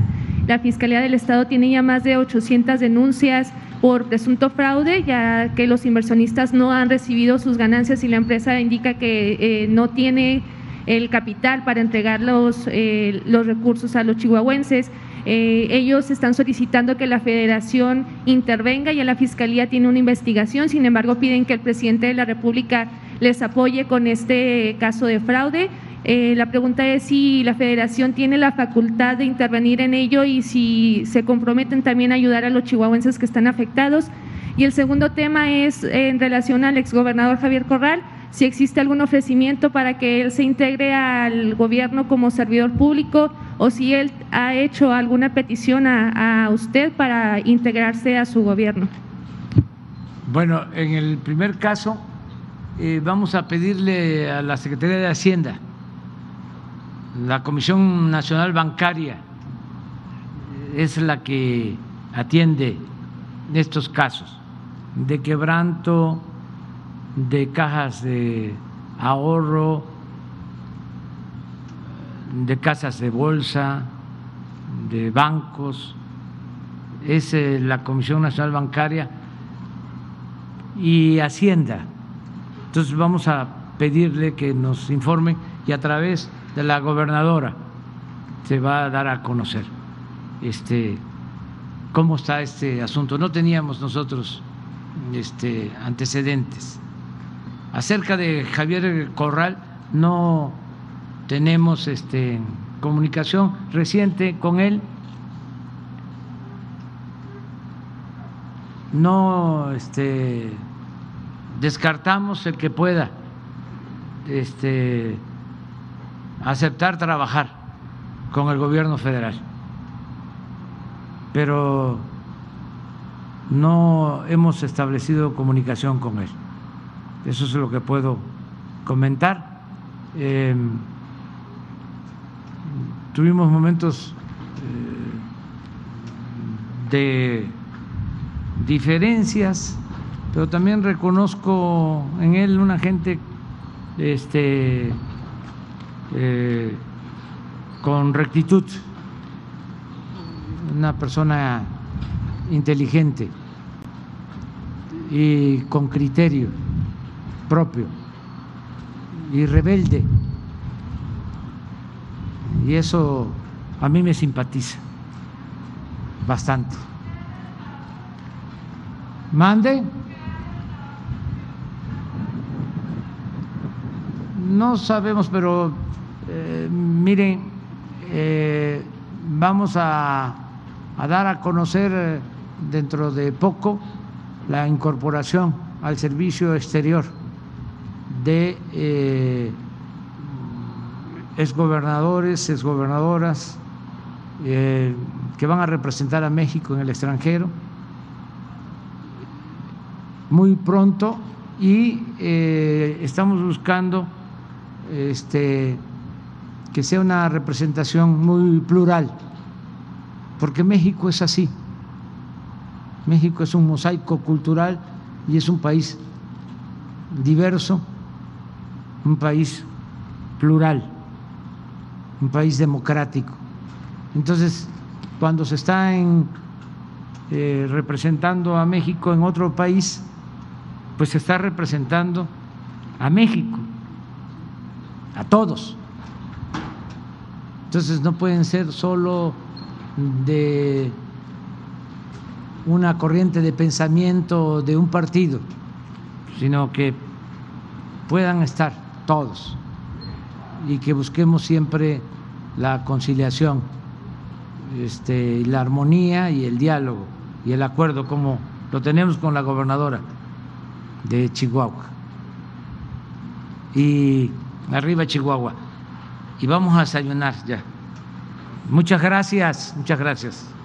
La Fiscalía del Estado tiene ya más de 800 denuncias por presunto fraude, ya que los inversionistas no han recibido sus ganancias y la empresa indica que eh, no tiene el capital para entregar los, los recursos a los chihuahuenses. Eh, ellos están solicitando que la federación intervenga y la fiscalía tiene una investigación, sin embargo piden que el presidente de la República les apoye con este caso de fraude. Eh, la pregunta es si la federación tiene la facultad de intervenir en ello y si se comprometen también a ayudar a los chihuahuenses que están afectados. Y el segundo tema es en relación al exgobernador Javier Corral si existe algún ofrecimiento para que él se integre al gobierno como servidor público o si él ha hecho alguna petición a, usted para integrarse a su gobierno. Bueno, en el primer caso eh, vamos a pedirle a la Secretaría de Hacienda, la Comisión Nacional Bancaria es la que atiende estos casos de quebranto, de cajas de ahorro, de casas de bolsa, de bancos, es eh, la Comisión Nacional Bancaria y Hacienda. Entonces vamos a pedirle que nos informe y a través de la gobernadora se va a dar a conocer este cómo está este asunto. No teníamos nosotros este antecedentes. Acerca de Javier Corral, no tenemos este, comunicación reciente con él. No este, descartamos el que pueda este, aceptar trabajar con el gobierno federal, pero no hemos establecido comunicación con él. Eso es lo que puedo comentar. Em, tuvimos momentos eh, de diferencias, pero también reconozco en él una gente este, eh, con rectitud, una persona inteligente y con criterio propio y rebelde. Y eso a mí me simpatiza bastante. Mande. No sabemos, pero eh, miren, eh, vamos a, a, dar a conocer eh, dentro de poco la incorporación al servicio exterior de eh, exgobernadores, exgobernadoras eh, que van a representar a México en el extranjero muy pronto y eh, estamos buscando este, que sea una representación muy plural, porque México es así. México es un mosaico cultural y es un país diverso, un país plural, un país democrático. Entonces, cuando se está eh, representando a México en otro país, pues se está representando a México, a todos. Entonces no pueden ser solo de una corriente de pensamiento de un partido, sino que puedan estar todos y que busquemos siempre la conciliación, este, la armonía y el diálogo y el acuerdo como lo tenemos con la gobernadora de Chihuahua. Y arriba Chihuahua. Y vamos a desayunar ya. Muchas gracias, muchas gracias.